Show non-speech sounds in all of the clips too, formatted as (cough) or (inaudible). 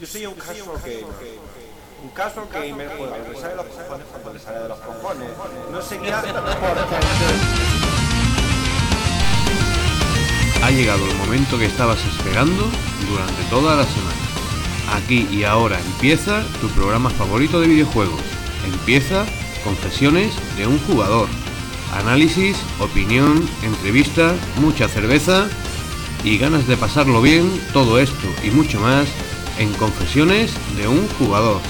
Yo soy un casual gamer. Un casual gamer juega lo que sale de los cojones cuando le sale de los cojones. No sé qué hace (laughs) porque... Ha llegado el momento que estabas esperando durante toda la semana. Aquí y ahora empieza tu programa favorito de videojuegos. Empieza Confesiones de un jugador. Análisis, opinión, entrevistas, mucha cerveza y ganas de pasarlo bien, todo esto y mucho más en Confesiones de un jugador.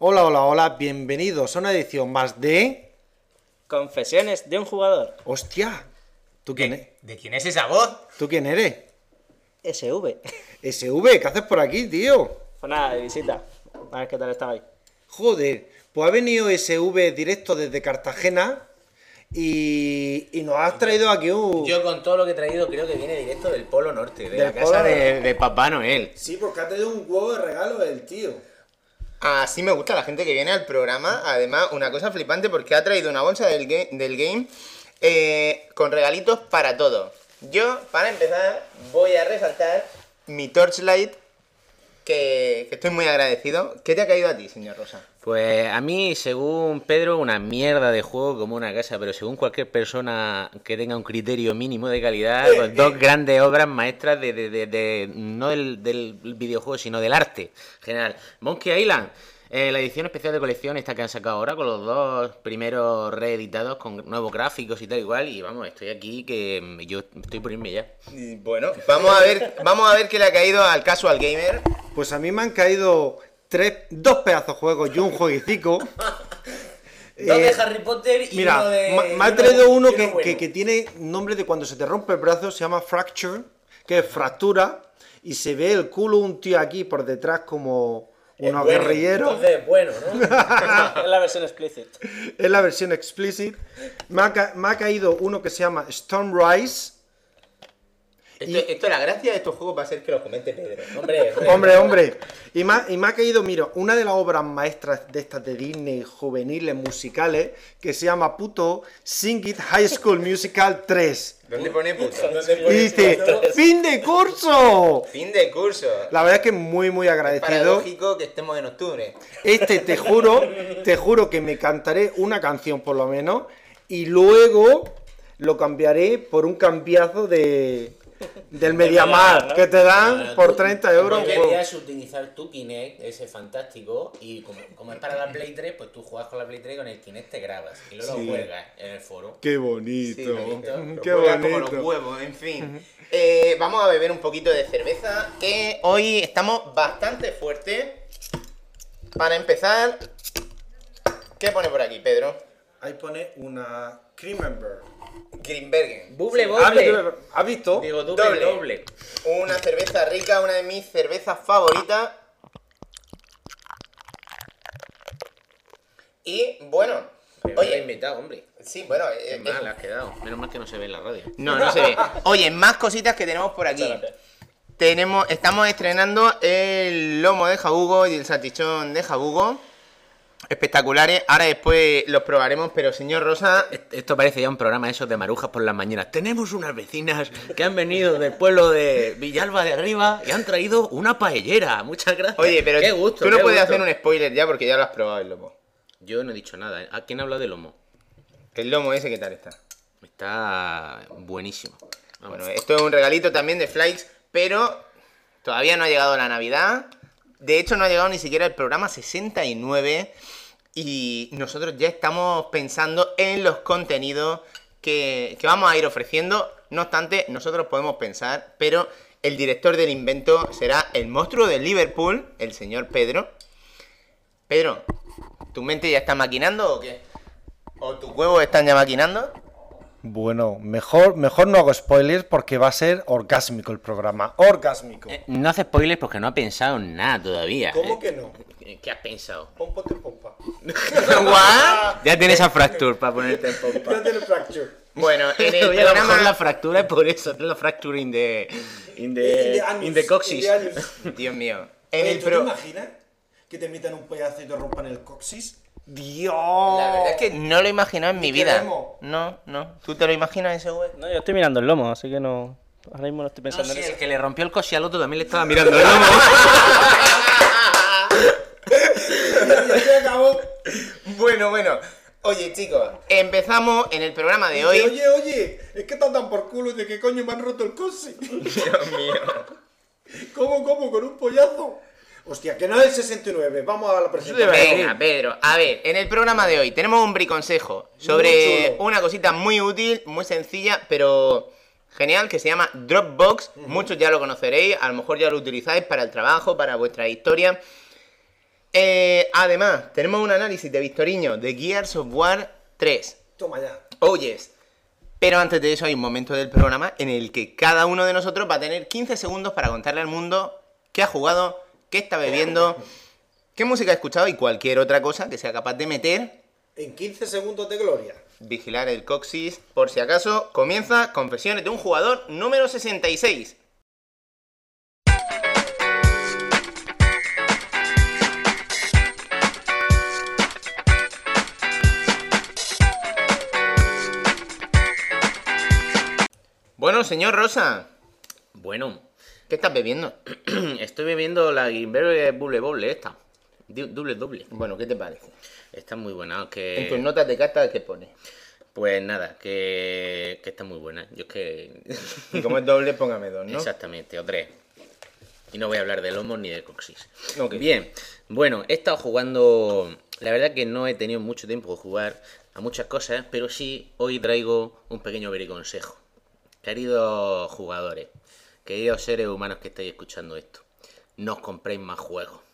Hola, hola, hola, bienvenidos a una edición más de... Confesiones de un jugador. ¡Hostia! ¿Tú quién, e- ¿De, ¿De quién es esa voz? ¿Tú quién eres? SV. SV, ¿qué haces por aquí, tío? Pues nada, de visita. A ver qué tal estabais. Joder, pues ha venido SV directo desde Cartagena y, y nos has traído aquí un... Yo con todo lo que he traído creo que viene directo del Polo Norte, de Del la casa de, de Papá Noel. Sí, porque ha traído un huevo de regalo el tío. Así me gusta la gente que viene al programa. Además, una cosa flipante porque ha traído una bolsa del, ga- del game eh, con regalitos para todo. Yo, para empezar, voy a resaltar mi Torchlight, que, que estoy muy agradecido. ¿Qué te ha caído a ti, señor Rosa? Pues a mí, según Pedro, una mierda de juego como una casa, pero según cualquier persona que tenga un criterio mínimo de calidad, pues dos grandes obras maestras de, de- de- de- no del, del videojuego, sino del arte general. Monkey Island, eh, la edición especial de colección esta que han sacado ahora, con los dos primeros reeditados con nuevos gráficos y tal igual, y vamos, estoy aquí que mm, yo estoy por irme ya. Y Bueno, vamos a ver, vamos a ver qué le ha caído al Casual Gamer. Pues a mí me han caído tres, dos pedazos de juegos y un jueguicico. (laughs) Dos Eh, de Harry Potter y Mira, uno de. me ha traído uno que, bueno. que- que tiene nombre de cuando se te rompe el brazo, se llama Fracture, que es fractura, y se ve el culo un tío aquí por detrás como unos bueno, guerrilleros. Entonces, bueno, ¿no? (laughs) es la versión explicit. Es la versión explicit. Me ha, me ha caído uno que se llama Storm Esto, esto, la gracia de estos juegos va a ser que los comente Pedro. Hombre, (laughs) Hombre, hombre. Y me, ha, y me ha caído, mira, una de las obras maestras de estas de Disney juveniles musicales que se llama puto Sing It High School Musical 3. ¿Dónde pone puto? Y dice, ¡fin de curso! Fin de curso. La verdad es que muy, muy agradecido. Paradójico que estemos en octubre. Este, te juro, te juro que me cantaré una canción por lo menos y luego lo cambiaré por un cambiazo de del Mediamar ¿no? que te dan Bueno, por tú- 30 euros. querías utilizar tu Kinect, ese fantástico, y como, como es para la Play 3, pues tú juegas con la Play 3 y con el Kinect te grabas y luego Sí. lo juegas en el foro. Qué bonito. Sí, bonito. Qué juegas como bonito. los huevos, en fin. Eh, vamos a beber un poquito de cerveza, que hoy estamos bastante fuertes. Para empezar, ¿qué pone por aquí, Pedro? Ahí pone una Creamember. Grimbergen. Buble ¿Has visto? boble. ¿Has visto? Digo, doble, Doble. doble. Una cerveza rica, una de mis cervezas favoritas. Y bueno, Me Oye, invitado, hombre. sí, bueno, Qué eh, mal eh, has quedado. Menos mal que no se ve en la radio. no, no se ve. Oye, más cositas que tenemos por aquí. Tenemos, estamos estrenando el lomo de jabugo y el salchichón de jabugo. Espectaculares. Ahora después los probaremos, pero señor Rosa, Esto parece ya un programa esos de marujas por las mañanas. Tenemos unas vecinas que han venido del pueblo de Villalba de Arriba y han traído una paellera. Muchas gracias. oye, pero qué gusto. tú no puedes gusto. hacer un spoiler ya porque ya lo has probado el lomo. Yo no he dicho nada. ¿A quién habla de lomo? El lomo ese, ¿qué tal está? Está buenísimo. Vamos. Bueno, esto es un regalito también de Flykes, pero todavía no ha llegado la Navidad. De hecho, no ha llegado ni siquiera el programa 69. Y nosotros ya estamos pensando en los contenidos que, que vamos a ir ofreciendo. No obstante, nosotros podemos pensar, pero el director del invento será el monstruo de Liverpool, el señor Pedro. Pedro, ¿tu mente ya está maquinando o qué? ¿O tus huevos están ya maquinando? Bueno, mejor, mejor no hago spoilers porque va a ser orgásmico el programa. Orgásmico. Eh, no hace spoilers porque no ha pensado en nada todavía. ¿Cómo Eh, que no? ¿Qué has pensado? Pompote pompa. (laughs) ¿What? Ya tienes a (laughs) Fracture para ponerte en pompa. Ya tiene fracture. Bueno, en (laughs) el Oye, a lo mejor programa... la fractura es por eso. Es la fracture in the, in the, in the coxis. Dios mío. En Oye, el ¿tú pro... te imaginas que te metan un pedazo y te rompan el coxis? Dios. La verdad es que no lo he imaginado en mi ¿Y vida. queremos? No, no. ¿Tú te lo imaginas ese güey? No, yo estoy mirando el lomo, así que no. Ahora mismo no estoy pensando en el eso. que le rompió el coche al otro también le estaba mirando el lomo. Ya se acabó. Bueno, bueno. Oye, chicos, empezamos en el programa de hoy. Oye, oye, es que están tan por culo de que coño me han roto el coche. (laughs) Dios mío. ¿Cómo, cómo? ¿Con un pollazo? Hostia, que no es el 69. Vamos a la presentación. Venga, Pedro. A ver, en el programa de hoy tenemos un briconsejo sobre una cosita muy útil, muy sencilla, pero genial, que se llama Dropbox. Muchos ya lo conoceréis, a lo mejor ya lo utilizáis para el trabajo, para vuestra historia. Eh, además, tenemos un análisis de Victoriño de Gears of War 3. Toma ya. Oh yes. Pero antes de eso hay un momento del programa en el que cada uno de nosotros va a tener 15 segundos para contarle al mundo qué ha jugado, qué está bebiendo, qué música ha escuchado y cualquier otra cosa que sea capaz de meter. En 15 segundos de gloria. Vigilar el coxis, por si acaso, comienza Confesiones de un jugador número 66. Bueno, señor Rosa, Bueno, ¿qué estás bebiendo? (clears throat) estoy bebiendo la Gimberbe Bubble Bobble esta. Doble doble. Bueno, ¿qué te parece? Está muy buena, En tus notas de carta, ¿qué pone? Pues nada, que, que está muy buena. Yo es que... (laughs) Y como es doble, póngame dos, ¿no? Exactamente, o tres. Y no voy a hablar de lomos ni de coxis. Bien, bueno, he estado jugando. La verdad que no he tenido mucho tiempo de jugar a muchas cosas, pero sí hoy traigo un pequeño vericonsejo. Queridos jugadores, queridos seres humanos que estáis escuchando esto, no os compréis más juegos.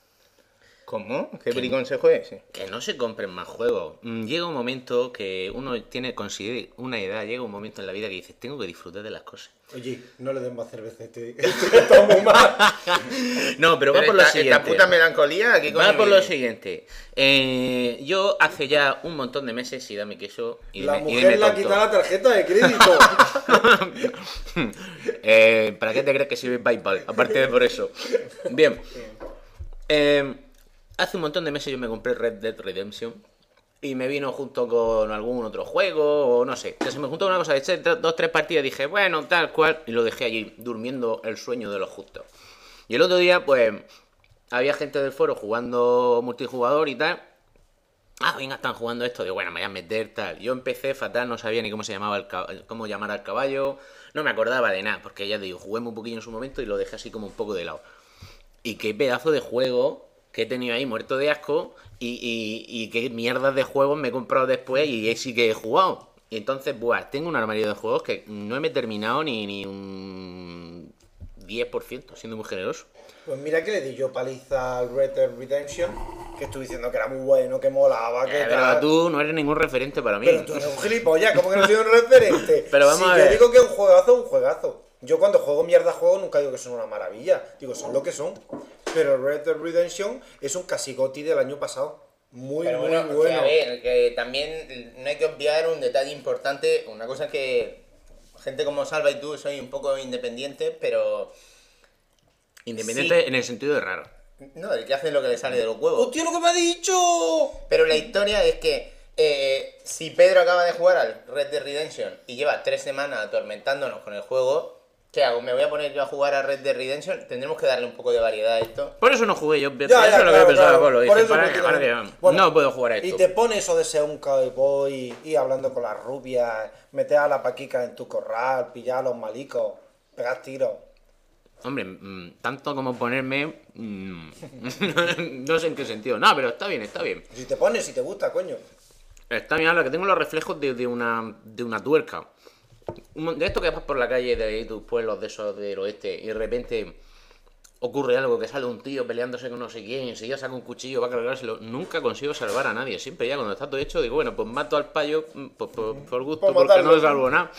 ¿Cómo? ¿Qué briconsejo es ese? Que no se compren más juegos. Mm, Llega un momento que uno tiene considere una edad, llega un momento en la vida que dices, tengo que disfrutar de las cosas. Oye, no le den más cerveza a este. (laughs) Este muy mal. (laughs) No, pero, va por lo siguiente. esta puta melancolía, ¿qué coño Va por lo siguiente. Eh, yo hace ya un montón de meses, y dame queso, y La dime- y mujer dime le ha quitado la tarjeta de crédito. (laughs) Eh, ¿Para qué te crees que sirve PayPal? Aparte de por eso. Bien. Eh, hace un montón de meses yo me compré Red Dead Redemption. Y me vino junto con algún otro juego, o no sé. Que se me juntó una cosa, eché dos, tres partidas, dije, bueno, tal cual, y lo dejé allí, durmiendo el sueño de los justos. Y el otro día, pues, había gente del foro jugando multijugador y tal. Ah, venga, están jugando esto. Digo, bueno, me voy a meter tal. Yo empecé fatal, no sabía ni cómo se llamaba el cómo llamar al caballo. No me acordaba de nada, porque ya digo, jugué muy poquillo en su momento y lo dejé así como un poco de lado. Y qué pedazo de juego que he tenido ahí muerto de asco. Y, y, y qué mierdas de juegos me he comprado después y sí que he jugado. Y entonces, buah, tengo un armario de juegos que no me he terminado ni, ni un 10%, siendo muy generoso. Pues mira que le di yo paliza al Red Dead Redemption, que estuve diciendo que era muy bueno, que molaba, que Eh, pero tú no eres ningún referente para mí. Pero tú eres un gilipollas, ¿cómo que no soy un referente? (laughs) Pero vamos Si a yo ver. digo que un juegazo es un juegazo. Yo cuando juego mierda juego nunca digo que son una maravilla. Digo, son lo que son. Pero Red Dead Redemption es un casi goti del año pasado. Muy, Pero muy bueno, a ver, que también no hay que obviar un detalle importante. Una cosa que gente como Salva y tú soy un poco independiente, pero Independiente Sí. en el sentido de raro. no, el que hace lo que le sale de los huevos. ¡Hostia, lo que me ha dicho! Pero la historia es que eh, si Pedro acaba de jugar al Red Dead Redemption y lleva tres semanas atormentándonos con el juego, ¿qué hago? ¿Me voy a poner yo a jugar a Red Dead Redemption? Tendremos que darle un poco de variedad a esto. Por eso no jugué yo. Ya, eso ya, es lo que claro, pensado, claro. Pablo. Por Dije, eso para que- prácticamente. para que- Bueno, no puedo jugar a esto. Y te pones eso de ser un cowboy y hablando con las rubias, meter a la paquica en tu corral, pillar a los malicos, pegar tiros. Hombre, mm, tanto como ponerme. mm, (laughs) no sé en qué sentido. No, pero está bien, está bien. Si te pones, si te gusta, coño. Está bien, ahora que tengo los reflejos de, de una, de una tuerca. De esto que vas por la calle de tus pueblos de esos del oeste y de repente ocurre algo, que sale un tío peleándose con no sé quién y enseguida saca un cuchillo, va a cargárselo. Nunca consigo salvar a nadie. Siempre ya cuando está todo hecho digo, bueno, pues mato al payo mm, pues, por, por gusto Por porque no salvo nada.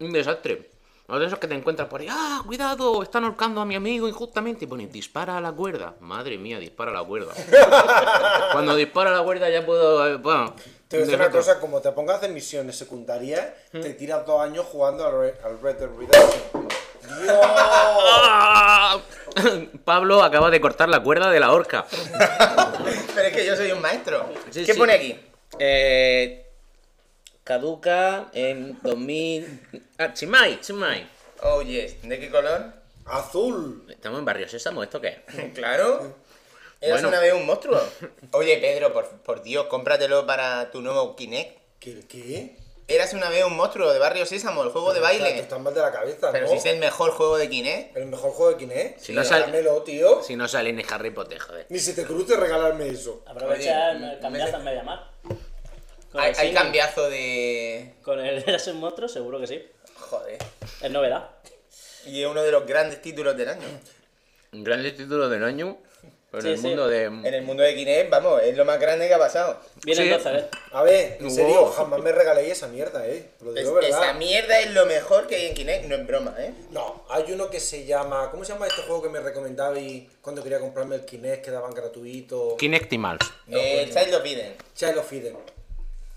Un desastre. Uno de esos que te encuentras por ahí, ¡ah, cuidado! Están ahorcando a mi amigo injustamente. Y pones, dispara a la cuerda. Madre mía, dispara a la cuerda. (laughs) Cuando dispara a la cuerda ya puedo. eh, Bueno, Te voy a decir un una cosa, como te pongas en misiones secundarias, te tiras dos años jugando al Red, al Red Dead Redemption. (laughs) Pablo acaba de cortar la cuerda de la horca. (laughs) Pero es que yo soy un maestro. Sí, ¿Qué sí. pone aquí? Eh, caduca en 2000. Ah, Chimay, Chimay. Oh, yes. ¿De qué color? Azul. Estamos en Barrio Sésamo, ¿esto qué? (laughs) Claro. Eras Bueno. una vez un monstruo. (laughs) Oye, Pedro, por, por Dios, cómpratelo para tu nuevo Kinect. ¿Qué? ¿Qué? Eras una vez un monstruo de Barrio Sésamo, el juego de Tú baile. estás mal de la cabeza, Pero ¿no? si es el mejor juego de Kinect. El mejor juego de Kinect. Si no sale- Regálamelo, tío. Si no sale ni Harry Potter, joder. Ni se te cruce regalarme eso. Aprovecha cambiazo en Mediamar. Con Hay, hay cambiazo de... Con el Eras un monstruo, seguro que sí. Joder. Es novedad. Y es uno de los grandes títulos del año. (laughs) Grandes títulos del año. En Sí, el sí. mundo de. En el mundo de Kinect, vamos, es lo más grande que ha pasado. Viene Sí. entonces, ¿eh? A ver, en serio, Wow. jamás me regaléis esa mierda, eh. Te lo Es- digo esa mierda es lo mejor que hay en Kinect, no es broma, ¿eh? No, hay uno que se llama. ¿Cómo se llama este juego que me recomendabais cuando quería comprarme el Kinect que daban gratuito? Kinectimals. eh, Child of Eden. Child of Eden.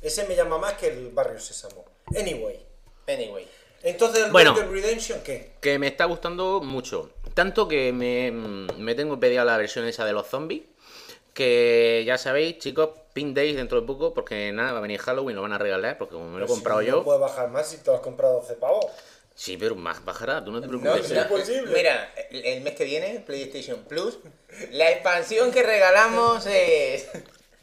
Ese me llama más que el Barrio Sésamo. Anyway. Anyway. Entonces, ¿el Bueno. Red Redemption qué? Que me está gustando mucho. Tanto que me, me tengo pedida la versión esa de los zombies. Que ya sabéis, chicos, Pin Days dentro de poco, porque nada, va a venir Halloween, lo van a regalar, porque como me lo he comprado si yo. No puedes bajar más si te lo has comprado 12 pavos. Sí, pero más bajará, tú no te preocupes. no, posible. Mira, el mes que viene, PlayStation Plus, la expansión que regalamos es...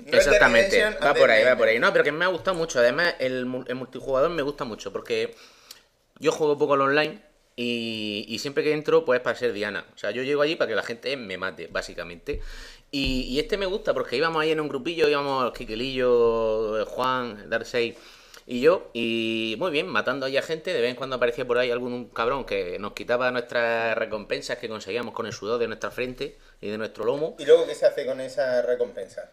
Exactamente, va por ahí, va por ahí. No, pero que me ha gustado mucho. Además, el, el multijugador me gusta mucho porque yo juego poco al online y, siempre que entro, pues para ser Diana. O sea, yo llego allí para que la gente me mate, básicamente. Y, y este me gusta porque íbamos ahí en un grupillo, íbamos Kikilillo, Juan, Darkseid y yo, y muy bien, matando ahí a gente. De vez en cuando aparecía por ahí algún cabrón que nos quitaba nuestras recompensas que conseguíamos con el sudor de nuestra frente y de nuestro lomo. ¿Y luego qué se hace con esa recompensa?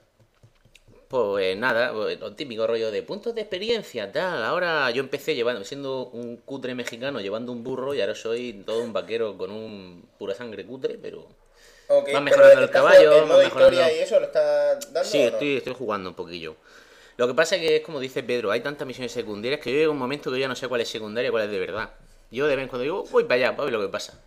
Pues nada, pues, lo típico rollo de puntos de experiencia, tal. Ahora yo empecé llevando, siendo un cutre mexicano, llevando un burro y ahora soy todo un vaquero con un pura sangre cutre, pero... Ok, Va pero mejorando el ¿estás caballo, va ¿El mejorando- historia y eso lo está dando Sí, no? estoy, estoy jugando un poquillo. Lo que pasa es que es como dice Pedro, hay tantas misiones secundarias que yo llego a un momento que yo ya no sé cuál es secundaria y cuál es de verdad. Yo de vez en cuando digo, voy para allá, para ver lo que pasa.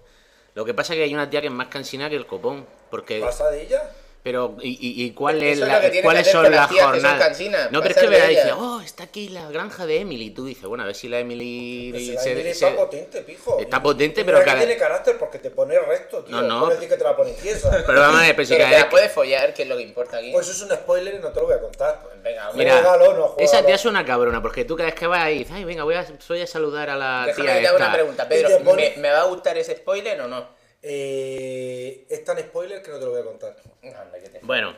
Lo que pasa es que hay una tía que es más cansina que el copón, porque... ¿Pasa de ella? Pero, ¿y, y, y cuál es la- cuáles son las jornadas? no, pero es que verás, dice, oh, está aquí la granja de Emily. Y tú dices, bueno, a ver si la Emily. Pues si se- la Emily se- está potente, pijo. Está Y- potente, y pero cada- tiene carácter porque te pone recto, tío. No, no. No decir que te la pone tiesa. (laughs) Pero vamos a ver, pero si cada vez- puedes follar, que es lo que importa aquí. Pues eso es un spoiler y no te lo voy a contar. Venga, hombre. Mira, Juégalo, no, juégalo. esa tía es una cabrona, porque tú cada vez que vas ahí dices, ay, venga, voy a, voy a saludar a la Déjame tía que te haga una esta. pregunta, Y Pedro. te pone- ¿me, me va a gustar ese spoiler o no? Eh, es tan spoiler que no te lo voy a contar. Anda, que te- Bueno,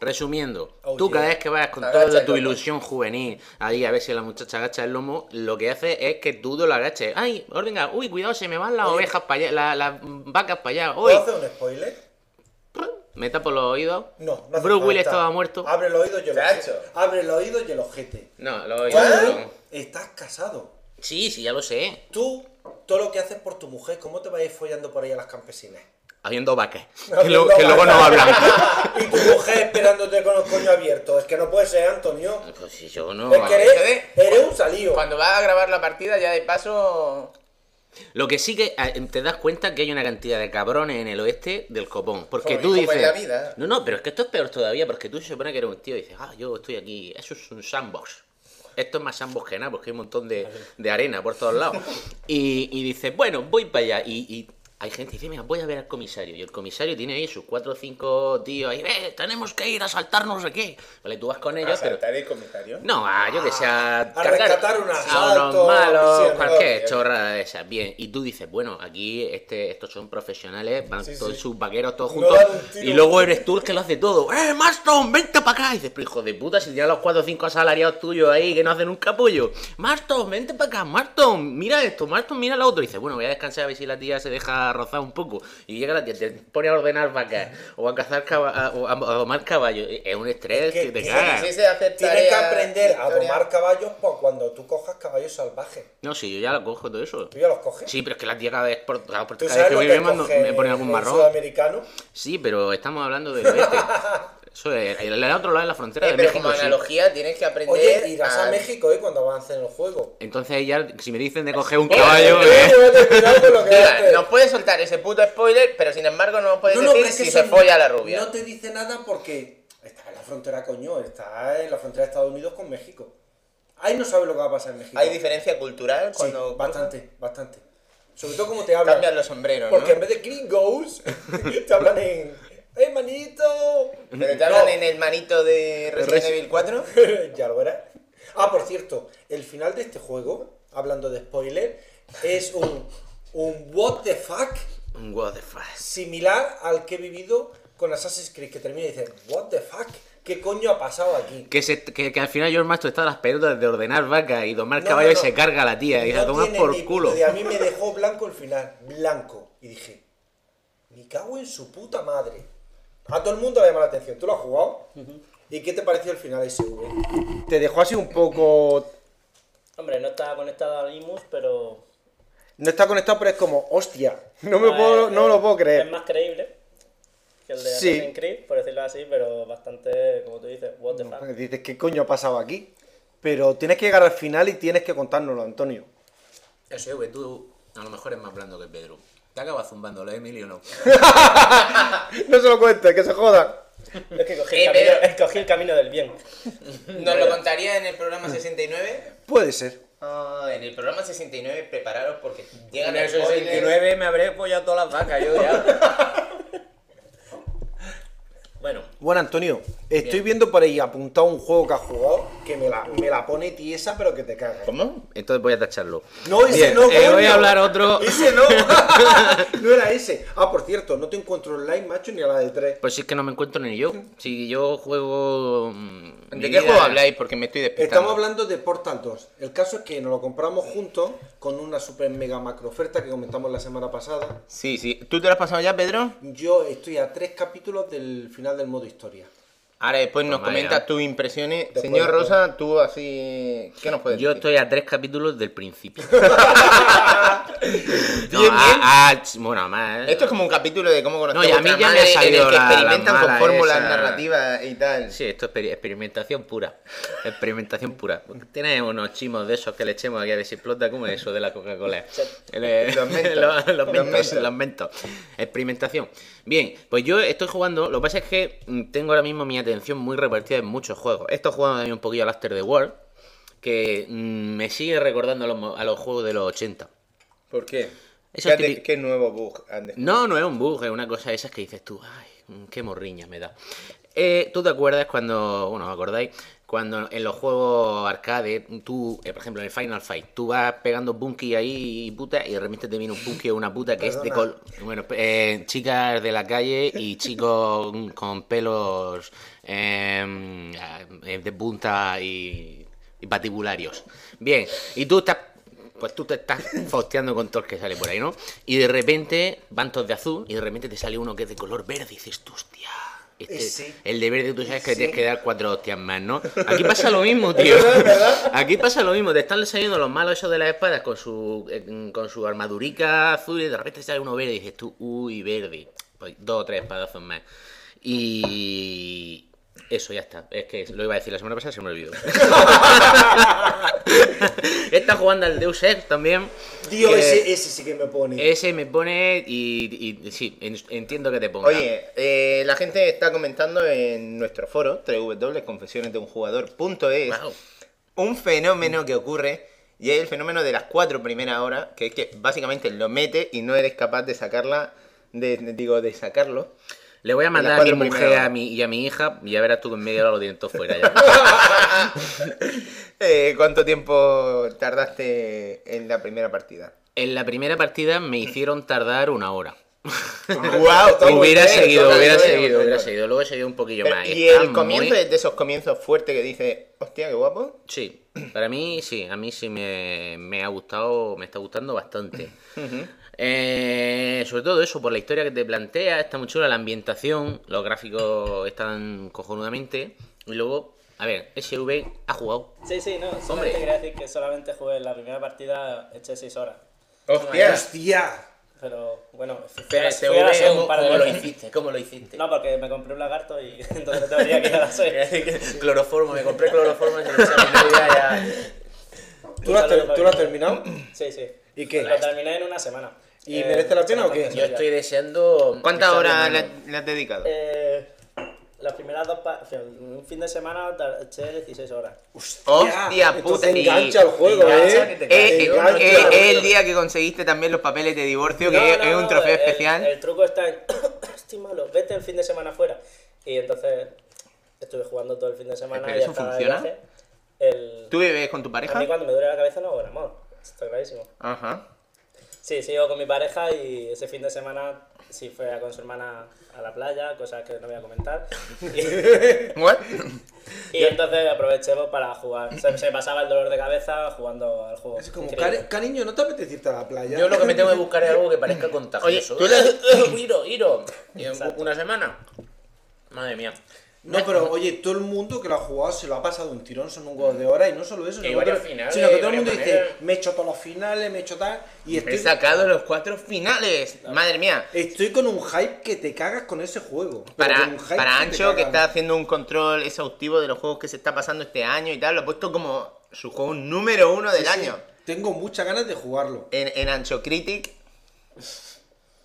resumiendo, Oh, tú yeah. cada vez que vas con Agacha toda tu lomo. ilusión juvenil ahí a ver si la muchacha agacha el lomo, lo que hace es que tú lo agaches. Ay, venga, uy, cuidado, se me van las Oye. ovejas para allá, la- las vacas para allá. Uy, ¿Puedo hacer un spoiler? me tapo los oídos. No, no hace Bruce Willis estaba muerto. Abre el oído y el ojete. Abre el oído y el ojete. No, los oídos. no. estás casado. Sí, sí, ya lo sé. Tú, todo lo que haces por tu mujer, ¿cómo te ir follando por ahí a las campesinas? Habiendo vacas. Que, Habiendo lo- que luego no hablan. (laughs) y tu mujer esperándote con los coños abiertos. Es que no puede ser, Antonio. Pues si yo no. es que eres, un salío. Cuando vas a grabar la partida, ya de paso. Lo que sí que eh, te das cuenta que hay una cantidad de cabrones en el oeste del copón. Porque Joder, tú dices. en la vida. No, no, pero es que esto es peor todavía. Porque tú se supone que eres un tío y dices, ah, yo estoy aquí. Eso es un sandbox. Esto es más sandbox que nada, porque hay un montón de, de arena por todos lados. (laughs) Y, y dices, bueno, voy para allá. Y, y hay gente que dice, mira, voy a ver al comisario. Y el comisario tiene ahí sus cuatro o cinco tíos ahí, eh, tenemos que ir a saltar no sé qué. Vale, tú vas con ellos, pero. ¿Asaltar el comisario? No, a, yo que sé, a, cargar rescatar un a asalto, unos malos, cualquier ok. chorrada de esas. Bien, y tú dices, bueno, aquí este, estos son profesionales, van Sí, todos sí. sus vaqueros todos juntos, y luego eres tú el que lo hace todo. ¡Eh, Marston, vente para acá! Y dices, pero hijo de puta, si tienes los cuatro o cinco asalariados tuyos ahí que no hacen un capullo. Marston, vente para acá, Marston, mira esto, Marston, mira lo otro. Y dices, bueno, voy a descansar a ver si la tía se deja rozar un poco. Y llega la tía, te pone a ordenar vacas, o a cazar caba- o a, a domar caballos. Es un estrés que- que, te cagas. Sí, sí, Tienes que aprender a domar caballos por cuando tú cojas caballos salvajes. No, sí, yo ya lo cojo todo eso. ¿Tú ya los coges? Sí, pero es que la tía cada vez, por, cada, por- ¿Tú cada vez que voy me, me pone algún marrón. sudamericano? Sí, pero estamos hablando del oeste. (laughs) Eso es, el, el otro lado de la frontera Eh, de pero México. como sí. analogía tienes que aprender. Oye, irás a a- México eh, cuando avancen el juego. Entonces ya, si me dicen de coger un Eh, caballo... eh, haces. nos puedes soltar ese puto spoiler, pero sin embargo no nos puedes No, no, decir que si se folla la rubia. No te dice nada porque está en la frontera, coño, está en la frontera de Estados Unidos con México. Ahí no sabes lo que va a pasar en México. ¿Hay diferencia cultural Sí, cuando bastante, bastante. Sobre todo como te hablan. cambian los sombreros, Porque ¿no? en vez de gringos, (laughs) te hablan en. ¡Eh, manito! ¿Pero te hablan No. en el manito de Resident Evil 4? (laughs) ya lo verás. Ah, por cierto, el final de este juego, hablando de spoiler, es un, un what the fuck What the fuck. similar al que he vivido con Assassin's Creed, que termina y dice, what the fuck, ¿qué coño ha pasado aquí? Que, se, que, que al final George Masto está a las pelotas de ordenar vacas y domar No, caballos no, y se carga a la tía y No la tomas tiene por ni culo. idea. A mí me dejó blanco el final, blanco. Y dije, me cago en su puta madre. A todo el mundo le llama la atención. ¿Tú lo has jugado? ¿Y qué te pareció el final SV? Te dejó así un poco... Hombre, no está conectado al Imus, pero. No está conectado, pero es como, hostia, no me es- puedo, no lo puedo Es creer. más creíble que el de Sí. Assassin's Creed, por decirlo así, pero bastante, como tú dices, what the fuck. Dices, ¿qué coño ha pasado aquí? Pero tienes que llegar al final y tienes que contárnoslo, Antonio. Eso, güey, tú a lo mejor es más blando que Pedro. Te acabas zumbando, ¿la Emilio no? (laughs) No se lo cuentes, que se joda. Es que cogí, Eh, el camino, pero- escogí el camino del bien. ¿Nos lo contaría en el programa 69? Puede ser. Ah, en el programa 69 prepararos porque llegan En el spoilers. 69 me habré follado todas las vacas, yo ya. (laughs) bueno, Bueno, Antonio, estoy viendo por ahí apuntado un juego que has jugado que me la, me la pone tiesa, pero que te cagas. ¿Cómo? Entonces voy a tacharlo. No, ese Bien, no, eh, voy a hablar otro. Ese no. (laughs) (laughs) no era ese. Ah, por cierto, no te encuentro online, macho, ni a la de 3. Pues sí es que no me encuentro ni yo. Si yo juego. mm, ¿De qué juego habláis? Porque me estoy despistando. Estamos hablando de Portal 2. El caso es que nos lo compramos juntos con una super mega macro oferta que comentamos la semana pasada. Sí, sí. ¿Tú te lo has pasado ya, Pedro? Yo estoy a tres capítulos del final del modo historia. Ahora después nos Toma comentas ya. tus impresiones. Después, Señor después. Rosa, tú así... ¿Qué nos puedes Yo decir? estoy a tres capítulos del principio. Bien, (laughs) No, bien. a- bueno, más. Esto es como un capítulo de cómo conocer No, y a mí ya me ha en salido el que la- la experimentan con fórmulas esa. narrativas y tal. Sí, esto es exper- experimentación pura. Experimentación pura. Tienes unos chimos de esos que le echemos aquí a ver si explota. ¿Cómo es eso de la Coca-Cola? (laughs) Eh, (laughs) Los mentos. los, los Los mentos, mentos. los mentos. Experimentación. Bien, pues yo estoy jugando. Lo que pasa es que mm, tengo ahora mismo mi atención muy repartida en muchos juegos. Estoy jugando también un poquillo al After the World. Que mm, me sigue recordando a los, mo- a los juegos de los 80. ¿Por qué? ¿Qué, típico. qué nuevo bug han? No, no es un bug, es una cosa de esas que dices tú, ay, mm, qué morriña me da. Eh, ¿Tú te acuerdas cuando, bueno, ¿os acordáis? Cuando en los juegos arcade, tú, eh, por ejemplo, en el Final Fight, tú vas pegando punky ahí y puta, y de repente te viene un punky o una puta que es de col... Bueno, eh, chicas de la calle y (laughs) chicos con pelos eh, de punta y, y patibularios. Bien, y tú estás pues tú te estás fosteando con todo el que sale por ahí, ¿no? Y de repente van todos de azul y de repente te sale uno que es de color verde y dices, hostia. Este, Ese. el de verde tú sabes que tienes que dar cuatro hostias más, ¿no? Aquí pasa lo mismo, tío. Aquí pasa lo mismo, te están saliendo los malos esos de las espadas con su eh, con su armadurica azul y de repente sale uno verde y dices tú, uy, verde. Pues dos o tres espadazos más. Y eso ya está. Es que lo iba a decir la semana pasada, se me olvidó. (laughs) Está jugando al Deus Ex también. Que ese, ese sí que me pone. ese me pone y, y- sí, en- entiendo que te ponga. Oye, eh, la gente está comentando en nuestro foro, www.confesionesdeunjugador.es, Wow. un fenómeno que ocurre, y es el fenómeno de las cuatro primeras horas, que es que básicamente lo metes y no eres capaz de sacarla, de- digo, de sacarlo. Le voy a mandar a mi mujer a mi, y a mi hija y ya verás tú que en media hora lo tienen todo fuera ya. (laughs) Eh, ¿Cuánto tiempo tardaste en la primera partida? En la primera partida me hicieron tardar una hora. (laughs) (laughs) Muy hubiera bien, seguido, hubiera bien, seguido, hubiera seguido. Luego he seguido un poquillo Pero, más. y Está el comienzo muy- es de esos comienzos fuertes que dice, hostia, qué guapo. Sí, para mí sí, a mí sí me, me ha gustado, me está gustando bastante. Eh, sobre todo eso, por la historia que te plantea, está muy chula la ambientación, los gráficos están cojonudamente. Y luego, a ver, SV ha jugado. Sí, sí, no. Hombre. quería decir que solamente jugué la primera partida, eché 6 horas. ¡Hostia! ¡Hostia! Pero bueno, Pero fui a ¿cómo, lo hiciste? ¿Cómo lo hiciste? No, porque me compré un lagarto y (laughs) entonces tendría (laughs) que ir a la SEO. cloroformo, me compré cloroformo y se lo ya. ¿Tú lo has, ter- tú lo has terminado? Sí, sí. ¿Y qué? Lo terminé en una semana. ¿Y Eh, merece la pena o qué? Yo estoy deseando. ¿Cuántas horas le, le has dedicado? Eh, las primeras dos... pa- o sea, un fin de semana eché 16 horas. Hostia puta. Entonces y- engancha el juego, engancha ¿eh? que te Eh, eh, eh, engancha. eh, el día que conseguiste también los papeles de divorcio, que No, es, no, es un trofeo el- especial. El, truco está en... (coughs) Estoy malo, vete el fin de semana fuera. Y entonces estuve jugando todo el fin de semana ¿Pero y eso funciona? El... ¿Tú vives con tu A pareja? mí cuando me duele la cabeza no hago el amor. Está clarísimo. Ajá. Sí, sigo con mi pareja y ese fin de semana sí fue a con su hermana a la playa, cosas que no voy a comentar. (laughs) Y, ¿What? y entonces aproveché pues, para jugar. Se, se pasaba el dolor de cabeza jugando al juego. Es como, Increíble. "Cari- cariño, ¿no te apetece irte a la playa? Yo lo que me tengo que buscar es algo que parezca contagioso. Oye, tú le- Iro, Iro. Y en una semana. Madre mía. No, pero oye, todo el mundo que lo ha jugado se lo ha pasado un tirón, son un gol de hora y no solo eso, Y sino, varios que, finales, sino que todo el mundo dice, me he hecho todos los finales, me he hecho tal, y He estoy, sacado los cuatro finales. Madre mía. estoy con un hype que te cagas con ese juego. Para, con un hype para que Ancho, que está haciendo un control exhaustivo de los juegos que se está pasando este año y tal, lo ha puesto como su juego número uno del Sí, sí, año. Tengo muchas ganas de jugarlo. En, en Ancho Critic.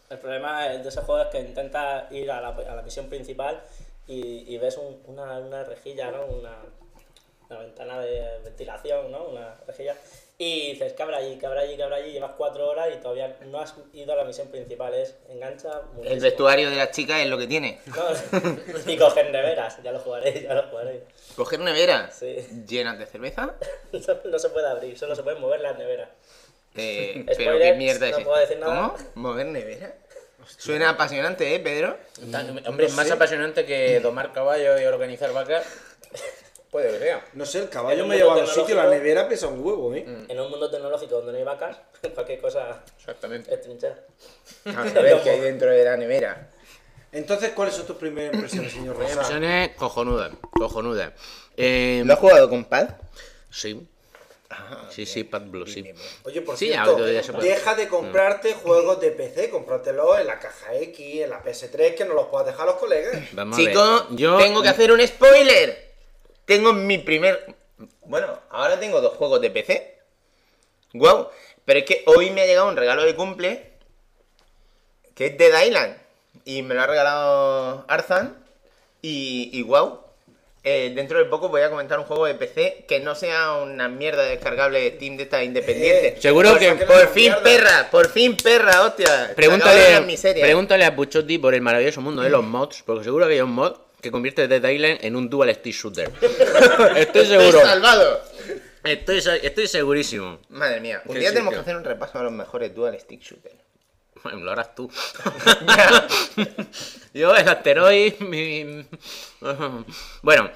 El problema de ese juego es que intentas ir a la, a la misión principal y, y ves un- una, una rejilla, ¿no? Una, una ventana de ventilación, ¿no? Una rejilla. Y dices, habrá allí, habrá allí, habrá allí. Llevas cuatro horas y todavía no has ido a la misión principal. Es engancha El vestuario de las chicas es lo que tiene. No, (laughs) y coger neveras, ya lo jugaré, ya lo jugaré. Coger neveras Sí. llenas de cerveza. (laughs) No, no se puede abrir, solo se pueden mover las neveras. Eh, (laughs) pero qué mierda es no esto? puedo decir nada. ¿Cómo? ¿Mover Suena apasionante, ¿eh, Pedro? Tan- Hombre, es más apasionante que domar caballos y organizar vacas. (laughs) Puede que sea. No sé, el caballo me lleva a los sitios, la nevera pesa un huevo, ¿eh? En un mundo tecnológico donde no hay vacas, (laughs) cualquier cosa Exactamente. es trinchera. A ver qué hay dentro de la nevera. Entonces, ¿cuáles son tus primeras impresiones, señor Rosa? Impresiones cojonudas, cojonudas. Eh, ¿Lo has jugado con pad? sí. Sí, sí, Pad Blue, sí. Oye, por Sí, cierto, deja de comprarte juegos de PC, cómpratelo en la caja X, en la PS3, que no los puedas dejar a los colegas. Vamos a Chico, ver. Yo tengo que hacer un spoiler. Tengo mi primer. Bueno, ahora tengo dos juegos de PC. Wow. Pero es que hoy me ha llegado un regalo de cumple. Que es Dead Island. Y me lo ha regalado Arzan. Y, y wow. Eh, dentro de poco voy a comentar un juego de PC que no sea una mierda descargable de Steam de esta independiente. Eh, Seguro Por que Por fin, mierda. perra, por fin, perra, hostia. Pregúntale, pregúntale a Buchotti por el maravilloso mundo de los mods, porque seguro que hay un mod que convierte Dead Island en un dual stick shooter. (laughs) Estoy Estoy seguro. salvado. Estoy, estoy segurísimo. Madre mía, un día tenemos que hacer un repaso a los mejores dual stick shooters. Bueno, lo harás tú. (laughs) Yo, el asteroid, mi... Bueno,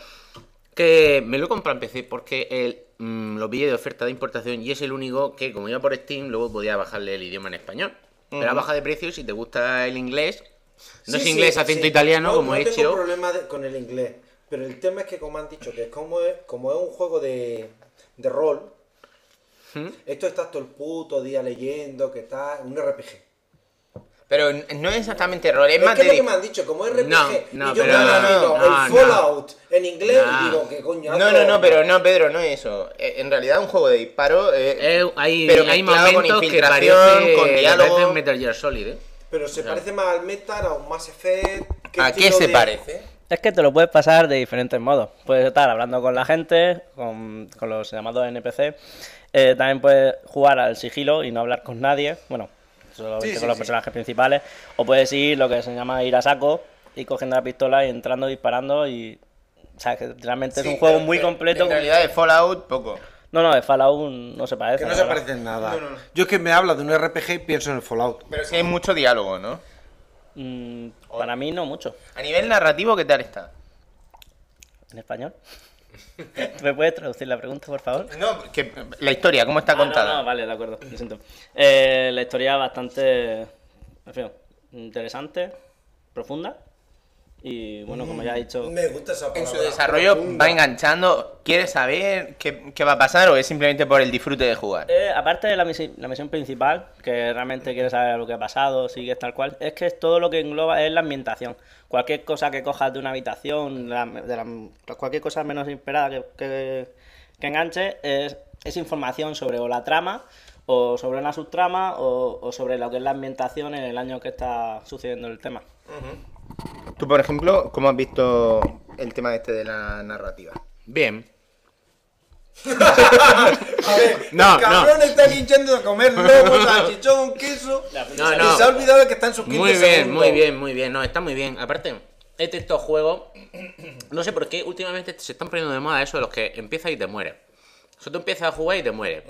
que me lo he comprado en PC porque el, mm, lo pillé de oferta de importación y es el único que, como iba por Steam, luego podía bajarle el idioma en español. Pero a baja de precio, si te gusta el inglés, no Sí, es sí, inglés acento sí. italiano No, como no he tengo hecho. problema de- con el inglés, pero el tema es que como han dicho que es como es, como es un juego de, de rol, ¿Mm? esto estás todo el puto día leyendo, que está un RPG. Pero no es exactamente rol, es Es más que es de... lo que me han dicho, como RPG, No, y no, yo pero me no, no, no, el Fallout en inglés No. y digo, ¿qué coño? No, no, no, pero no, Pedro, no es eso. Eh, En realidad un juego de disparo... eh, Eh, hay, pero hay mezclado con momentos que infiltración, parece, con diálogo. parece Metal Gear Solid, ¿eh? Pero se parece más al Metal, a un Mass Effect. ¿A qué se de- parece? Es que te lo puedes pasar de diferentes modos. Puedes estar hablando con la gente, con, con los llamados NPC. Eh, también puedes jugar al sigilo y no hablar con nadie. Bueno, solamente Sí, sí, con los sí. personajes principales. O puedes ir lo que se llama ir a saco y cogiendo la pistola y entrando, disparando y... O sea, que realmente es un juego pero- muy pero completo. En realidad de Fallout, poco. No, no, de Fallout no se parece. Que no se verdad. parecen nada. Yo es que me habla de un RPG y pienso en el Fallout. Pero sí hay mucho diálogo, ¿no? Mm, para mí no mucho. A nivel narrativo, ¿qué tal está? ¿En español? ¿Me puedes traducir la pregunta, por favor? No, que la historia, ¿cómo está Ah, no, contada? no, vale, de acuerdo, lo siento. Eh, la historia bastante, en fin, interesante, profunda Y bueno, como ya he dicho, Me gusta esa palabra. En su desarrollo profunda. va enganchando. ¿Quieres saber qué, qué va a pasar o es simplemente por el disfrute de jugar? Eh, aparte de la, misi- la misión principal, que realmente quieres saber lo que ha pasado, sigue tal cual, es que es todo lo que engloba es la ambientación. Cualquier cosa que cojas de una habitación, la- de la- cualquier cosa menos esperada que, que, que enganche, es, es información sobre o la trama, o sobre una subtrama, o, o sobre lo que es la ambientación en el año que está sucediendo el tema. Tú, por ejemplo, ¿cómo has visto el tema este de la narrativa? Bien. (laughs) A ver, (laughs) No, el cabrón está aquí echando de comer lobo, salchichón, queso. No, Y no. se ha olvidado de que está en sus 15 Muy bien, segundos. muy bien, muy bien. No, está muy bien. Aparte, este estos juegos, no sé por qué últimamente se están poniendo de moda eso de los que empiezas y te mueres. Eso tú empiezas a jugar y te mueres.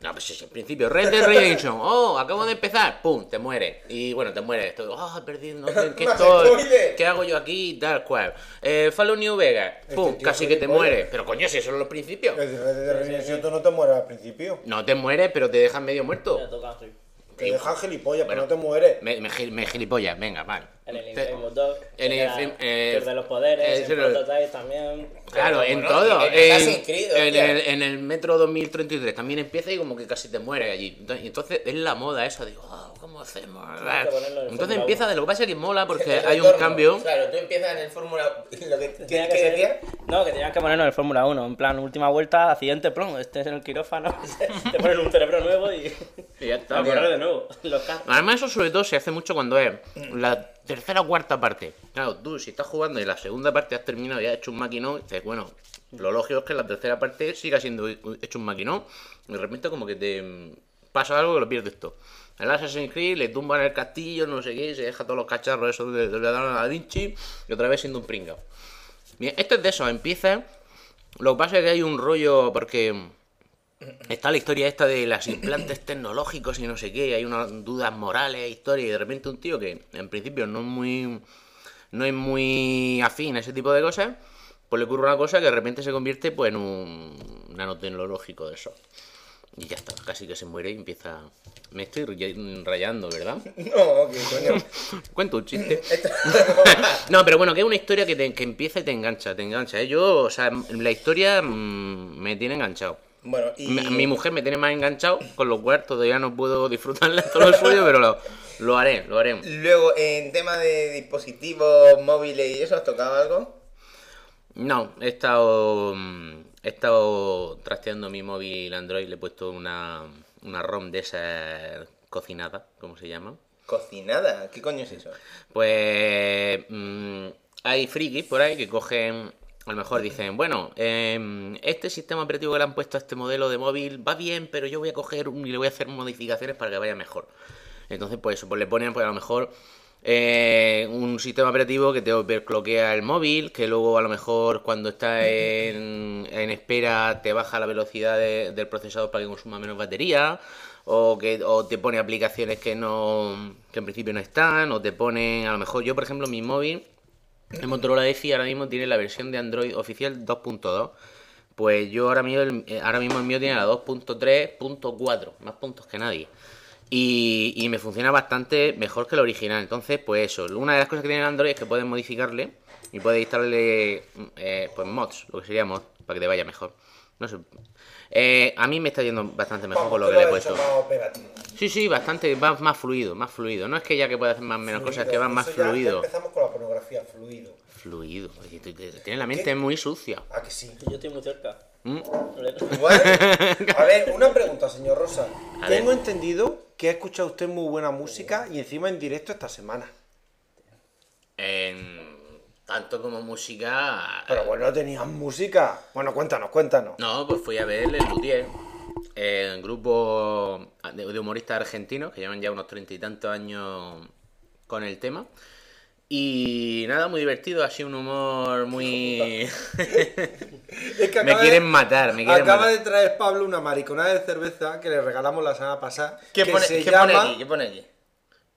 No, pues es el principio. Red Dead Redemption. Oh, acabo de empezar. Pum, te mueres. Y bueno, te mueres. Todo, oh. (laughs) No sé en qué estoy. ¿Qué hago yo aquí? Tal cual. Eh, Fallout New Vegas. Pum, Este tío casi que te mueres. Pero coño, si esos son los principios. El Red Dead Redemption, tú no te mueres al principio. No te mueres, pero te dejan medio muerto. Te dejan gilipollas, Bueno. pero no te mueres. Me, me, gil- me gilipollas, venga, vale. En el Infamous 2, en el era- Infam- eh, pierde los poderes, eh, en Prototype también. Claro, en bueno, todo. en Creed, en el, en el Metro 2033 también empieza y como que casi te mueres allí. Entonces, es la moda de, oh, ¿cómo hacemos? que Entonces empieza de lo que pasa es que mola porque (laughs) hay un cambio. Claro, tú empiezas en el Fórmula. (laughs) Lo que, ¿Qué, Tenía qué que ser- decías? No, que tenías que ponerlo en el Fórmula 1. En plan, última vuelta, accidente, plom, este es en el quirófano. (laughs) te ponen un cerebro nuevo y. Y ya está, a tío. correr de nuevo. Carros. Además eso sobre todo se hace mucho cuando es la tercera o cuarta parte. Claro, tú si estás jugando y la segunda parte has terminado y has hecho un maquinón, dices, bueno, lo lógico es que la tercera parte siga siendo hecho un maquinón. Y de repente como que te mm, pasa algo que lo pierdes todo. El Assassin's Creed le tumban el castillo, no sé qué, y se deja todos los cacharros esos de, le dan a Da Vinci y otra vez siendo un pringao. Bien, esto es de eso, empieza. Lo que pasa es que hay un rollo porque está la historia esta de los implantes tecnológicos y no sé qué, hay unas dudas morales, historia, y de repente un tío que en principio no es muy no es muy afín a ese tipo de cosas, pues le ocurre una cosa que de repente se convierte pues en un nanotecnológico de eso. Y ya está, casi que se muere y empieza... Me estoy ray- rayando, ¿verdad? (laughs) No, que coño. (laughs) Cuento un chiste. (laughs) no, pero bueno, que es una historia que, te- que empieza y te engancha, te engancha. ¿eh? Yo, o sea, la historia mm, me tiene enganchado. Bueno, y. Mi, mi mujer me tiene más enganchado, con lo cual todavía no puedo disfrutarle todo lo suyo, pero lo, lo haré, lo haré. Luego, en tema de dispositivos móviles y eso, ¿has tocado algo? No, he estado, mm, he estado trasteando mi móvil Android, le he puesto una, una ROM de esa cocinada, ¿cómo se llama? Cocinada, ¿qué coño es eso? Pues mm, hay frikis por ahí que cogen, a lo mejor dicen, bueno, em, este sistema operativo que le han puesto a este modelo de móvil va bien, pero yo voy a coger un- y le voy a hacer modificaciones para que vaya mejor. Entonces, pues pues le ponen, pues a lo mejor eh, un sistema operativo que te overcloquea el móvil, que luego a lo mejor cuando está en, en espera te baja la velocidad de- del procesador para que consuma menos batería, o que o te pone aplicaciones que no que en principio no están, o te pone, a lo mejor yo por ejemplo mi móvil, el Motorola EFI ahora mismo tiene la versión de Android oficial 2.2. Pues yo ahora mismo, el, eh, ahora mismo el mío tiene la 2.3.4, más puntos que nadie. Y, y me funciona bastante mejor que el original. Entonces, pues eso, una de las cosas que tiene Android es que puedes modificarle y puedes instalarle eh, pues mods, lo que sería mods, para que te vaya mejor. No sé. Eh, a mí me está yendo bastante mejor con lo que le he puesto. Sí, sí, bastante, va más fluido, más fluido. No es que ya que pueda hacer más menos cosas, que va más ya fluido. Empezamos con la pornografía, fluido. Fluido. Tienes la mente muy sucia. ¿A que sí? Yo estoy muy cerca. ¿Mm? Igual. (laughs) A ver, una pregunta, señor Rosa. A Tengo ver. entendido que ha escuchado usted muy buena música y encima en directo esta semana. En- tanto como música. Pero bueno, tenías música. Bueno, cuéntanos, cuéntanos. No, pues fui a ver el Luthier, el grupo de, humoristas argentinos que llevan ya unos treinta y tantos años con el tema. Y nada, muy divertido, así un humor muy... (laughs) Es que (laughs) me quieren de- matar, me quieren Acaba matar. de traer Pablo una mariconada de cerveza que le regalamos la semana pasada. ¿Qué, que pone, se ¿qué llama... pone aquí? ¿Qué pone aquí?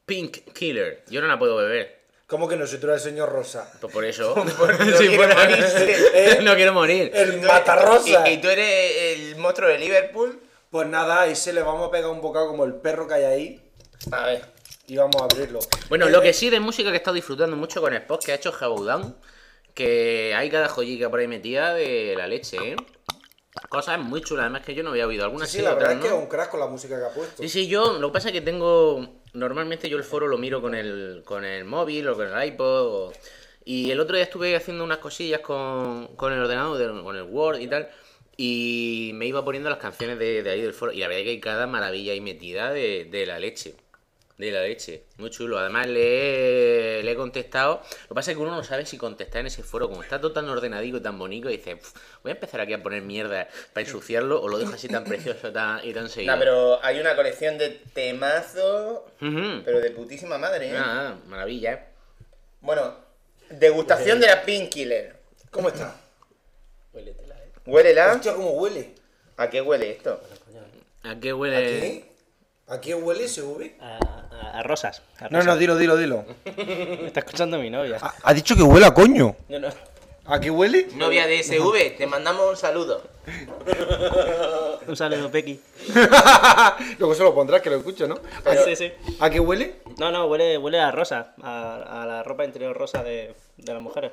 Pink Killer. Yo no la puedo beber. ¿Cómo que no? Si tú eres el señor Rosa. Pues por eso. (laughs) (laughs) No Sí, quiere por- morirse. ¿Eh? no quiero morir. El matarrosa. ¿Y, y tú eres el monstruo de Liverpool? Pues nada, ahí se le vamos a pegar un bocado como el perro que hay ahí. A ver. Y vamos a abrirlo. Bueno, lo que sí de música que he estado disfrutando mucho con el post que ha hecho Jaboudan, que hay cada joyica por ahí metida de la leche, ¿eh? Cosas muy chulas, además que yo no había oído algunas Sí, sí, la verdad es que no. es un crack con la música que ha puesto. Sí, sí, yo lo que pasa es que tengo. Normalmente yo el foro lo miro con el, con el móvil o con el iPod. o- Y el otro día estuve haciendo unas cosillas con, con el ordenador, de- con el Word y tal. Y me iba poniendo las canciones de, de ahí del foro. Y la verdad es que hay cada maravilla ahí metida de, de la leche. De la leche. Muy chulo. Además le he, le he contestado. Lo que pasa es que uno no sabe si contestar en ese foro. Como está todo tan ordenadico y tan bonito, y dice, "Pf, voy a empezar aquí a poner mierda para ensuciarlo. O lo dejo así tan precioso tan, y tan seguido. No, pero hay una colección de temazos, pero de putísima madre, ¿eh? Nada, maravilla, ¿eh? Bueno, degustación de la Painkiller. ¿Cómo está? Huéletela, eh. Huélela. Hostia, cómo huele. ¿A qué huele esto? ¿A qué ¿A huele? qué? ¿A qué huele SV? A, a- a rosas. a No, rosas. no, dilo, dilo, dilo. Me (laughs) está escuchando mi novia. Ha dicho que huele a coño. No, no. ¿A qué huele? Novia de SV, te mandamos un saludo. (laughs) Un saludo, Pequi. (laughs) Luego se lo pondrás que lo escucha, ¿no? ¿A, Sí, sí. ¿A qué huele? No, no, huele, huele a rosa. A, a la ropa interior rosa de, de las mujeres.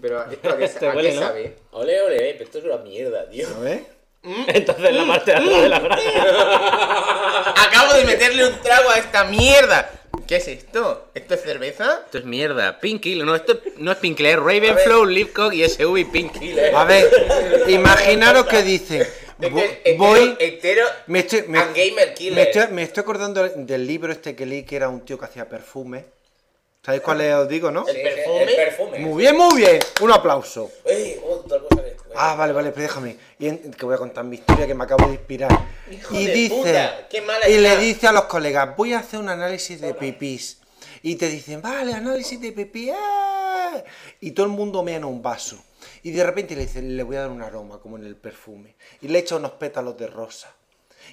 Pero esto a qué, Te a qué huele, ¿no? sabe? Ole, ole, eh, pero esto es una mierda, tío. A ver. Entonces la parte de atrás de la granja. Un trago a esta mierda. ¿Qué es esto? ¿Esto es cerveza? Esto es mierda. Pinky, no, esto no es Pinky, es Ravenflow, Leafcock y SV Pinky. A ver, imaginaros que dice. vo- Este- Voy. Hetero Me estoy, me, gamer killer. me estoy, me estoy acordando del libro este que leí que era un tío que hacía perfume. ¿Sabéis cuál es? Os digo, ¿no? El perfume. El perfume. Muy bien, muy bien. Un aplauso. Otra cosa. Ah, vale, vale, pero déjame. Y en- que voy a contar mi historia que me acabo de inspirar. Hijo y de dice. puta, qué mala y le dice a los colegas, voy a hacer un análisis de pipís. Y te dicen, vale, análisis de pipí. ¡eh!". Y todo el mundo mea en un vaso. Y de repente le dice, le voy a dar un aroma, como en el perfume. Y le echa unos pétalos de rosa.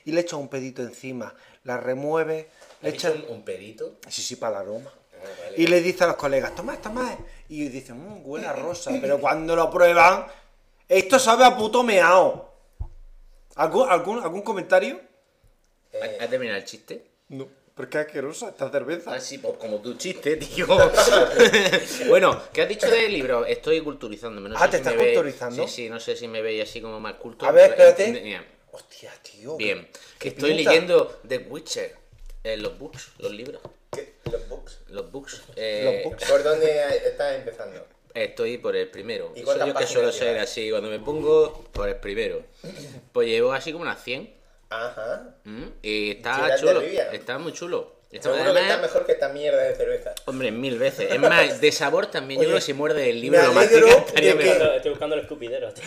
Y le echa un pedito encima. La remueve. Le ¿Has echa. dicho un, un pedito? Sí, sí, para el aroma. Ah, vale. Y le dice a los colegas, toma, toma. Y dicen, mmm, huele a rosa. Pero cuando lo prueban, esto sabe a puto meao. ¿Algún, algún, algún comentario? ¿Ha terminado el chiste? No, porque es asquerosa esta cerveza. Ah, sí, pues como tu chiste, tío. (laughs) bueno, ¿qué has dicho del libro? Estoy culturizándome. No Ah, sé ¿te si estás me ve- culturizando? Sí, sí, no sé si me veis así como más culto. A ver, espérate. Mira, Hostia, tío. Bien, qué estoy pinta. leyendo The Witcher. eh, los books, los libros. ¿Qué? ¿Los books? Los books. eh, Los books. ¿Por dónde estás empezando? Estoy por el primero. ¿Y Soy yo que suelo ser así, cuando me pongo por el primero. (clears throat) Pues llevo así como unas 100. Ajá. ¿m? Y está chulo. Está muy chulo. Está, Seguro que además- está mejor que esta mierda de cerveza. Hombre, mil veces. Es más, (laughs) de sabor también. Oye, yo creo que si muerde el libro me lo alegro mastica, estaría mejor. Estoy buscando el escupidero, tío.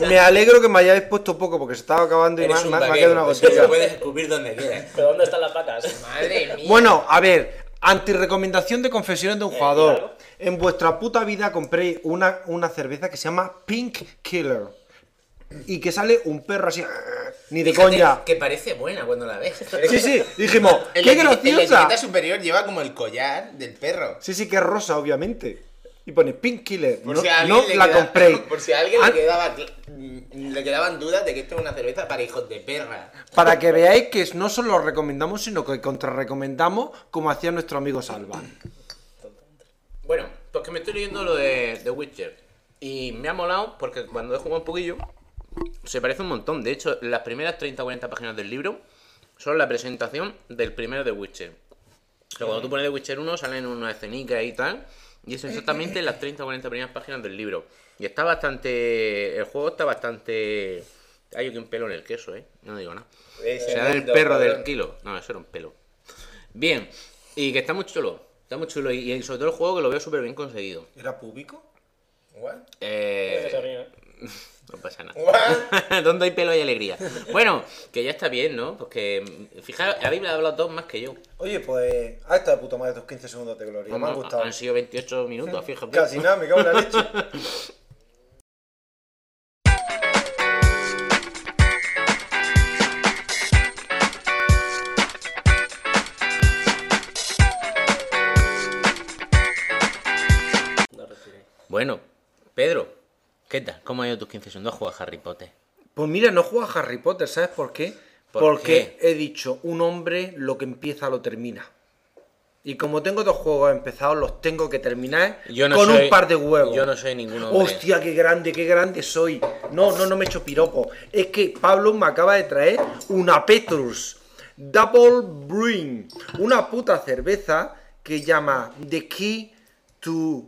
(laughs) Me alegro que me hayáis puesto poco porque se estaba acabando y me, Eres ha- un me ha- me ha vaquero, quedado una gotita. puedes escupir donde quieras. ¿Pero dónde están las vacas? Madre mía. Bueno, a ver, antirecomendación de confesiones de un jugador. claro. En vuestra puta vida compréis una, una cerveza que se llama Pink Killer. Y que sale un perro así. Ni de Fíjate coña. Que parece buena cuando la ves. (laughs) Sí, sí, dijimos, (laughs) ¡qué En la etiqueta graciosa! superior lleva como el collar del perro. Sí, sí, que es rosa, obviamente. Y pone Pink Killer. Por no si no la queda- compréis. (laughs) Por si a alguien le, quedaba, mm, le quedaban dudas de que esto es una cerveza para hijos de perra. Para que veáis que no solo lo recomendamos, sino que contrarrecomendamos como hacía nuestro amigo Salva. Bueno, pues que me estoy leyendo lo de The Witcher. Y me ha molado porque cuando he jugado un poquillo, se parece un montón. De hecho, las primeras 30 o 40 páginas del libro son la presentación del primero de Witcher. O sea, cuando tú pones The Witcher 1 salen unas escenicas y tal. Y es exactamente las 30 o 40 primeras páginas del libro. Y está bastante. El juego está bastante. Hay aquí un pelo en el queso, ¿eh? No digo nada. Ese O sea, del mundo, perro del kilo. No, eso era un pelo. Bien. Y que está muy chulo. Está muy chulo. Y, y sobre todo el juego que lo veo súper bien conseguido. ¿Era público? What? Eh, ¿eh? (laughs) no pasa nada. (laughs) Donde hay pelo hay alegría. Bueno, que ya está bien, ¿no? Porque, fijaos, habéis hablado todos más que yo. Oye, pues. Ah, está de puta madre tus 15 segundos de gloria. Me han gustado. han sido 28 minutos, fíjate. (laughs) Casi nada, me cago en la leche. Bueno, Pedro, ¿qué tal? ¿Cómo ha ido tus 15 segundos? ¿Has jugado a Harry Potter? Pues mira, no juego a Harry Potter, ¿sabes por qué? ¿Por porque he dicho, un hombre lo que empieza lo termina. Y como tengo dos juegos empezados, los tengo que terminar Yo no con soy- un par de huevos. Yo no soy ningún hombre. Hostia, qué grande, qué grande soy. No, no, no me echo piropo. Es que Pablo me acaba de traer una Petrus Double Brewing. Una puta cerveza que llama The Key to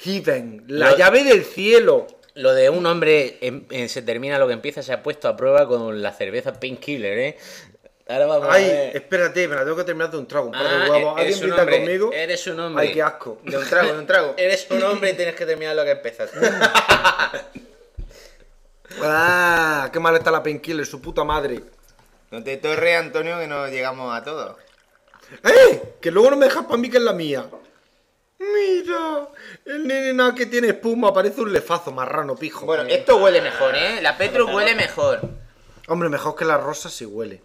Heaven. La Lo- llave del cielo. Lo de un hombre em- em, se termina lo que empieza se ha puesto a prueba con la cerveza Painkiller, ¿eh? Ahora vamos a Ay, ver. espérate, me la tengo que terminar de un trago. Un par Ah, de huevos. eres ¿Alguien un grita hombre, conmigo? Eres un hombre. Ay, qué asco. De un trago, de un trago. (laughs) Eres un hombre y tienes que terminar lo que empezaste. (laughs) Ah, qué mal está la painkiller, su puta madre. No te torre, Antonio, que no llegamos a todo. ¡Eh! Que luego no me dejas para mí que es la mía. Mira, el nene nada que tiene espuma, parece un lefazo marrano, pijo. Bueno, esto huele mejor, ¿eh? La Petrus huele mejor. Hombre, mejor que la rosa si huele.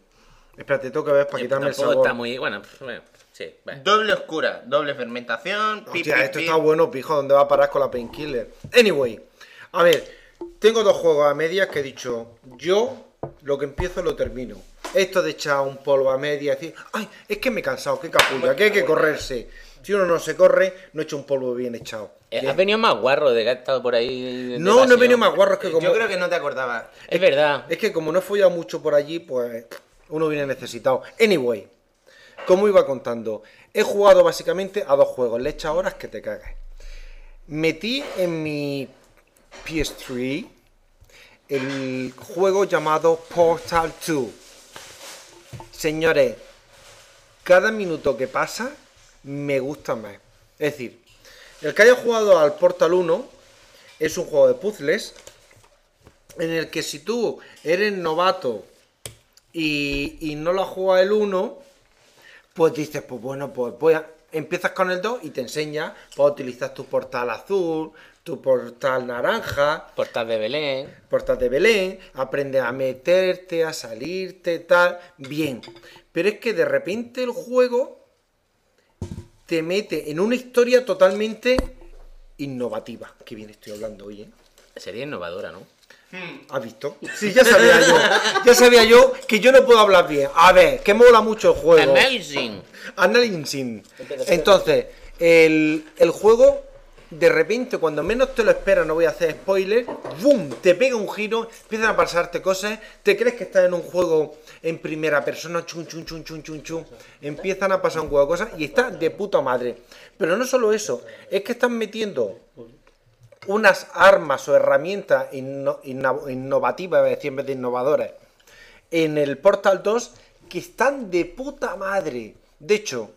Espérate, tengo que ver para quitarme el sabor. está muy. Bueno, pues, bueno, sí. vale. Doble oscura, doble fermentación. Hostia, pip, esto pip. está bueno, pijo, ¿dónde va a parar con la painkiller? Anyway, a ver, tengo dos juegos a medias que he dicho, yo lo que empiezo lo termino. Esto de echar un polvo a medias, decir, ay, es que me he cansado, qué capulla, que hay que correrse. Si uno no se corre, no echa un polvo bien echado. Eh, ¿Has venido más guarro de que has estado por ahí? de No, no he venido más guarro, es que como... Yo creo que no te acordabas. Es verdad. Es que como no he follado mucho por allí, pues uno viene necesitado. Anyway, como iba contando, he jugado básicamente a dos juegos, le he echado horas que te cagas. Metí en mi PS3 el juego llamado Portal 2. Señores, cada minuto que pasa me gusta más. Es decir, el que haya jugado al Portal 1 es un juego de puzzles en el que si tú eres novato y, y no lo has jugado el 1, pues dices, pues bueno, pues voy a- empiezas con el 2 y te enseña, pues utilizar tu portal azul, tu portal naranja, Portal de Belén. portal de Belén, aprendes a meterte, a salirte, tal, bien. Pero es que de repente el juego te mete en una historia totalmente innovativa. Que bien estoy hablando hoy, ¿eh? Sería innovadora, ¿no? ¿Has visto? Sí, ya sabía yo. Ya sabía yo que yo no puedo hablar bien. A ver, que mola mucho el juego. Amazing. Analyzing. Entonces, el, el juego, de repente, cuando menos te lo esperas, no voy a hacer spoiler, ¡boom! Te pega un giro, empiezan a pasarte cosas, te crees que estás en un juego en primera persona, chun, chun, chun, chun, chun, chun. Empiezan a pasar un huevo de cosas y está de puta madre. Pero no solo eso, es que están metiendo unas armas o herramientas inno- inno- innovativas, decir, en vez de innovadoras, en el Portal 2 que están de puta madre. De hecho,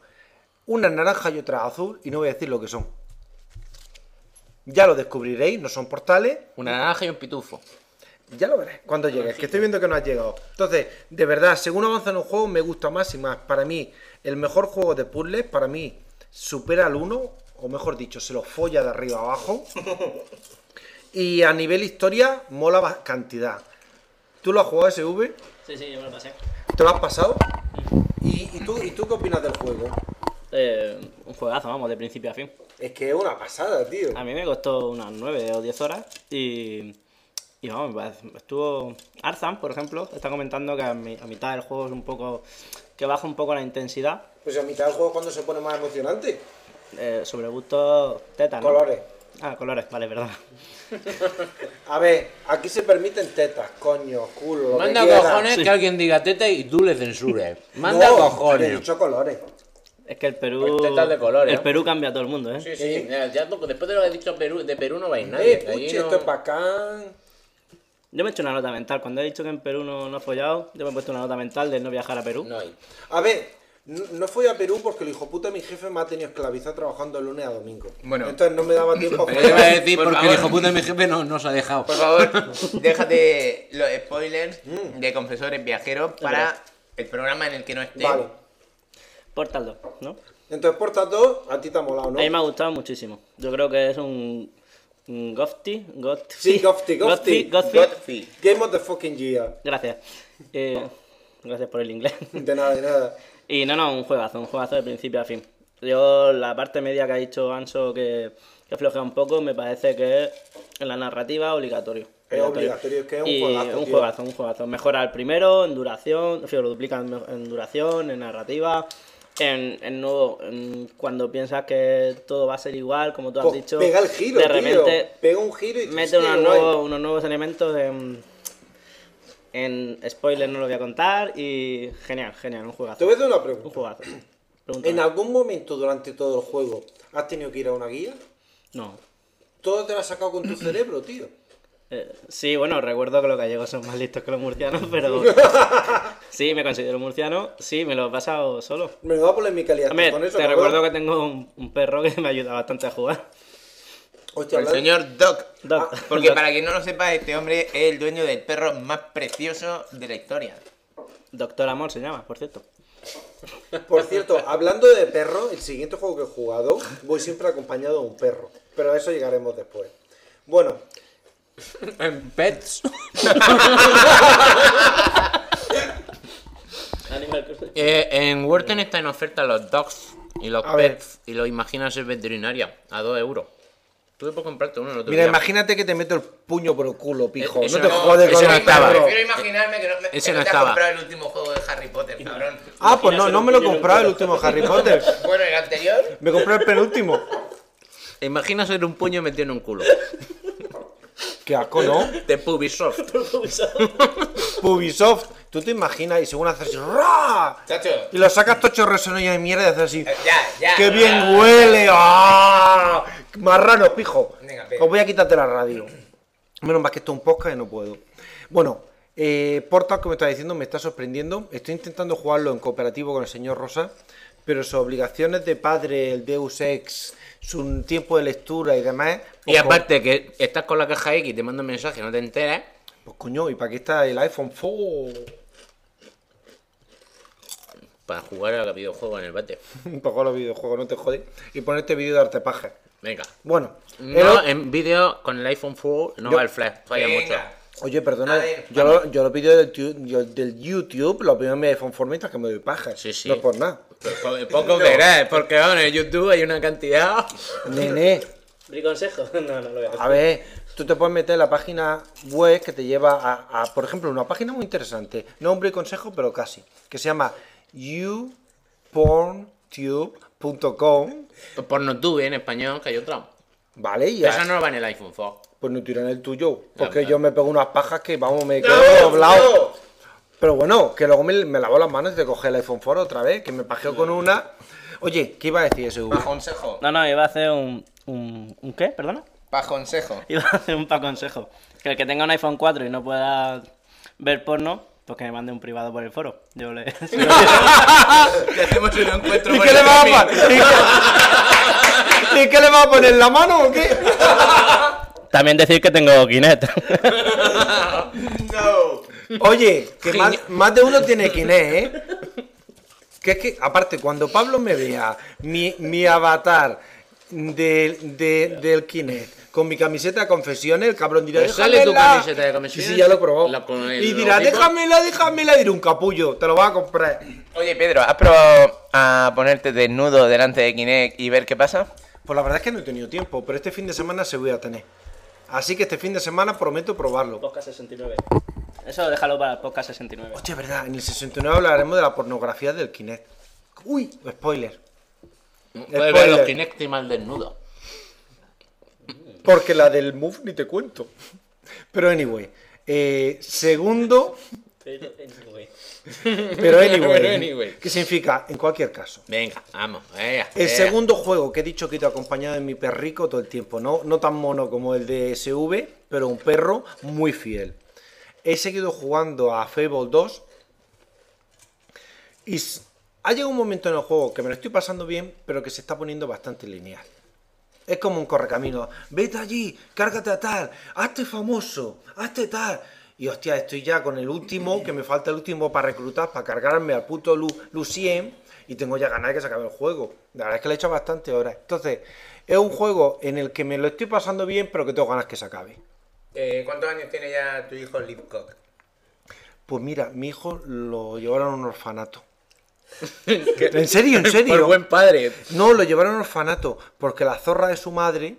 una naranja y otra azul, y no voy a decir lo que son. Ya lo descubriréis, no son portales, Una naranja y un pitufo. ya lo veréis cuando llegues, que estoy viendo que no has llegado. Entonces, de verdad, según avanza en un juego, me gusta más y más. Para mí, el mejor juego de puzzles, para mí, supera al 1, o mejor dicho, se lo folla de arriba a abajo. (laughs) Y a nivel historia, mola cantidad. ¿Tú lo has jugado SV? Sí, sí, yo me lo pasé. ¿Te lo has pasado? ¿Y, y tú, ¿Y tú qué opinas del juego? Eh, un juegazo, vamos, de principio a fin. Es que es una pasada, tío. A mí me costó unas 9 o 10 horas y, y vamos, estuvo... Arzan, por ejemplo, está comentando que a, mi- a mitad del juego es un poco... que baja un poco la intensidad. Pues a mitad del juego cuando se pone más emocionante. Eh, sobre gusto teta, ¿no? Colores. Ah, colores, vale, perdón. (laughs) A ver, aquí se permiten tetas, coño, culo, lo Manda que cojones que alguien diga teta y tú le censures. (laughs) Manda No, He cojones. dicho colores. Es que el Perú... Pues tetas de colores, El. Perú cambia a todo el mundo, ¿eh? Sí, sí. Ya, después de lo que he dicho Perú, de Perú no vais nadie. Eh, puchi, no- esto es bacán. Yo me he hecho una nota mental. Cuando he dicho que en Perú no, no he follado, yo me he puesto una nota mental de no viajar a Perú. no hay. A ver, no, no fui a Perú porque el hijo puta de mi jefe me ha tenido esclavizado trabajando de lunes a domingo. Bueno. Entonces no me daba (laughs) tiempo a yo iba a decir Por porque favor. el hijo puta de mi jefe no nos ha dejado. Por favor, (laughs) déjate los spoilers Mm. de confesores viajeros para el programa en el que no esté. Vale. Portal 2, ¿no? Entonces, Porta 2, a ti te ha molado, ¿no? A mí me ha gustado muchísimo. Yo creo que es un... un Gofty, Gofty. Sí, Gofty, Gofty. Gofty. Game of the fucking year. Gracias. Eh, gracias por el inglés. De nada, de nada. Y no, no, un juegazo, un juegazo de principio a fin. Yo, la parte media que ha dicho Anso que, que flojea un poco, me parece que es en la narrativa obligatorio. obligatorio, es que es un Y juegazo, un tío. juegazo, un juegazo. Mejora el primero en duración, lo duplica en, en duración, en narrativa. En, en nuevo, en cuando piensas que todo va a ser igual, como tú has Pues dicho, pega el giro, de tío. repente Pega un giro y mete unos nuevos, unos nuevos elementos en, en spoiler no lo voy a contar y genial, genial, un juegazo. Te voy a hacer una Un pregunta. jugazo. Pregúntame. ¿En algún momento durante todo el juego has tenido que ir a una guía? No. Todo te lo has sacado con tu cerebro, tío. Eh, sí, bueno, recuerdo que los gallegos son más listos que los murcianos, pero (laughs) sí, me considero murciano, sí, me lo he pasado solo. Me da polémica liarte Hombre, con eso. te ¿no? recuerdo que tengo un, un perro que me ayuda bastante a jugar. Hostia, El señor Doc. Doc. Ah, Porque para quien no lo sepa, este hombre es el dueño del perro más precioso de la historia. Doctor Amor se llama, por cierto. Por cierto, hablando de perro, el siguiente juego que he jugado, voy siempre acompañado de un perro. Pero a eso llegaremos después. Bueno, En Pets. Eh, en Wharton está en oferta los dogs y los A ver. pets y los imaginas en veterinaria a 2 euros. Tuve por comprarte uno el otro mira, día. imagínate que te meto el puño por el culo, pijo. Eh, no te no- jodes con no estaba. Prefiero imaginarme que no, que Ese no no te has estaba. comprado el último juego de Harry Potter, cabrón. Ah, pues no, no me lo he comprado el último Harry Potter. (laughs) Bueno, el anterior. Me compré el penúltimo. Imagina ser un puño metido en un culo. Qué asco, ¿no? (laughs) De Pubisoft. (laughs) Pubisoft. Tú te imaginas y según haces así, ¡ra! Chacho. Y lo sacas tocho resonilla de mierda y haces así. Eh, Ya, ya. ¡Qué bien huele! ¡Ah! Marrano, pijo. Venga. Os voy a quitarte la radio. Menos mal que esto es un podcast y no puedo. Bueno, eh, Portal, como estaba diciendo, me está sorprendiendo. Estoy intentando jugarlo en cooperativo con el señor Rosa, pero sus obligaciones de padre, el Deus Ex, su tiempo de lectura y demás. Y pues, aparte que estás con la caja X y te manda un mensaje, no te enteras. Pues coño, ¿y para qué está el iPhone 4? Para jugar a videojuegos en el bate. (laughs) Para jugar los videojuegos, no te jodes. Y ponerte vídeo de arte paja. Venga. Bueno, No, el- en vídeo con el iPhone 4 no Yo- va el flash, falla mucho. Venga. Oye, perdona, A ver, yo, lo- yo los vídeos del, yo del YouTube los veo en mi iPhone 4 mientras que me doy paja. Sí, sí. No por nada. Po- Poco querés, (laughs) porque vamos, en YouTube hay una cantidad. Nene, ¿Mi consejo? (laughs) No, no lo voy a decir. a ver, tú te puedes meter en la página web que te lleva a, a, por ejemplo, una página muy interesante. No hombre y consejo, pero casi. Que se llama youporntube.com. Por NoTube en español, que hay otra. Vale, y esa no va en el iPhone 4. Pues no tiran el tuyo. Porque claro. yo me pego unas pajas que, vamos, me quedo doblado. Pero bueno, que luego me, me lavo las manos de coger el iPhone 4 otra vez, que me pajeo con una. Oye, ¿qué iba a decir ese V? Consejo. No, no, iba a hacer un, un... ¿Un qué? ¿Perdona? Pa' consejo. (laughs) Iba a hacer un pa' consejo. Que el que tenga un iPhone 4 y no pueda ver porno, pues que me mande un privado por el foro. Yo le... (laughs) (laughs) Le hacemos un encuentro ¿Y por qué le el va a poner? ¿Y qué- ¿Y qué le va a poner? ¿La mano o qué? También decir que tengo Kinect. Oye, que más, más de uno tiene Kinect, ¿eh? Que es que, aparte, cuando Pablo me vea mi, mi avatar de, de- del Kinect con mi camiseta de confesiones, el cabrón dirá, Pues sale tu camiseta de confesiones, Sí, sí, ya lo he probado. la- y dirá, déjamela, déjamela, diré un capullo, te lo vas a comprar. Oye, Pedro, ¿has probado a ponerte desnudo delante de Kinect y ver qué pasa? Pues la verdad es que no he tenido tiempo, pero este fin de semana se voy a tener. Así que este fin de semana prometo probarlo. Podcast 69. Eso déjalo para el podcast 69. Hostia, verdad, en el 69 hablaremos de la pornografía del Kinect. Uy, spoiler. Puedes ver los. Kinect y mal desnudo. Porque la del Move ni te cuento. Pero anyway. eh, segundo, Pero, anyway. pero anyway, Pero anyway. ¿Qué significa? En cualquier caso. Venga, vamos, venga. El venga. segundo juego que he dicho que te ha acompañado de mi perrico todo el tiempo, no, no tan mono como el de SV, pero un perro muy fiel. He seguido jugando a Fable 2 y ha llegado un momento en el juego que me lo estoy pasando bien, pero que se está poniendo bastante lineal. Es como un correcamino. Vete allí, cárgate a tal, hazte famoso, hazte tal. Y hostia, estoy ya con el último, que me falta el último para reclutar, para cargarme al puto Lu Lucien. Y tengo ya ganas de que se acabe el juego. La verdad es que le he hecho bastante horas. Entonces, es un juego en el que me lo estoy pasando bien, pero que tengo ganas que se acabe. Eh, ¿Cuántos años tiene ya tu hijo Lipcock? Pues mira, mi hijo lo llevaron a un orfanato. (laughs) ¿En serio? ¿En serio? Por buen padre. No, lo llevaron a un orfanato porque la zorra de su madre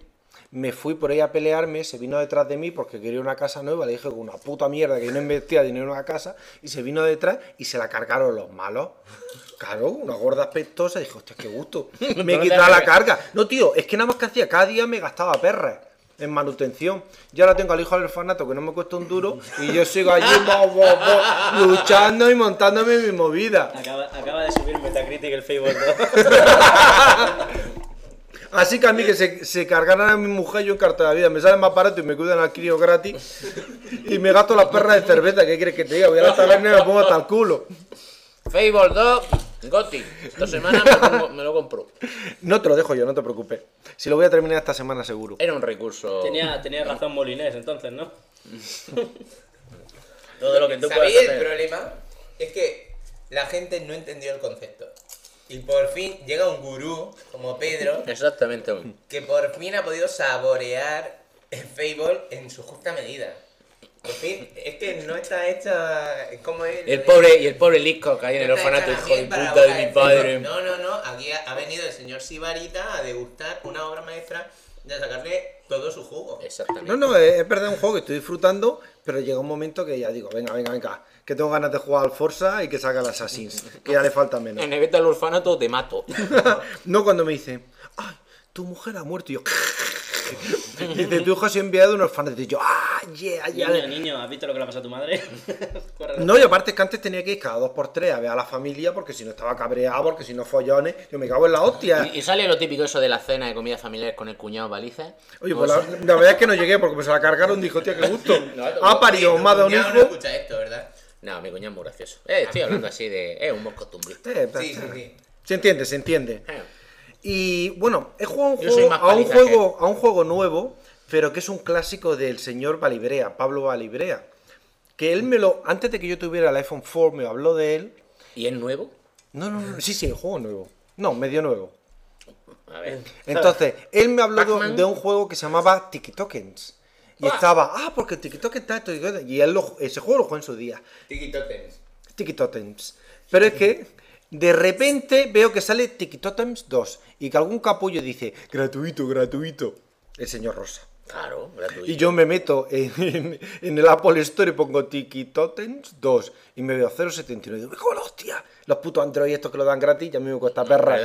me fui por ahí a pelearme, se vino detrás de mí porque quería una casa nueva, le dije con una puta mierda que yo no invertía dinero en una casa, y se vino detrás y se la cargaron los malos. Claro, una gorda aspectosa, dije, hostia, qué gusto. (laughs) Me he quitado la carga. No, tío, es que nada más que hacía, cada día me gastaba perras en manutención. Yo ahora tengo al hijo del orfanato que no me cuesta un duro y yo sigo allí bo, bo, bo, luchando y montándome mi movida. Acaba, acaba de subir Metacritic el Facebook 2. (laughs) Así que a mí que se, se cargaran a mi mujer yo en carta de la vida, me sale más barato y me cuidan al crío gratis y me gasto las perras de cerveza, ¿qué quieres que te diga? Voy a la taberna y me pongo hasta el culo. Fable 2, Goti. Esta semana me, pongo- me lo compro. No te lo dejo yo, no te preocupes. Si lo voy a terminar esta semana seguro. Era un recurso. Tenía, tenía razón Molinés entonces, ¿no? (laughs) Todo lo que tú puedas ¿Sabéis el hacer. problema? Es que la gente no entendió el concepto. Y por fin llega un gurú como Pedro (laughs) Exactamente. que por fin ha podido saborear el Fable en su justa medida. Por fin, es que no está hecha como es. El pobre, y el pobre Lisco que hay en el orfanato, hijo de puta de mi del padre. No, no, no. Aquí ha, ha venido el señor Sibarita a degustar una obra maestra y a sacarle todo su jugo. Exactamente. No, no, es, es verdad, un juego que estoy disfrutando, pero llega un momento que ya digo, venga, venga, venga, que tengo ganas de jugar al Forza y que salga el Assassin's, que ya le falta menos. En el al orfanato te mato. (laughs) no cuando me dice, ay, tu mujer ha muerto, y yo... Dice, tu hijo se ha enviado a un orfanato, y yo, ah, yeah, yeah. Niño, niño, ¿has visto lo que le ha pasado a tu madre? (laughs) No, y aparte es que antes tenía que ir cada dos por tres a ver a la familia, porque si no estaba cabreado, porque si no follones, yo me cago en la hostia. Y, y sale lo típico eso de la cena de comida familiar con el cuñado baliza. Oye, pues la, la verdad es que no llegué porque me se la cargaron, dijo, tío, qué gusto. (laughs) Ha parido, Oye, me ha tu dado un cuñado hijo. no escucha esto, ¿verdad? No, mi cuñado es muy gracioso. Eh, estoy hablando así de. Es un buen costumbrista. Eh, Sí, sí, sí. Se entiende, se entiende. Eh. Y bueno, he jugado un juego, a, un juego, a un juego nuevo, pero que es un clásico del señor Balibrea, Pablo Balibrea. Que él me lo. Antes de que yo tuviera el iPhone 4, me habló de él. ¿Y es nuevo? No, no, no. Sí, sí, el juego nuevo. No, medio nuevo. A ver. Entonces, él me habló de, un juego que se llamaba TikTokens. Y estaba, ah, porque TikTok está esto. Y él lo- ese juego lo jugó en su día. Tiki Totems. TikTotems. Pero es que de repente veo que sale TikTotems 2 y que algún capullo dice gratuito, gratuito. El señor Rosa. Claro, gratuito. Y yo me meto en, en- en el Apple Store y pongo TikTotems 2 y me veo 0.79 y digo, ¡hijo de la hostia! Los putos Android estos que lo dan gratis ya a mí me cuesta perra.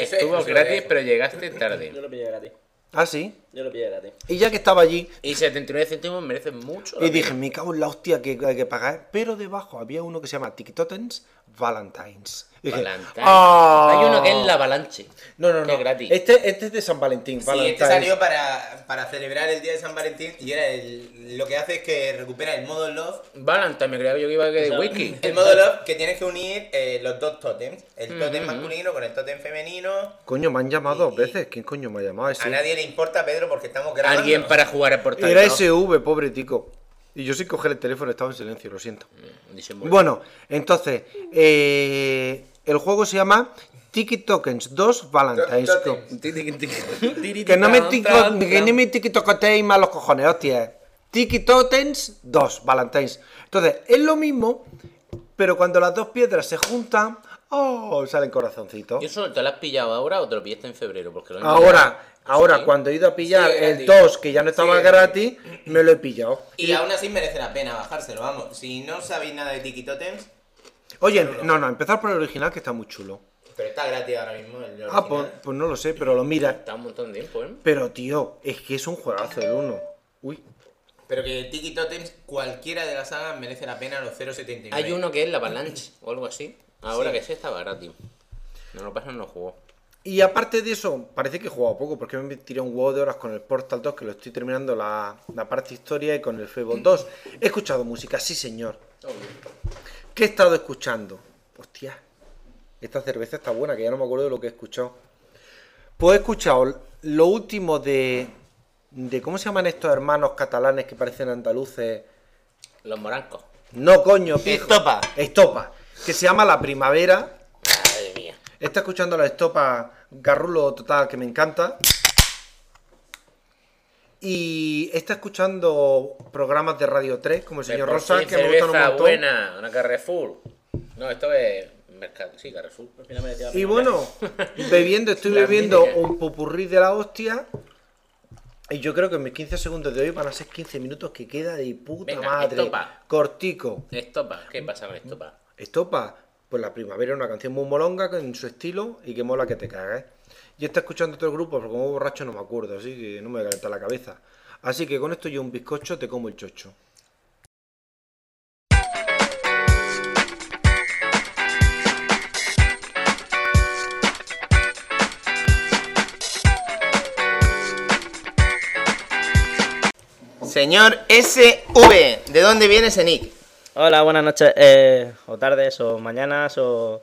Estuvo eso gratis, pero llegaste tarde. Yo lo pillé gratis. Ah, sí. Yo lo pillé gratis. Y ya que estaba allí, Y 79 céntimos merecen mucho. y dije, me cago en la hostia que hay que pagar. Pero debajo había uno que se llama TikTotems Valentines. Dije, Valentine. "Ah". Hay uno que es la avalanche. No, no, que no. es gratis. Este, este es de San Valentín. Sí, Valentines. este salió para, para celebrar el día de San Valentín y era el, lo que hace es que recupera el modo Love. Valentine, me creía yo que iba a que de sea, wiki. (laughs) El modo Love que tienes que unir eh, los dos totems. El totem masculino con el totem femenino. Coño, me han llamado dos veces. ¿Quién coño me ha llamado? Ese? A nadie le importa, Pedro, porque estamos grabando. Alguien para jugar a portal. Era SV, pobre tico. Y yo sin coger el teléfono estaba en silencio, lo siento. Disimula. Bueno, entonces, eh, el juego se llama Tiki Tokens 2 Valentine's. Que no me, tikitocoteéis más los cojones, hostia. Tiki Tokens 2 Valentine's. Entonces, es lo mismo, pero cuando las dos piedras se juntan, oh, salen corazoncitos. ¿Y eso te lo has pillado ahora o te lo pillaste en febrero? Porque lo Ahora. Ahora Sí. cuando he ido a pillar Sí, el. 2, que ya no estaba Sí, gratis, me lo he pillado. Y aún así merece la pena bajárselo, vamos. Si no sabéis nada de Tiki Totems, Oye, no, no, empezar por el original que está muy chulo. pero está gratis ahora mismo. El original. Ah, pues, pues no lo sé, pero lo mira. Está un montón de tiempo, ¿eh? Pero tío, es que es un juegazo el 1. Uy. Pero que Tiki Totems, cualquiera de las sagas merece la pena los 0.79. Hay uno que es la avalanche o algo así. Ahora Sí. que sí estaba gratis. No lo pasa, no lo jugó. Y aparte de eso, parece que he jugado poco, porque me tiré un huevo de horas con el Portal 2, que lo estoy terminando la, la parte historia, y con el Fable 2. He escuchado música, sí señor. ¿Qué he estado escuchando? Hostia, esta cerveza está buena, que ya no me acuerdo de lo que he escuchado. Pues he escuchado lo último de... de ¿Cómo se llaman estos hermanos catalanes que parecen andaluces? Los morancos. No, coño, pijo. Estopa. Estopa. Que se llama La Primavera. Está escuchando la estopa Garrulo Total, que me encanta. Y está escuchando programas de Radio 3, como el señor Rosa, que me gustan un montón. buena, una Carrefour. No, esto es mercado. Sí, Carrefour. Al final me Y bueno, bebiendo, estoy bebiendo un pupurrí de la hostia. Y yo creo que mis 15 segundos de hoy van a ser 15 minutos que queda de puta Venga, madre. estopa. Cortico. Estopa, ¿qué pasa con estopa? Estopa, pues la primavera una canción muy molonga en su estilo y que mola que te cagas. Yo estoy escuchando otro grupo, pero como borracho no me acuerdo, así que no me voy a calentar la cabeza. Así que con esto yo un bizcocho te como el chocho. Señor SV, ¿de dónde viene ese nick? Hola, buenas noches, eh, o tardes, o mañanas, o,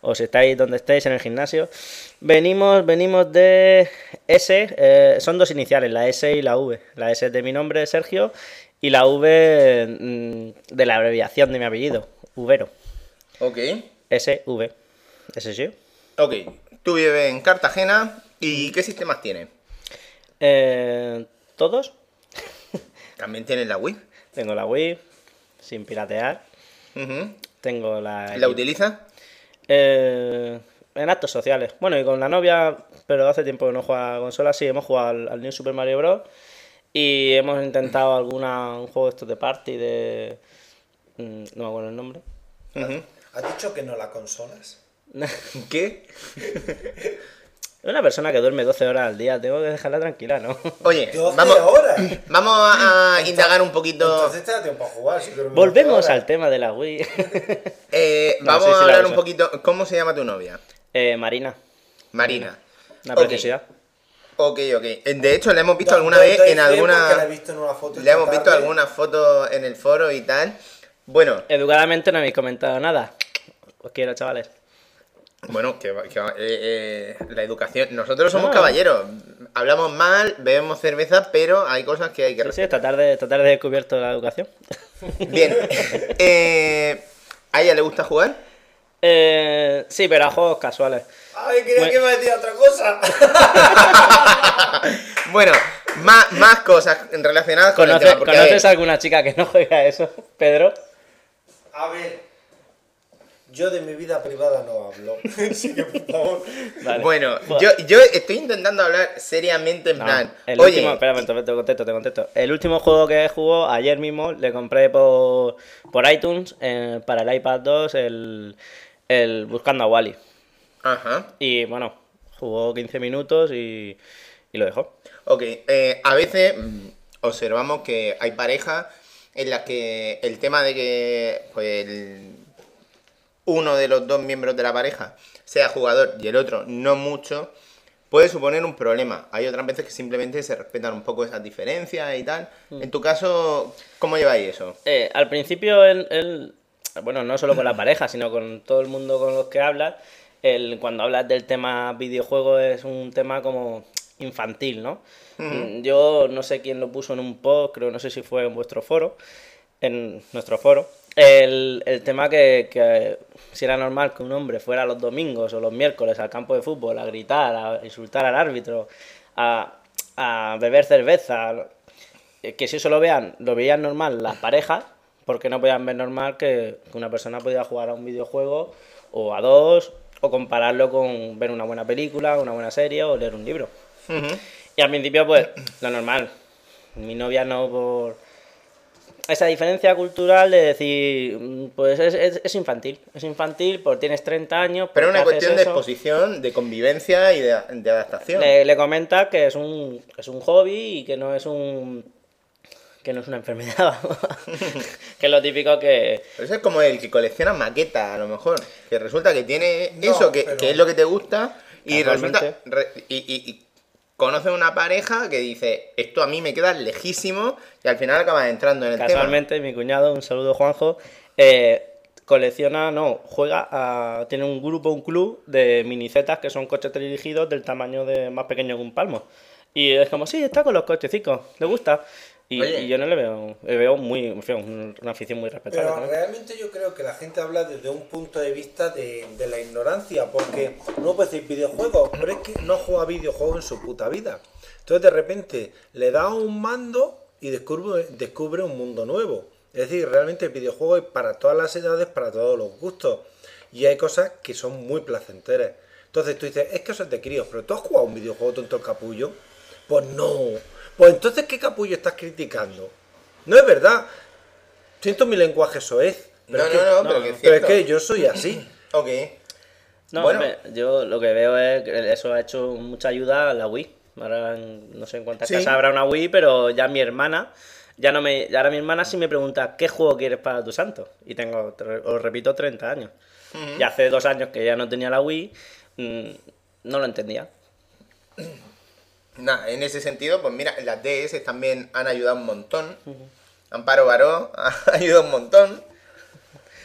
o si estáis donde estéis en el gimnasio. Venimos, venimos de S, eh, son dos iniciales, la S y la V. La S es de mi nombre, Sergio, y la V mm, de la abreviación de mi apellido, Ubero. Ok. SV. ¿Ese sí? Ok. Tú vives en Cartagena y ¿qué sistemas tienes? Eh, ¿Todos? También tienes la Wii. Tengo la Wii, sin piratear. Tengo la... ¿La utilizas? Eh, en actos sociales. Bueno, y con la novia, pero hace tiempo que no juega a consolas, sí, hemos jugado al, al New Super Mario Bros. Y hemos intentado alguna, un juego de estos de party de... mm, No me acuerdo el nombre. Ujú. ¿Has dicho que no la consolas? (laughs) ¿Qué? (laughs) Una persona que duerme 12 horas al día, tengo que dejarla tranquila, ¿no? (laughs) Oye, 12 vamos, horas. vamos a, indagar un poquito. Entonces te da tiempo a jugar. si duermes 12 Volvemos al tema de la Wii. Eh, (laughs) No, vamos sí, sí a la hablar un poquito. ¿Cómo se llama tu novia? Eh, Marina, Marina. una preciosidad. Ok, ok. De hecho, la hemos visto alguna vez en alguna. La he visto en una foto Le hemos visto tarde. algunas fotos en el foro y tal. Bueno, Educadamente no habéis comentado nada. Os quiero, chavales. Bueno, que, va- que eh, eh, la educación. Nosotros somos Ah. caballeros. Hablamos mal, bebemos cerveza, pero hay cosas que hay que Sí, sí, esta tarde, esta tarde he descubierto la educación. (laughs) Bien. Eh, ¿A ella le gusta jugar? Eh, sí, pero a juegos casuales. Ay, quería Bueno. que me decía otra cosa. (laughs) Bueno, más, más cosas relacionadas con el ¿Conoce- tema. porque, a ver, ¿Conoces alguna chica que no juega a eso, Pedro? A ver. Yo de mi vida privada no hablo. (laughs) Así que, por favor. Vale. Bueno, yo, yo estoy intentando hablar seriamente en No, plan. el Oye, último, espera un momento, te contesto, te contesto. El último juego que jugó ayer mismo le compré por, por iTunes eh, para el iPad 2 el, el Buscando a Wally. Ajá. Y bueno, jugó 15 minutos y, y lo dejó. Ok, eh, a veces mm, observamos que hay parejas en las que el tema de que pues, el- uno de los dos miembros de la pareja sea jugador y el otro no mucho, puede suponer un problema. Hay otras veces que simplemente se respetan un poco esas diferencias y tal. Mm. En tu caso, ¿cómo lleváis eso? Eh, al principio él, él- bueno, no solo con la pareja, sino con todo el mundo con los que hablas, él, cuando hablas del tema videojuego es un tema como infantil, ¿no? Mm, Yo no sé quién lo puso en un post, creo, no sé si fue en vuestro foro, en nuestro foro, el, el tema que, que si era normal que un hombre fuera los domingos o los miércoles al campo de fútbol a gritar, a insultar al árbitro, a, a beber cerveza, eh, que si eso lo vean, lo veían normal las parejas, porque no podían ver normal que, que una persona podía jugar a un videojuego o a dos, o compararlo con ver una buena película, una buena serie o leer un libro. Y al principio, pues, lo normal. Mi novia no por esa diferencia cultural de decir, mm, pues es, es- es infantil. Es infantil porque tienes 30 años. Pero es porque una cuestión de exposición, de convivencia y de, de adaptación. Le, le comenta que es un, es un hobby y que no es un que no es una enfermedad. (laughs) (laughs) que es lo típico que... Pero eso es como el que colecciona maquetas, a lo mejor. Que resulta que tiene No, eso, que, pero- que es lo que te gusta, y resulta. re- y, y, y conoces una pareja que dice, esto a mí me queda lejísimo, y al final acabas entrando en el Casualmente, mi cuñado, un saludo Juanjo, eh, colecciona, no, juega, a, tiene un grupo, un club de minicetas que son coches dirigidos del tamaño de más pequeño que un palmo. Y es como, sí, está con los cochecitos, le gusta. Y, yo no le veo, le veo muy, en fin, una afición muy respetable. Pero realmente yo creo que la gente habla desde un punto de vista de, de la ignorancia, porque no puede decir videojuegos, pero es que no juega videojuegos en su puta vida. Entonces de repente le da un mando y descubre, descubre un mundo nuevo. Es decir, realmente el videojuego es para todas las edades, para todos los gustos. Y hay cosas que son muy placenteras. Entonces tú dices, es que eso es de críos, pero tú has jugado un videojuego tonto el capullo. Pues no, Pues entonces, ¿qué capullo estás criticando? No es verdad. Siento mi lenguaje soez. Pero, No, es, que, no, no, pero que es pero es que yo soy así. (clears throat) Ok. No, Bueno. hombre, yo lo que veo es que eso ha hecho mucha ayuda a la Wii. Ahora no sé en cuántas Sí. casas habrá una Wii, pero ya mi hermana, ya no me, ya ahora mi hermana sí me pregunta qué juego quieres para tu santo. Y tengo, te- os repito, 30 años. Y hace dos años que ya no tenía la Wii, mm, no lo entendía. (clears throat) Nada, en ese sentido, pues mira, las DS también han ayudado un montón. Amparo Baró (laughs) ha ayudado un montón.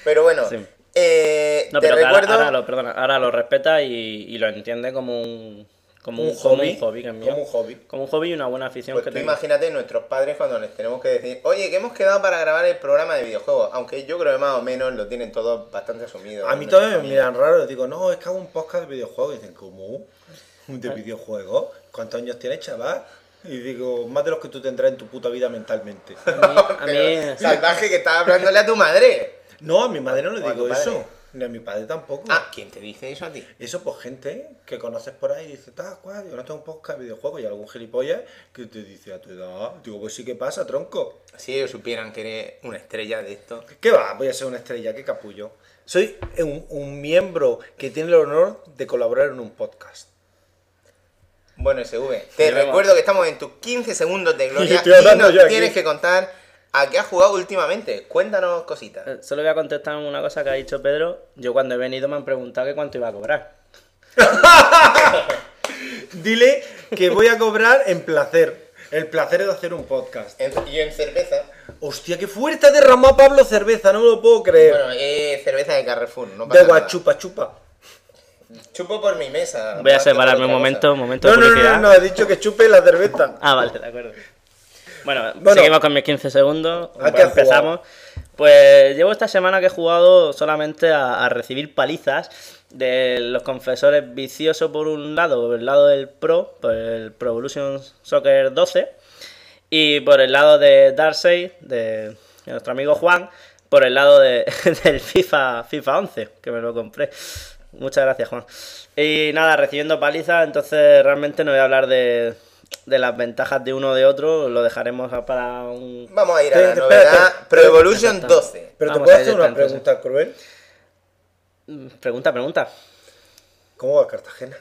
Pero bueno, Sí. eh, No, te pero que ahora, recuerdo. ahora lo, perdona, ahora lo respeta y, y lo entiende como un, como un, Un como hobby, un hobby que es mío. como un hobby. Como un hobby y una buena afición Pues que tú tengo. imagínate nuestros padres cuando les tenemos que decir, oye, que hemos quedado para grabar el programa de videojuegos. Aunque yo creo que más o menos lo tienen todos bastante asumido. A mí todavía me miran raro. Les digo, no, es que hago un podcast de videojuegos. Y dicen, ¿cómo? ¿De (laughs) videojuegos? ¿Cuántos años tienes, chaval? Y digo, más de los que tú tendrás en tu puta vida mentalmente. A mí, a (laughs) salvaje que estás hablándole a tu madre. No, a mi madre no le digo eso. Ni a mi padre tampoco. Ah, ¿quién te dice eso a ti? Eso, pues gente que conoces por ahí dice, tal cual, yo no tengo un podcast de videojuegos y algún gilipollas que te dice a tu edad. Digo, pues sí que pasa, tronco. Si ellos supieran que eres una estrella de esto. ¿Qué va? Voy a ser una estrella, qué capullo. Soy un, un miembro que tiene el honor de colaborar en un podcast. Bueno, SV, te recuerdo que estamos en tus 15 segundos de (laughs) gloria y nos tienes que contar a qué has jugado últimamente. Cuéntanos cositas. Eh, Solo voy a contestar una cosa que ha dicho Pedro. Yo cuando he venido me han preguntado que cuánto iba a cobrar. (laughs) Dile que voy a cobrar en placer. El placer de hacer un podcast. En- y en cerveza. Hostia, qué fuerte ha derramado Pablo cerveza, no me lo puedo creer. Bueno, eh, cerveza de Carrefour, no pasa de nada. guachupa chupa. Chupo por mi mesa. Voy a separarme un momento, un momento No, de no, no, no, no, he dicho que chupe la cerveza. (laughs) Ah, vale, de acuerdo. Bueno, Bueno. seguimos con mis 15 segundos. ¿A Pues qué empezamos. Pues llevo esta semana que he jugado solamente a, a recibir palizas de los confesores viciosos por un lado, por el lado del Pro, por el Pro Evolution Soccer 12, y por el lado de Darkseid, de, de nuestro amigo Juan, por el lado de- (laughs) del FIFA, FIFA 11, que me lo compré. Muchas gracias, Juan. Y nada, recibiendo palizas, entonces realmente no voy a hablar de, de las ventajas de uno o de otro, lo dejaremos para un... Vamos a ir a la novedad espérate. Pro Evolution Exacto. 12. Pero te puedo hacer una entonces. pregunta cruel. Pregunta, pregunta. ¿Cómo va Cartagena?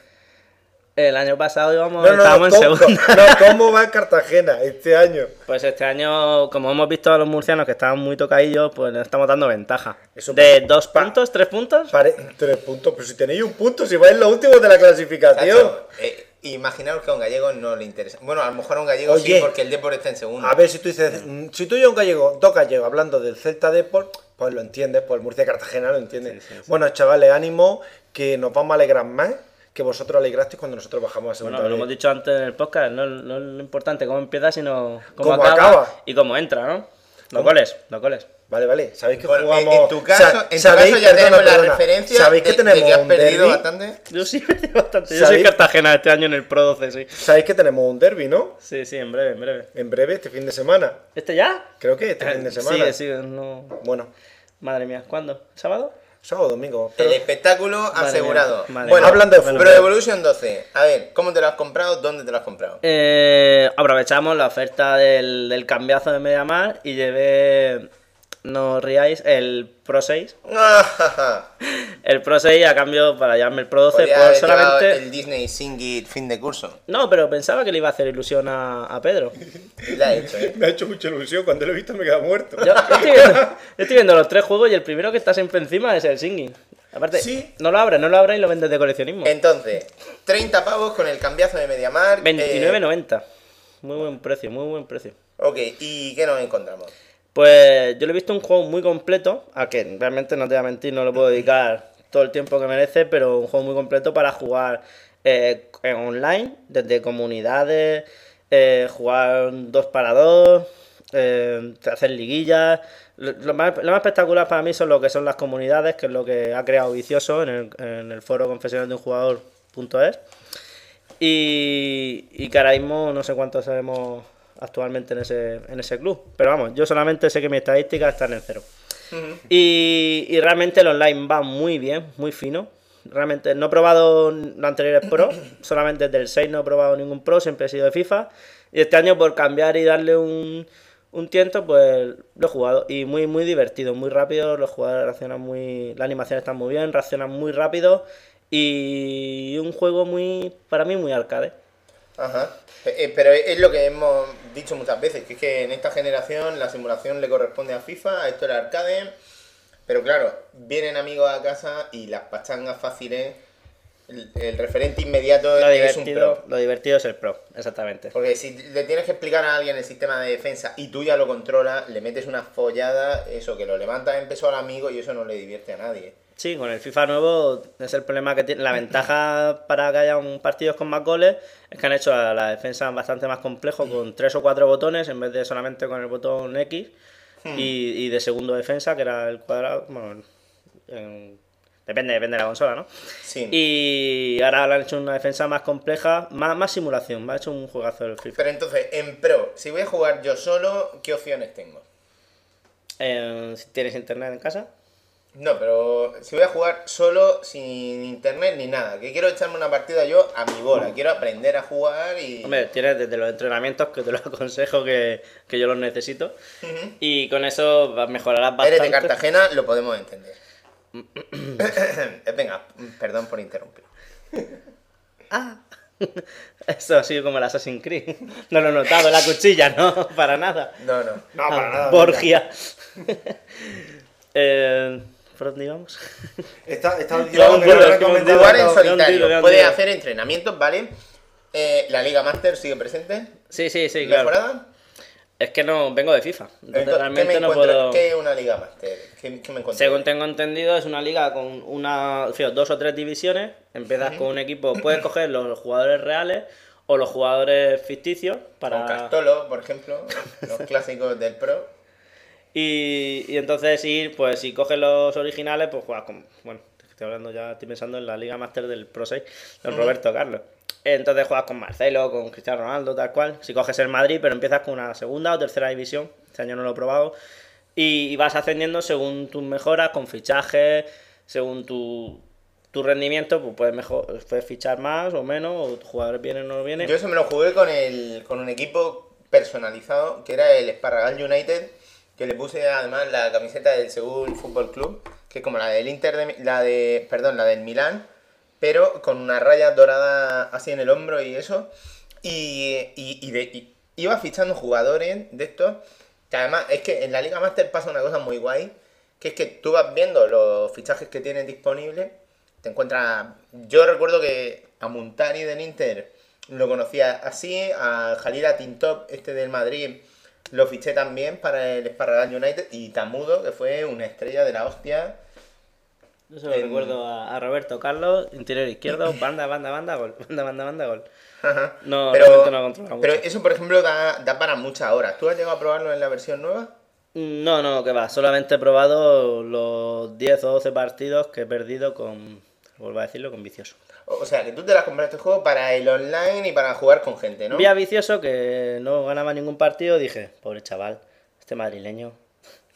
El año pasado íbamos, No, no, no, estábamos en ¿cómo, segunda. no, ¿cómo va Cartagena este año? Pues este año, como hemos visto a los murcianos que estaban muy tocadillos, pues les estamos dando ventaja. Eso ¿De dos pa- puntos, tres puntos? Pare- tres puntos, pero si tenéis un punto, si vais en los últimos de la clasificación. Tacho, eh, imaginaos que a un gallego no le interesa. Bueno, a lo mejor a un gallego sí, porque el Depor está en segundo. A ver, si tú dices, mm, si tú y yo un gallego, dos gallegos hablando del Celta Deport, pues lo entiendes, pues el Murcia Cartagena lo entiendes. Bueno, chavales, ánimo, que nos vamos a alegrar más que vosotros alegrasteis cuando nosotros bajamos a segunda Bueno, lo hemos dicho antes en el podcast, no, no es lo importante cómo empieza, sino cómo, Cómo acaba, acaba. y cómo entra, ¿no? Los goles, los goles. Vale, vale, sabéis que Bueno, en- jugamos... en tu caso, sa- en tu sabéis- caso ya perdona, tenemos la perdona, referencia ¿Sabéis de, que tenemos de que has un perdido bastante. Yo sí me digo bastante. Yo soy ¿Sabéis? Cartagena este año en el Pro 12, sí. Sabéis que tenemos un derby, ¿no? Sí, sí, en breve, en breve. En breve, este fin de semana. ¿Este ya? Creo que este fin de semana. Sigue, sigue, no... Bueno, Madre mía, ¿cuándo? ¿Sábado? Sábado domingo. El espectáculo asegurado. bueno, mía. Hablan de. Pro Evolution 12. A ver, ¿cómo te lo has comprado? ¿Dónde te lo has comprado? Eh, aprovechamos la oferta del, del cambiazo de Mediamar y llevé, no os riáis, el Pro 6. (laughs) El Pro 6 a cambio para llevarme el Pro 12 Podría por haber llevado solamente... el Disney Singit fin de curso. No, pero pensaba que le iba a hacer ilusión a, a Pedro. (laughs) La ha hecho, ¿eh? Me ha hecho mucha ilusión, cuando lo he visto me he quedado muerto. Yo, yo estoy viendo, yo estoy viendo los tres juegos y el primero que está siempre encima es el Singing. Aparte, Sí. no lo abres, no lo abres y lo vendes de coleccionismo. Entonces, 30 pavos con el cambiazo de Mediamar. eh, 29.90. Muy buen precio, muy buen precio. ok, ¿y qué nos encontramos? Pues yo le he visto un juego muy completo, a que realmente no te voy a mentir, no le puedo dedicar todo el tiempo que merece, pero un juego muy completo para jugar eh, en online, desde comunidades, eh, jugar dos para dos, eh, hacer liguillas. Lo, lo más, lo más espectacular para mí son lo que son las comunidades, que es lo que ha creado Vicioso en el, foro confesional de un jugador.es. Y, y que ahora mismo no sé cuántos sabemos actualmente en ese, en ese club. Pero vamos, yo solamente sé que mis estadísticas están en cero. y, y realmente el online va muy bien, muy fino. Realmente no he probado los anteriores pro, (coughs) solamente desde el 6 no he probado ningún pro, siempre he sido de FIFA. Y este año por cambiar y darle un, un tiento, pues lo he jugado. Y muy, muy divertido, muy rápido, los jugadores reaccionan muy... La animación está muy bien, reaccionan muy rápido. Y un juego muy, para mí, muy arcade. Ajá. Eh, eh, pero es lo que hemos dicho muchas veces, que es que en esta generación la simulación le corresponde a FIFA, a esto era arcade. Pero claro, vienen amigos a casa y las pachangas fáciles, el, el referente inmediato Lo es un pro. lo divertido es el pro, exactamente. Porque si le tienes que explicar a alguien el sistema de defensa y tú ya lo controlas, le metes una follada, eso, que lo levantas en peso al amigo y eso no le divierte a nadie. Sí, con el FIFA nuevo es el problema que tiene. La ventaja para que haya un partidos con más goles es que han hecho la, la defensa bastante más complejo con tres o cuatro botones en vez de solamente con el botón X y, y de segundo defensa que era el cuadrado. Bueno, en- depende, depende de la consola, ¿no? Sí. Y ahora le han hecho una defensa más compleja, más, más simulación. Me ha hecho un juegazo el FIFA. Pero entonces, en pro, si voy a jugar yo solo, ¿qué opciones tengo? Eh, si tienes internet en casa. No, pero si voy a jugar solo, sin internet ni nada, que quiero echarme una partida yo a mi bola, quiero aprender a jugar y... Hombre, tienes desde los entrenamientos que te lo (laughs) aconsejo que, que yo los necesito. Y con eso va- mejorarás bastante. Eres de Cartagena, lo podemos entender. (coughs) Venga, perdón por interrumpir. (laughs) (laughs) Eso ha sido como el Assassin's Creed. No lo he notado, la cuchilla, no, para nada. No, no. No, para nada. Borgia. eh, ¿Por dónde íbamos? Está, está diciendo un que no recomendado- Jugar en solitario, puedes hacer entrenamientos, ¿vale? Eh, la Liga Master sigue presente, Sí, sí, sí, claro. mejorada. Es que no vengo de FIFA. Entonces Entonces, ¿Qué me no puedo. ¿Qué es una Liga Master? ¿Qué, qué me encuentro? Según tengo entendido, es una liga con una, dos o tres divisiones. Empiezas con un equipo, puedes coger los jugadores reales o los jugadores ficticios Con para. Castolo, por ejemplo, los clásicos del Pro. Y, y entonces ir, pues si coges los originales, pues juegas con. Bueno, estoy hablando ya, estoy pensando en la Liga Master del Pro 6, del Roberto Carlos. Entonces juegas con Marcelo, con Cristiano Ronaldo, tal cual. Si coges el Madrid, pero empiezas con una segunda o tercera división, este año no lo he probado. Y, vas ascendiendo según tus mejoras, con fichajes, según tu, tu rendimiento, pues puedes, mejor, puedes fichar más o menos, o jugadores vienen o no vienen. Yo eso me lo jugué con, el, con un equipo personalizado, que era el Esparragal United, que le puse además la camiseta del Seúl Fútbol Club, que es como la del Inter de, la de, perdón, la del Milán, pero con una raya dorada así en el hombro y eso. Y, y iba fichando jugadores de estos, que además es que en la Liga Master pasa una cosa muy guay, que es que tú vas viendo los fichajes que tienes disponibles, te encuentras... Yo recuerdo que a Montari del Inter lo conocía así, a Jalila Tintop, este del Madrid, lo fiché también para el Esparragal United, y Tamudo, que fue una estrella de la hostia. Yo solo en- recuerdo a, a Roberto Carlos, interior izquierdo, (laughs) banda, banda, banda, gol, banda, banda, banda, gol. No, pero, no pero eso, por ejemplo, da, da para muchas horas. ¿Tú has llegado a probarlo en la versión nueva? No, no, que va. Solamente he probado los 10 o 12 partidos que he perdido con. Vuelvo a decirlo, con vicioso. O sea, que tú te las compraste este juego para el online y para jugar con gente, ¿no? Vi a vicioso que no ganaba ningún partido. Dije, pobre chaval, este madrileño,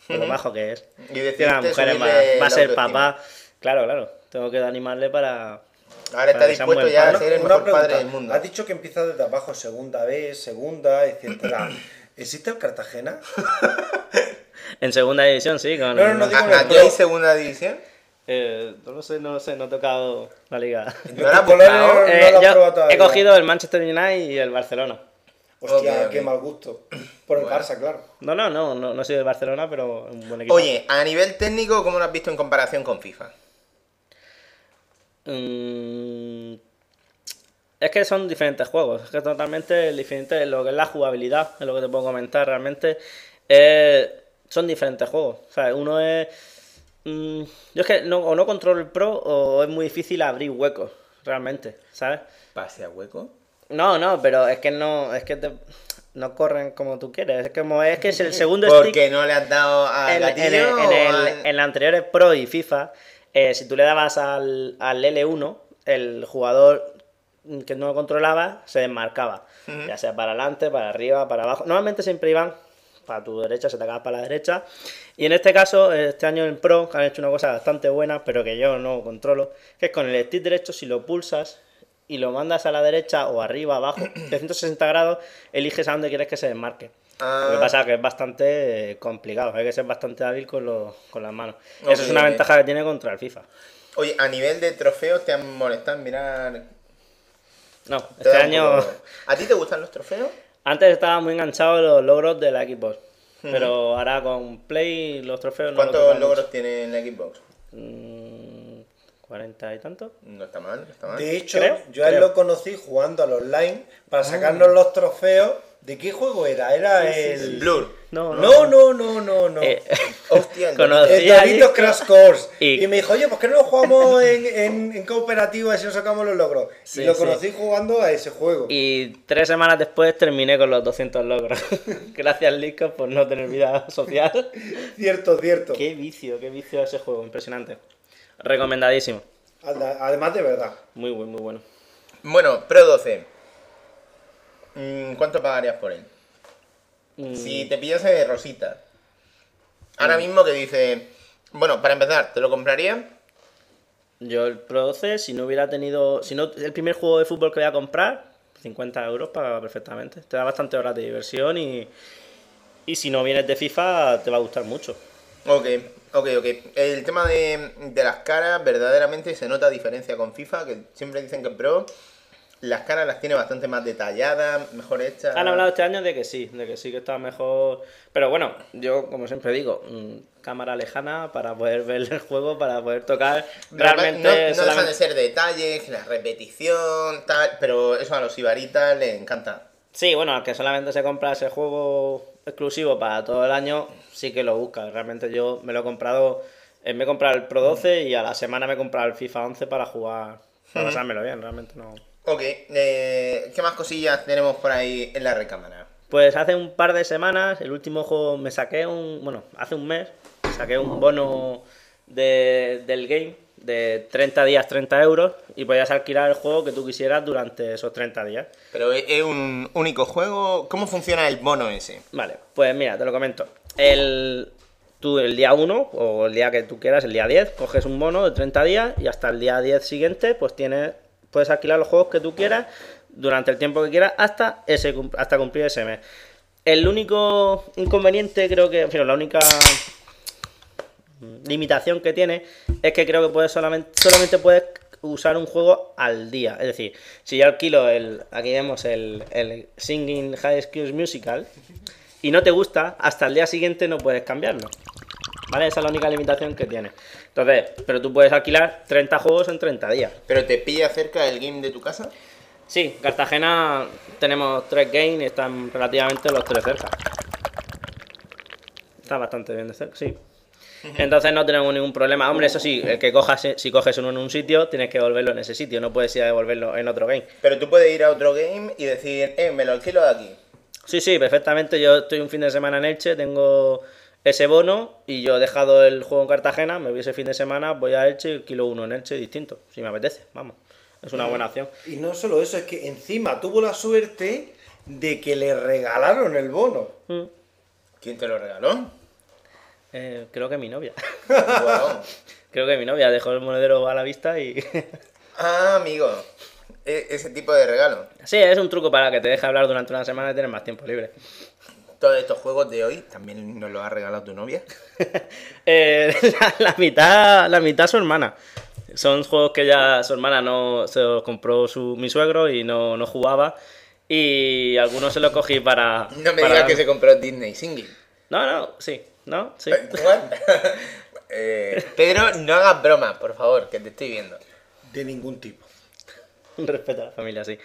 por lo majo que es. Y decidiste las mujeres, va, a la ser papá. Claro, claro. Tengo que animarle para. Ahora está para dispuesto ya a ser el mejor pregunta. padre del mundo. Has dicho que empieza desde abajo, segunda vez, segunda, etcétera. (coughs) ¿Existe el Cartagena? En segunda división, sí. Con, No, no, no, digo- ¿A- ¿Aquí hay segunda división? Eh, no lo sé, no lo sé, no he tocado la liga. ¿No la (laughs) no Eh, lo has yo probado todavía. he cogido el Manchester United y el Barcelona. Hostia, qué mal gusto. Por el Bueno. Barça, claro. No, no, no, no, no soy del Barcelona, pero un buen equipo. Oye, a nivel técnico, ¿cómo lo has visto en comparación con FIFA? Mm, es que son diferentes juegos, es que totalmente diferente lo que es la jugabilidad, es lo que te puedo comentar realmente. Eh, son diferentes juegos. O sea, uno es. Mm, yo es que no, o no controlo el pro o es muy difícil abrir huecos, realmente, ¿sabes? ¿Pase a hueco? No, no, pero es que no, es que te- no corren como tú quieres. Es que como es que es el segundo stick. Porque no le has dado al en, gatillo en el- en el- al- en la anteriores Pro y FIFA, eh, si tú le dabas al, al L1, el jugador que no lo controlaba se desmarcaba. Ya sea para adelante, para arriba, para abajo. Normalmente siempre iban para tu derecha, se te acaba para la derecha. Y en este caso, este año en Pro han hecho una cosa bastante buena, pero que yo no controlo, que es con el stick derecho, si lo pulsas y lo mandas a la derecha o arriba, abajo, (clears throat) de 160 grados, eliges a dónde quieres que se desmarque. Ah. Lo que pasa es que es bastante eh, complicado, hay que ser bastante hábil con, los- con las manos. Ok, Eso es una ok. ventaja que tiene contra el FIFA. Oye, a nivel de trofeos, ¿te han molestado mirar? No, Te este año... poco- ¿A ti te gustan los trofeos? Antes estaba muy enganchado a los logros de la Xbox. Pero ahora con Play los trofeos no lo ¿Cuántos logros tiene la Xbox? Mm, ¿40 y tanto? No está mal, no está mal. De hecho, Creo, yo a él creo. lo conocí jugando al online para sacarnos los trofeos. ¿De qué juego era? Era el. Blur. No, No, no, no, no, no. (laughs) Eh, Hostia, el (laughs) Conocí El a Doritos Crash Course. y- Y... me dijo, oye, ¿por qué no lo jugamos en, en, en cooperativo así nos sacamos los logros? Sí, y lo sí. conocí jugando a ese juego. Y tres semanas después terminé con los 200 logros. (laughs) Gracias, Lico, por no tener vida social. Cierto, cierto. qué vicio, qué vicio ese juego, impresionante. Recomendadísimo. Además de verdad. Muy bueno, muy bueno. Bueno, Pro 12. Mm, ¿Cuánto pagarías por él? Mm, Si te pillase de Rosita. Ahora mismo que dice. Bueno, para empezar, ¿te lo compraría? Yo el Pro 12, si no hubiera tenido. Si no, el primer juego de fútbol que voy a comprar, 50 euros paga perfectamente. Te da bastante horas de diversión y. Y si no vienes de FIFA, te va a gustar mucho. Ok, ok, ok. El tema de, de las caras, verdaderamente se nota diferencia con FIFA, que siempre dicen que Pro las caras las tiene bastante más detalladas, mejor hechas. Han hablado este año de que sí, de que sí que está mejor. Pero bueno, yo como siempre digo, mm, cámara lejana para poder ver el juego, para poder tocar. Realmente no, no dejan de ser detalles, la repetición, tal, pero eso a los ibaritas les encanta. Sí, bueno, al que solamente se compra ese juego exclusivo para todo el año, sí que lo busca. Realmente yo me lo he comprado, eh, me he comprado el Pro 12 y a la semana me he comprado el FIFA 11 para jugar, para pasármelo bien, realmente no. Ok, eh, ¿qué más cosillas tenemos por ahí en la recámara? Pues hace un par de semanas, el último juego me saqué un, bueno, hace un mes, saqué un bono de- del game de 30 días, 30 euros y podías alquilar el juego que tú quisieras durante esos 30 días. Pero es es un único juego. ¿Cómo funciona el bono ese? Vale, pues mira, te lo comento. El, tú el día 1 o el día que tú quieras, el día 10, coges un bono de 30 días y hasta el día 10 siguiente pues tienes, puedes alquilar los juegos que tú quieras durante el tiempo que quieras hasta, ese, hasta cumplir ese mes. El único inconveniente creo que, en la única limitación que tiene es que creo que puedes solamente, solamente puedes usar un juego al día. Es decir, si yo alquilo el, aquí vemos el, el Singing High School Musical y no te gusta, hasta el día siguiente no puedes cambiarlo. ¿Vale? Esa es la única limitación que tiene. Entonces, pero tú puedes alquilar 30 juegos en 30 días. ¿Pero te pilla cerca del game de tu casa? Sí, Cartagena tenemos tres games y están relativamente los tres cerca. Está bastante bien de cerca, sí. Entonces no tenemos ningún problema. Hombre, eso sí, el que cojas, si coges uno en un sitio, tienes que devolverlo en ese sitio, no puedes ir a devolverlo en otro game. Pero tú puedes ir a otro game y decir, eh, me lo alquilo de aquí. Sí, sí, perfectamente. Yo estoy un fin de semana en Elche, tengo ese bono y yo he dejado el juego en Cartagena, me voy ese fin de semana, voy a Elche y alquilo uno en Elche distinto, si me apetece, vamos. Es una buena opción. Y no solo eso, es que encima tuvo la suerte de que le regalaron el bono. Mm. ¿Quién te lo regaló? Eh, creo que mi novia. (laughs) Creo que mi novia dejó el monedero a la vista y... (laughs) Ah, amigo. E- ese tipo de regalo. sí, es un truco para que te deje hablar durante una semana y tener más tiempo libre. Todos estos juegos de hoy también nos los ha regalado tu novia. (laughs) Eh, (laughs) la, la mitad, la mitad su hermana. Son juegos que ya su hermana no se los compró su, mi suegro y no, no jugaba. Y algunos se los cogí para. No me para- digas que se compró Disney Singing. No, no, sí, ¿no? Sí. What? (laughs) Eh, Pedro, no hagas bromas, por favor, que te estoy viendo. De ningún tipo. (laughs) Respeto a la familia, sí.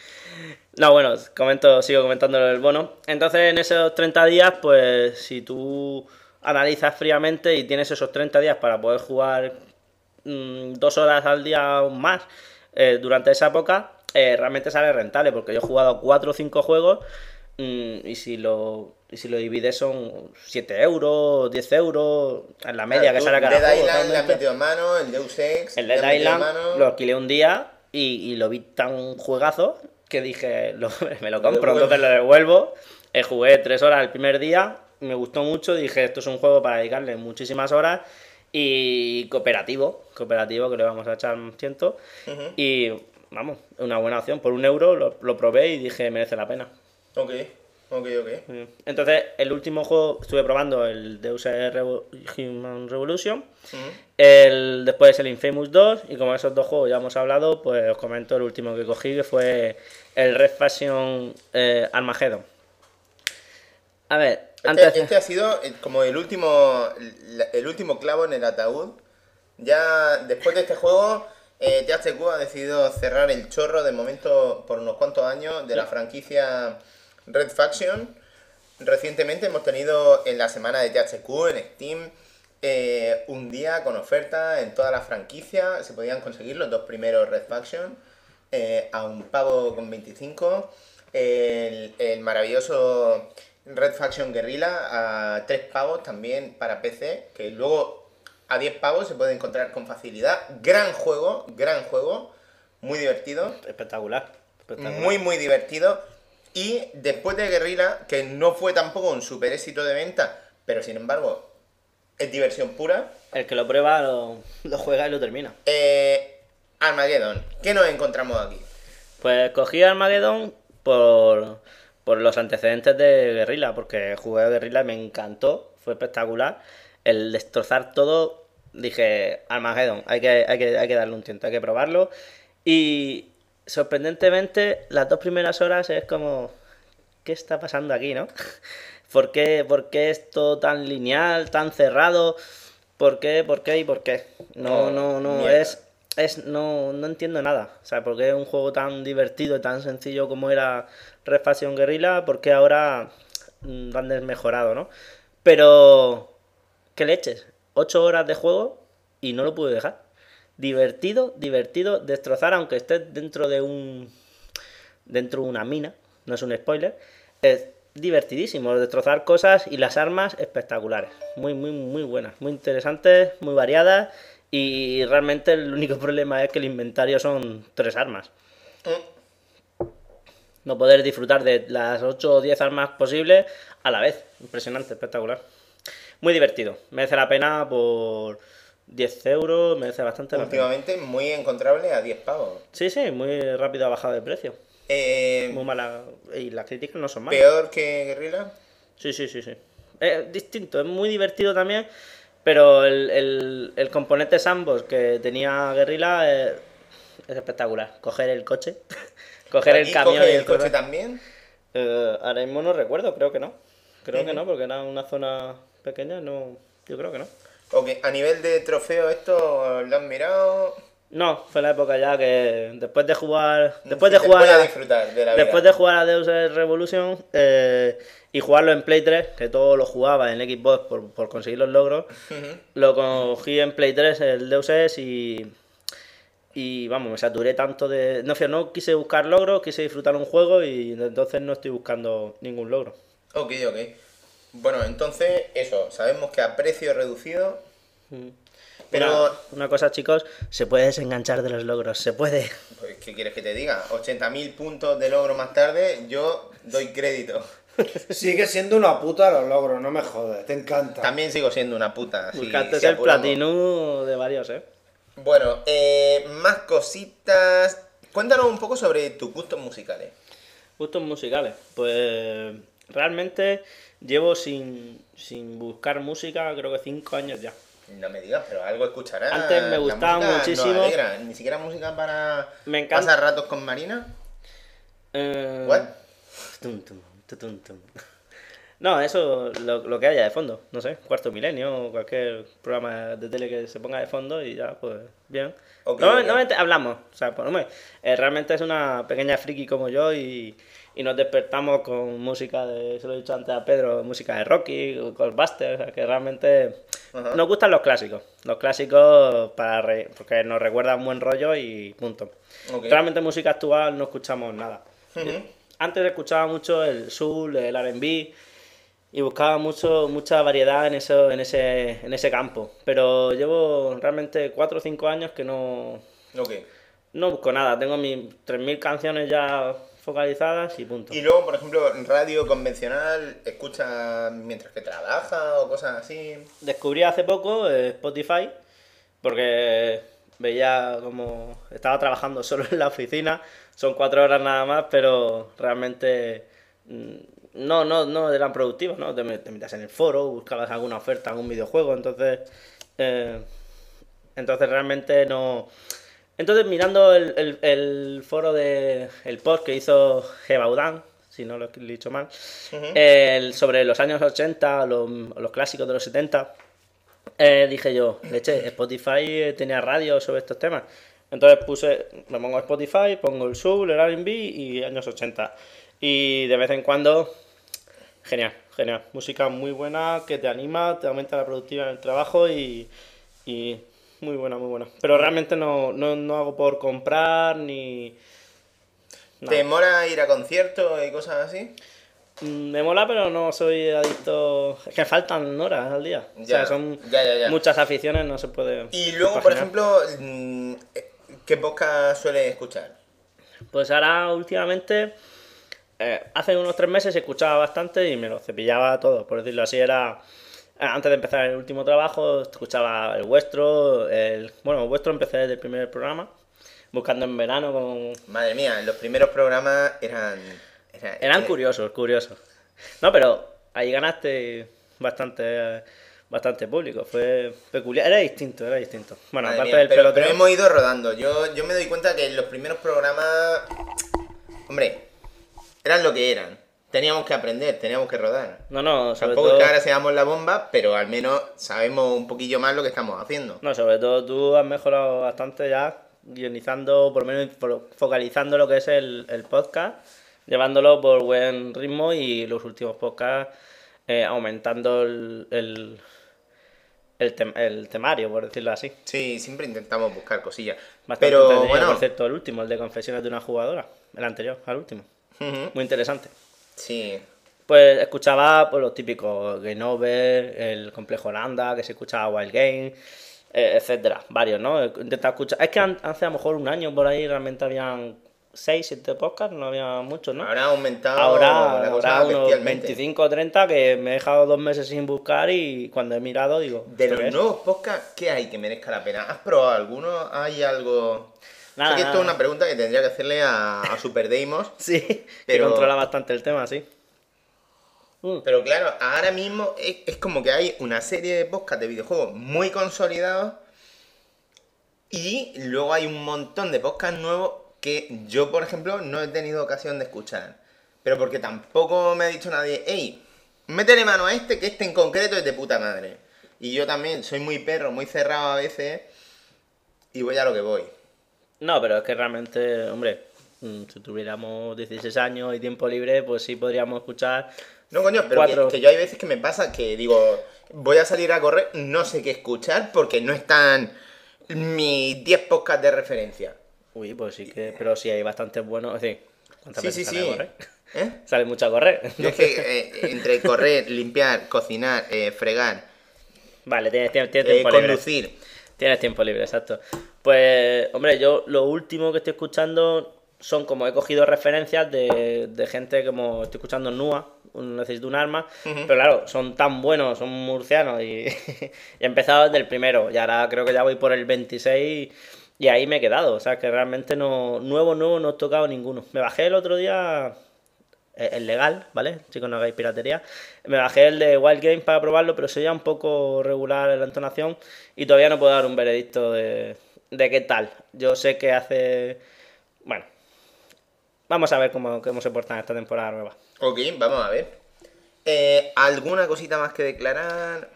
No, bueno, comento, sigo comentando del bono. Entonces, en esos 30 días, pues si tú analizas fríamente y tienes esos 30 días para poder jugar mm, dos horas al día o más eh, durante esa época, eh, realmente sale rentable, porque yo he jugado 4 o 5 juegos mm, y si lo y si lo divides son 7 euros, 10 euros, en la media que Tú, sale cada Dead juego. Island le has metido mano, el Deus Ex. El Dead Island lo alquilé un día y, y lo vi tan juegazo que dije, lo- (laughs) me lo compro, entonces lo devuelvo. Eh, jugué tres horas el primer día, me gustó mucho, dije, esto es un juego para dedicarle muchísimas horas y cooperativo, cooperativo que le vamos a echar un ciento. Y vamos, una buena opción. Por un euro lo, lo probé y dije, merece la pena. Ok, ok, ok. Entonces, el último juego estuve probando el Deus Ex Revo- Human Revolution. El, después el Infamous 2. Y como esos dos juegos ya hemos hablado, pues os comento el último que cogí, que fue el Red Faction eh, Armageddon. A ver, antes. Este, este ha sido eh, como el último, el último clavo en el ataúd. Ya después de este juego, eh, THQ ha decidido cerrar el chorro de momento por unos cuantos años de la franquicia Red Faction. Recientemente hemos tenido en la semana de THQ en Steam eh, un día con oferta en toda la franquicia. Se podían conseguir los dos primeros Red Faction eh, a un pavo con 25. El, el maravilloso Red Faction Guerrilla a 3 pavos también para PC. Que luego a 10 pavos se puede encontrar con facilidad. Gran juego, gran juego. Muy divertido. Espectacular. espectacular. Muy, muy divertido. Y después de Guerrilla, que no fue tampoco un super éxito de venta, pero sin embargo es diversión pura. El que lo prueba lo, lo juega y lo termina. Eh, Armageddon, ¿qué nos encontramos aquí? Pues cogí Armageddon por, por los antecedentes de Guerrilla, porque jugué a Guerrilla y me encantó, fue espectacular. El destrozar todo, dije, Armageddon, hay que, hay que, hay que darle un tiento, hay que probarlo. Y sorprendentemente, las dos primeras horas es como, ¿qué está pasando aquí, no? (laughs) ¿Por qué, por qué es todo tan lineal, tan cerrado? ¿Por qué, por qué y por qué? No, no, no, Mierda. es es no, no entiendo nada. O sea, ¿por qué un juego tan divertido y tan sencillo como era Red Faction Guerrilla? ¿Por qué ahora mm, lo han desmejorado, no? Pero, ¿qué leches? Ocho horas de juego y no lo pude dejar. Divertido, divertido, destrozar, aunque estés dentro de un. dentro de una mina, no es un spoiler. Es divertidísimo, destrozar cosas y las armas espectaculares. Muy, muy, muy buenas, muy interesantes, muy variadas. Y realmente el único (laughs) problema es que el inventario son tres armas. No poder disfrutar de las 8 o 10 armas posibles a la vez. Impresionante, espectacular. Muy divertido. Merece la pena por 10 euros, merece bastante la pena. Últimamente muy encontrable a 10 pavos. Sí, sí, muy rápido ha bajado de precio. Eh, Muy mala. Y las críticas no son malas. peor que Guerrilla. Sí, sí, sí, sí. Es distinto, es muy divertido también, pero el, el, el componente sandbox que tenía Guerrilla es, es espectacular. Coger el coche, (laughs) coger el camión coge y el coche correr. también. Eh, ahora mismo no recuerdo, creo que no. Creo que no, porque era una zona pequeña, no. Yo creo que no. Ok, a nivel de trofeo, esto lo han mirado. No, fue la época ya que después de jugar. Después Se de jugar. a- disfrutar de la vida. Después de jugar a Deus Ex Revolution eh, y jugarlo en Play 3, que todo lo jugaba en Xbox por, por conseguir los logros, lo cogí en Play 3 el Deus Ex y, y vamos, me saturé tanto de... No, no quise buscar logros, quise disfrutar un juego y entonces no estoy buscando ningún logro. Ok, ok. Bueno, entonces, eso, sabemos que a precio reducido. Pero, Una, una cosa chicos, se puede desenganchar de los logros, se puede. pues, ¿qué quieres que te diga? 80.000 puntos de logro más tarde, yo doy crédito. (laughs) Sigue siendo una puta los logros, no me jodas, te encanta. También sigo siendo una puta. Buscaste si el platino de varios, ¿eh? Bueno, eh, más cositas. Cuéntanos un poco sobre tus gustos musicales. Gustos musicales. Pues realmente llevo sin, sin buscar música creo que cinco años ya. No me digas, pero algo escucharás. Antes me gustaba nos muchísimo. alegra. Ni siquiera música para Me encanta- pasar ratos con Marina. Eh, What? tum, tum, tum, tum. No, eso lo, lo que haya de fondo, no sé, cuarto milenio o cualquier programa de tele que se ponga de fondo y ya, pues bien. Ok, No- ok. Normalmente hablamos, o sea, pues, hombre, eh, realmente es una pequeña friki como yo y, y nos despertamos con música de, se lo he dicho antes a Pedro, música de Rocky, Ghostbusters, o sea, que realmente Ajá. nos gustan los clásicos, los clásicos para re- porque nos recuerdan buen rollo y punto. Realmente música actual no escuchamos nada. Antes escuchaba mucho el soul, el R&B y buscaba mucho mucha variedad en eso en ese en ese campo, pero llevo realmente 4 o 5 años que no Ok. no busco nada, tengo mis 3000 canciones ya focalizadas y punto. Y luego, por ejemplo, radio convencional, escucha mientras que trabaja o cosas así. Descubrí hace poco eh, Spotify porque veía como estaba trabajando (laughs) solo en la oficina, son cuatro horas nada más, pero realmente mm, no, no, no eran productivos, ¿no? Te, met- te metías en el foro, buscabas alguna oferta, algún videojuego, entonces, eh, entonces realmente no... Entonces mirando el, el- el foro de el post que hizo Gebaudan, si no lo he dicho mal, sobre los años 80, los, los clásicos de los 70, eh, dije yo, leche, Spotify eh, tenía radio sobre estos temas. Entonces puse, me pongo a Spotify, pongo el soul, el R&B y años 80. Y de vez en cuando, genial, genial. Música muy buena, que te anima, te aumenta la productividad en el trabajo y, y muy buena, muy buena. Pero realmente no, no, no hago por comprar ni... nada. ¿Te mola ir a conciertos y cosas así? Mm, Me mola, pero no soy adicto. Es que faltan horas al día. o sea, son ya, ya, ya. muchas aficiones, no se puede. Y luego, por ejemplo, mm, ¿qué podcast sueles escuchar? Pues ahora, últimamente, eh, hace unos tres meses escuchaba bastante y me lo cepillaba todo, por decirlo así. Era. Eh, Antes de empezar el último trabajo, escuchaba el vuestro. El, bueno, el vuestro empecé desde el primer programa, buscando en verano con, Madre mía, los primeros programas eran... era- Eran era- curiosos, curiosos. No, pero ahí ganaste bastante bastante público. Fue peculiar. Era distinto, era distinto. Bueno, Madre aparte mía, del pero, peloteo. pero hemos ido rodando. Yo, yo me doy cuenta que los primeros programas... Hombre, eran lo que eran. Teníamos que aprender, teníamos que rodar. No, no, sobre Tampoco todo. es que ahora seamos la bomba, pero al menos sabemos un poquillo más lo que estamos haciendo. No, sobre todo tú has mejorado bastante ya, guionizando, por lo menos fo- focalizando lo que es el, el podcast, llevándolo por buen ritmo y los últimos podcasts eh, aumentando el, el, el, tem- el temario, por decirlo así. Sí, siempre intentamos buscar cosillas. Bastante pero bueno, por cierto, el último, el de confesiones de una jugadora, el anterior al último. Muy interesante. Sí. Pues escuchaba pues, los típicos Game Over, el complejo Holanda, que se escuchaba Wild Game, eh, etcétera, varios, ¿no? He intentado escuchar. Es que hace a lo mejor un año por ahí realmente habían 6, 7 podcasts, no había muchos, ¿no? Ahora ha aumentado Ahora, la cosa ahora unos bestialmente. 25 o 30 que me he dejado dos meses sin buscar y cuando he mirado digo. De ¿esto los nuevos podcasts, ¿qué hay que merezca la pena? ¿Has probado alguno? ¿Hay algo...? Nada, sé que esto nada. es una pregunta que tendría que hacerle a, a Super Deimos, (laughs) Sí, que Pero- controla bastante el tema, sí. Mm. pero claro, ahora mismo es, es como que hay una serie de podcasts de videojuegos muy consolidados y luego hay un montón de podcasts nuevos que yo, por ejemplo, no he tenido ocasión de escuchar. Pero porque tampoco me ha dicho nadie, hey, métele mano a este, que este en concreto es de puta madre. Y yo también soy muy perro, muy cerrado a veces y voy a lo que voy. No, pero es que realmente, hombre, mm, si tuviéramos 16 años y tiempo libre, pues sí podríamos escuchar. No, coño, pero Cuatro. que yo hay veces que me pasa que digo, voy a salir a correr, no sé qué escuchar porque no están mis 10 podcasts de referencia. Uy, pues sí que, pero sí hay bastantes buenos. Es decir, ¿cuántas Sí, veces sí, sale a sí. correr? ¿Eh? (laughs) Sale mucho a correr. Yo es que eh, entre correr, limpiar, cocinar, eh, fregar, Vale, tienes, tienes- tienes eh, tiempo libre. conducir. Tienes tiempo libre, exacto. Pues, hombre, yo lo último que estoy escuchando son como he cogido referencias de, de gente como estoy escuchando Nua, un necesito un arma, pero claro, son tan buenos, son murcianos y, (laughs) y he empezado desde el primero y ahora creo que ya voy por el 26 y ahí me he quedado, o sea que realmente no, nuevo, nuevo no he tocado ninguno. Me bajé el otro día eh, el legal, ¿vale? Chicos, no hagáis piratería. Me bajé el de Wild Game para probarlo, pero soy ya un poco regular en la entonación y todavía no puedo dar un veredicto de, de qué tal. Yo sé que hace... Bueno, vamos a ver cómo, cómo se portan esta temporada nueva. Ok, vamos a ver. Eh, ¿Alguna cosita más que declarar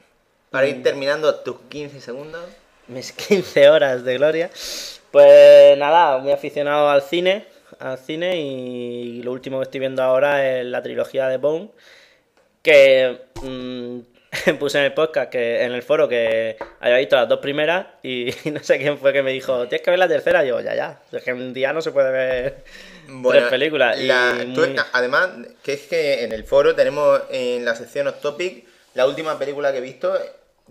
para Mm. ir terminando tus 15 segundos? Mis 15 horas de gloria. Pues nada, muy aficionado al cine, al cine y lo último que estoy viendo ahora es la trilogía de Bone, que mm, (laughs) puse en el podcast, que en el foro que había visto las dos primeras y (laughs) no sé quién fue que me dijo, tienes que ver la tercera, y yo, ya, ya, es que un día no se puede ver tres películas. y tú- además, que es que en el foro tenemos en la sección Off Topic la última película que he visto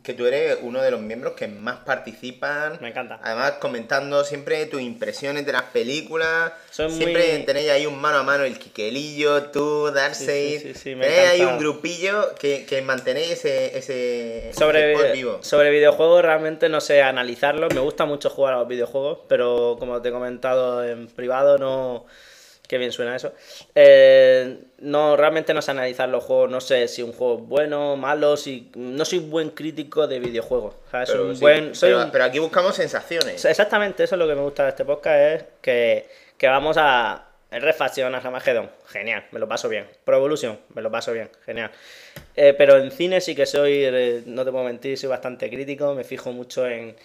que tú eres uno de los miembros que más participan. Me encanta. Además, comentando siempre tus impresiones de las películas. Soy siempre muy- tenéis ahí un mano a mano el Quiquelillo, tú, Darcy. Sí, sí, sí, tenéis ahí un grupillo que, que mantenéis ese, ese, Sobre, vivo. sobre videojuegos realmente no sé analizarlos. Me gusta mucho jugar a los videojuegos, pero como te he comentado en privado, no. Qué bien suena eso. Eh, no, realmente no sé analizar los juegos. No sé si un juego es bueno, malo. Si... No soy buen crítico de videojuegos. O sea, Pero un sí, buen. Soy pero, un- pero aquí buscamos sensaciones. Exactamente, eso es lo que me gusta de este podcast, es que, que vamos a Refacción, a Armageddon, genial, me lo paso bien. Pro Evolution, me lo paso bien, genial. Eh, pero en cine sí que soy, eh, no te puedo mentir, soy bastante crítico, me fijo mucho en...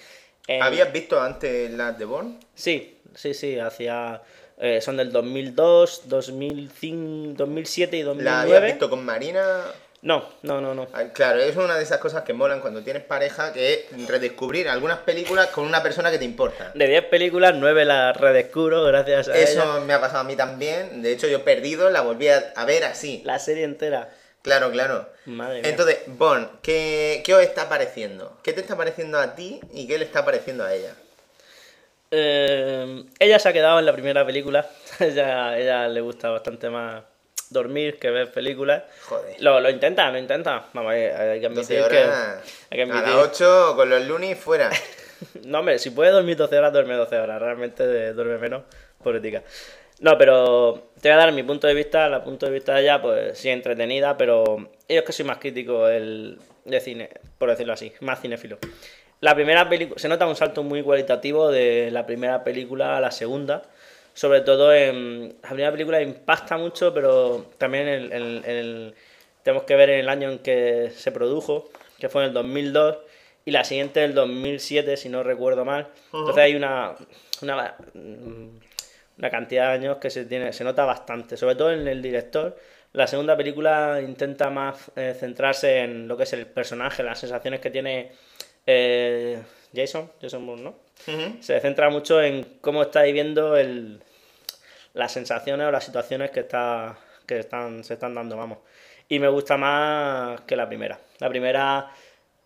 en- ¿Habías visto antes las de Born? Sí, sí, sí, hacia... eh, son del 2002, 2005, 2007 y ¿La 2009. habías visto con Marina? No, no, no, no. Ah, Claro, es una de esas cosas que molan cuando tienes pareja, que es redescubrir algunas películas con una persona que te importa. De 10 películas, 9 las redescubro gracias a ella. Eso me ha pasado a mí también. De hecho, yo perdido, la volví a, a ver así. La serie entera. Claro, claro. Madre mía. Entonces, Bon, ¿qué, ¿qué os está pareciendo? ¿Qué te está pareciendo a ti y qué le está pareciendo a ella? Eh, ella se ha quedado en la primera película. (laughs) ella, ella le gusta bastante más dormir que ver películas. Joder. Lo, lo intenta, lo intenta. Vamos, hay, hay que 12 admitir que. horas. Hay que A las 8 con los lunes fuera. (laughs) No, hombre, si puede dormir 12 horas, duerme 12 horas. Realmente eh, duerme menos, política. No, pero te voy a dar mi punto de vista. La punto de vista de ella, pues sí, entretenida, pero yo es que soy más crítico el, de cine, por decirlo así, más cinéfilo. La primera película, se nota un salto muy cualitativo de la primera película a la segunda. Sobre todo en la primera película impacta mucho, pero también el, el- el- tenemos que ver en el año en que se produjo, que fue en el 2002, y la siguiente del 2007, si no recuerdo mal. Entonces hay una, una, una cantidad de años que se, tiene, se nota bastante, sobre todo en el director. La segunda película intenta más eh, centrarse en lo que es el personaje, las sensaciones que tiene eh, Jason, Jason Bourne, ¿no? Se centra mucho en cómo está viviendo el, las sensaciones o las situaciones que, está, que están, se están dando, vamos. Y me gusta más que la primera. La primera,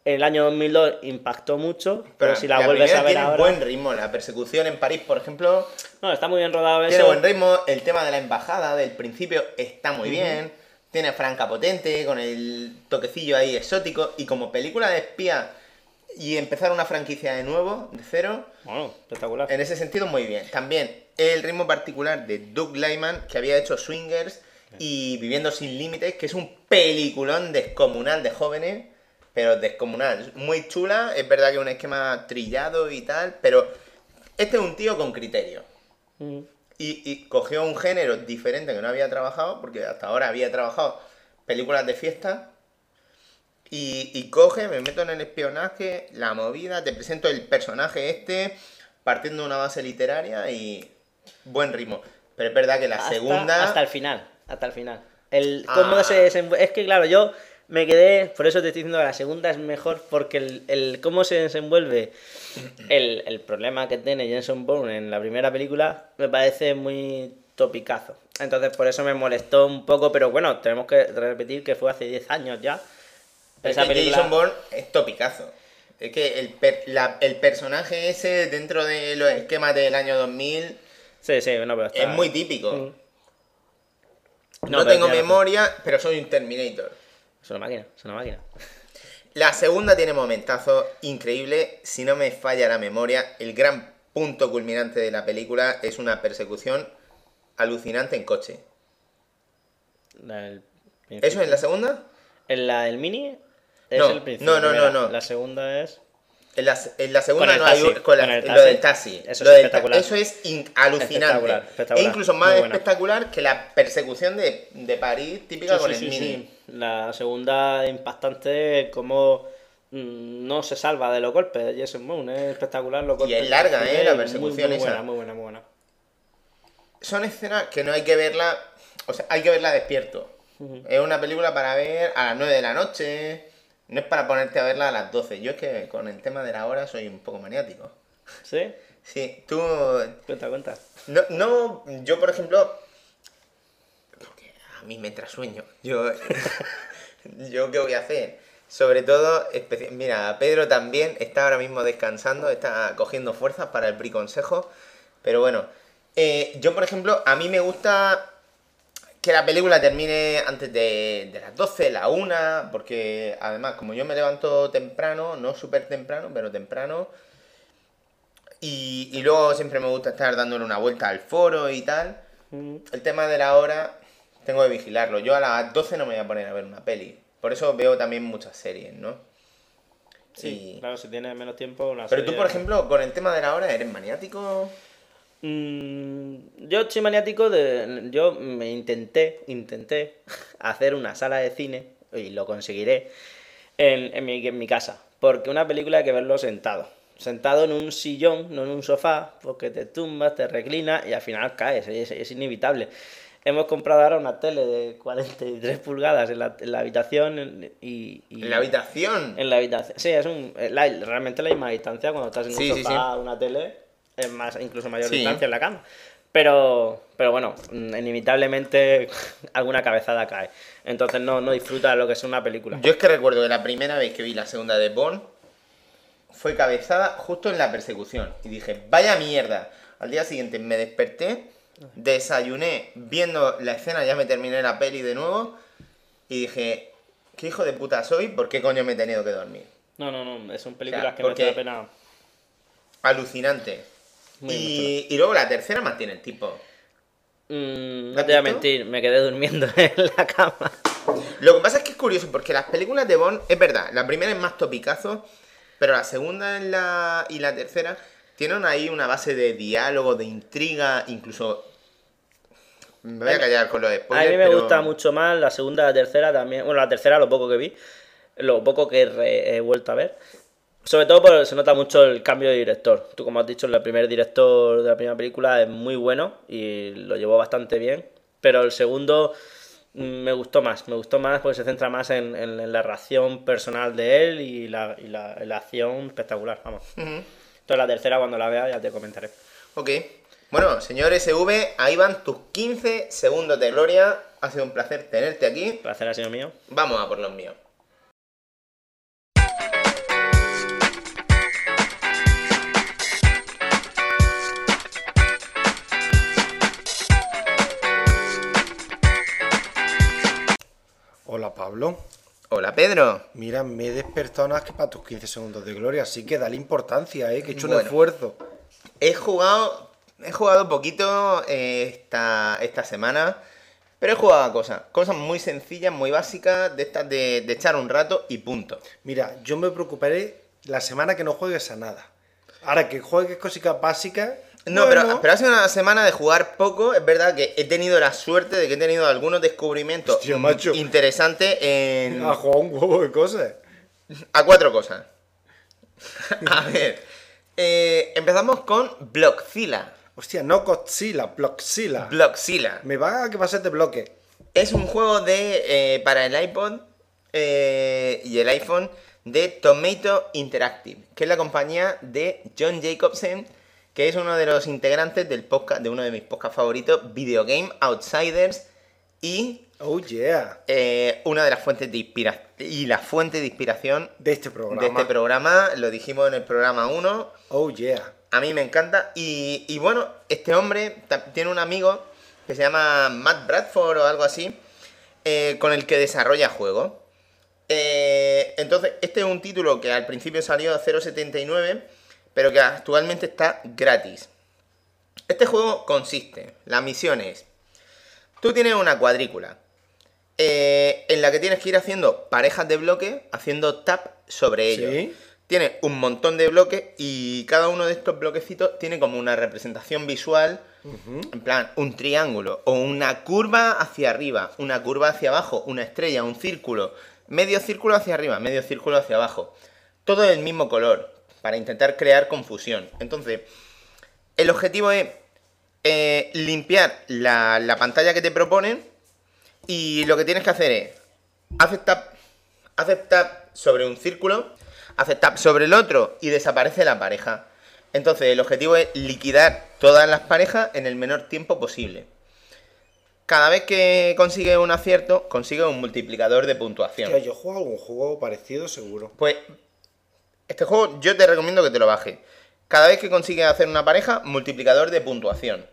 en el año 2002, impactó mucho, pero, si la, vuelves a ver tiene ahora... buen ritmo. La persecución en París, por ejemplo, No, está muy bien rodado tiene eso. buen ritmo. El tema de la embajada del principio está muy bien. Tiene franca potente, con el toquecillo ahí exótico. Y como película de espía y empezar una franquicia de nuevo, de cero, Bueno, espectacular. en ese sentido muy bien. También el ritmo particular de Doug Lyman, que había hecho Swingers y Viviendo sin Límites, que es un peliculón descomunal de jóvenes, pero descomunal. Muy chula, es verdad que es un esquema trillado y tal, pero este es un tío con criterio. Mm. Y, y cogió un género diferente que no había trabajado, porque hasta ahora había trabajado películas de fiesta. Y, y coge, me meto en el espionaje, la movida, te presento el personaje este, partiendo de una base literaria y buen ritmo. Pero es verdad que la Hasta- segunda... Hasta el final, hasta el final. El, cómo Ah. se desenvuelve- Es que, claro, yo me quedé, por eso te estoy diciendo que la segunda es mejor, porque el, el cómo se desenvuelve el, el problema que tiene Jenson Bourne en la primera película me parece muy topicazo. Entonces, por eso me molestó un poco, pero bueno, tenemos que repetir que fue hace 10 años ya. Es Esa película. Jason Bourne es topicazo. Es que el, per- la- el personaje ese dentro de los esquemas del año 2000 Sí, sí, no, pero está- es muy típico. Mm. No, tengo razón. memoria, pero soy un Terminator. Es una máquina, es una máquina. La segunda tiene momentazos increíbles. Si no me falla la memoria, el gran punto culminante de la película es una persecución alucinante en coche. La ¿Eso es la segunda? En la del mini es No, el principio. no, no, no, no. La segunda es. En la, en la segunda no hay taxi, con la- con el lo del taxi. Eso Lo es del espectacular. eso es in- alucinante. Espectacular, espectacular. E incluso más Muy espectacular que la persecución de, de París típica Sí, con sí, el sí, mini. La segunda impactante, como mm, no se salva de los golpes de Jason Bourne. Es espectacular los Y es larga, ¿eh? La muy, persecución muy esa. buena, muy buena, muy buena. Son escenas que no hay que verla, o sea, hay que verla despierto. Es una película para ver a las 9 de la noche, no es para ponerte a verla a las 12. Yo es que con el tema de la hora soy un poco maniático. ¿Sí? Sí, tú... Cuenta, cuenta. No, no yo por ejemplo... Porque a mí me entra sueño. Yo... (laughs) ¿Yo qué voy a hacer? Sobre todo, especi- mira, Pedro también está ahora mismo descansando, está cogiendo fuerzas para el priconsejo. Pero bueno, eh, yo por ejemplo, a mí me gusta que la película termine antes de, de las 12, la 1, porque además, como yo me levanto temprano, no súper temprano, pero temprano, y, y luego siempre me gusta estar dándole una vuelta al foro y tal, el tema de la hora tengo que vigilarlo. Yo a las 12 no me voy a poner a ver una peli. Por eso veo también muchas series, ¿no? Sí, Y- claro, si tienes menos tiempo, una Pero tú, serie- por ejemplo, con el tema de la hora, ¿eres maniático? Mm, yo soy maniático de. Yo me intenté, intenté (laughs) hacer una sala de cine, y lo conseguiré, en, en mi, en mi casa. Porque una película hay que verlo sentado. Sentado en un sillón, no en un sofá, porque te tumbas, te reclinas y al final caes, es, es inevitable. Hemos comprado ahora una tele de 43 pulgadas en la, en la habitación y, y- En la habitación. en la habitación. Sí, es un, la- realmente la misma distancia cuando estás en un Sí, sí, sofá, una tele, es más, incluso mayor Sí. distancia en la cama. Pero, pero bueno, mm, inevitablemente (laughs) alguna cabezada cae. Entonces no, no disfruta lo que es una película. Yo es que recuerdo que la primera vez que vi la segunda de Bond fue cabezada justo en la persecución. Y dije, vaya mierda. Al día siguiente me desperté, desayuné viendo la escena, ya me terminé la peli de nuevo. Y dije, ¿qué hijo de puta soy? ¿Por qué coño me he tenido que dormir? No, no, no, son películas O sea, que merece la pena. Alucinante. Muy y, y luego la tercera mantiene el tipo. Mm, ¿La no has te voy a mentir, me quedé durmiendo (laughs) en la cama. Lo que pasa es que es curioso, porque las películas de Bond, es verdad, la primera es más topicazo, pero la segunda y la, y la tercera tienen ahí una base de diálogo, de intriga, incluso... Me voy a callar con lo de A mí me gusta mucho más la segunda y la tercera también. Bueno, la tercera lo poco que vi, lo poco que re- he vuelto a ver. Sobre todo porque se nota mucho el cambio de director. Tú, como has dicho, el primer director de la primera película es muy bueno y lo llevó bastante bien. Pero el segundo mm, me gustó más. Me gustó más porque se centra más en, en- en la reacción personal de él y la, y la- la acción espectacular. Vamos. Entonces, la tercera, cuando la vea, ya te comentaré. Ok. Bueno, señor SV, ahí van tus 15 segundos de gloria. Ha sido un placer tenerte aquí. Placer ha sido mío. Vamos a por los míos. Hola Pablo. Hola, Pedro. Mira, me he despertado más que para tus 15 segundos de gloria, así que dale importancia, ¿eh? Que he hecho un esfuerzo. He jugado, he jugado poquito eh, esta, esta semana, pero he jugado a cosas, cosas muy sencillas, muy básicas, de estas de, de echar un rato y punto. Mira, yo me preocuparé la semana que no juegues a nada. Ahora que juegues cositas básicas. No, bueno, pero, pero ha sido una semana de jugar poco, es verdad que he tenido la suerte de que he tenido algunos descubrimientos Hostia, macho. interesantes en... Ha jugado un huevo de cosas. a cuatro cosas. (laughs) a ver, eh, empezamos con Blockzilla. Hostia, no Godzilla, Blockzilla. Blockzilla. Me va a que pases de bloque. Es un juego de eh, para el iPod eh, y el iPhone de Tomato Interactive, que es la compañía de John Jacobsen, que es uno de los integrantes del podcast, de uno de mis podcasts favoritos, Video Game Outsiders, y Oh yeah. eh, una de las fuentes de inspiración y la fuente de inspiración De este programa. de este programa, lo dijimos en el programa 1, Oh yeah. a mí me encanta. Y, y bueno, este hombre tiene un amigo que se llama Matt Bradford o algo así, eh, con el que desarrolla juegos. Eh, entonces, este es un título que al principio salió a 0.79, pero que actualmente está gratis. Este juego consiste, la misión es, tú tienes una cuadrícula eh, en la que tienes que ir haciendo parejas de bloques, haciendo tap sobre ellos. Sí. Tiene un montón de bloques y cada uno de estos bloquecitos tiene como una representación visual, en plan un triángulo o una curva hacia arriba, una curva hacia abajo, una estrella, un círculo, medio círculo hacia arriba, medio círculo hacia abajo. Todo del mismo color, para intentar crear confusión. Entonces, el objetivo es eh, limpiar la, la pantalla que te proponen y lo que tienes que hacer es hacer tap, hacer tap sobre un círculo, hacer tap sobre el otro y desaparece la pareja. Entonces el objetivo es liquidar todas las parejas en el menor tiempo posible. cada vez que consigues un acierto, consigues un multiplicador de puntuación. Yo juego algún juego parecido seguro. Pues este juego yo te recomiendo que te lo bajes. Cada vez que consigues hacer una pareja, multiplicador de puntuación.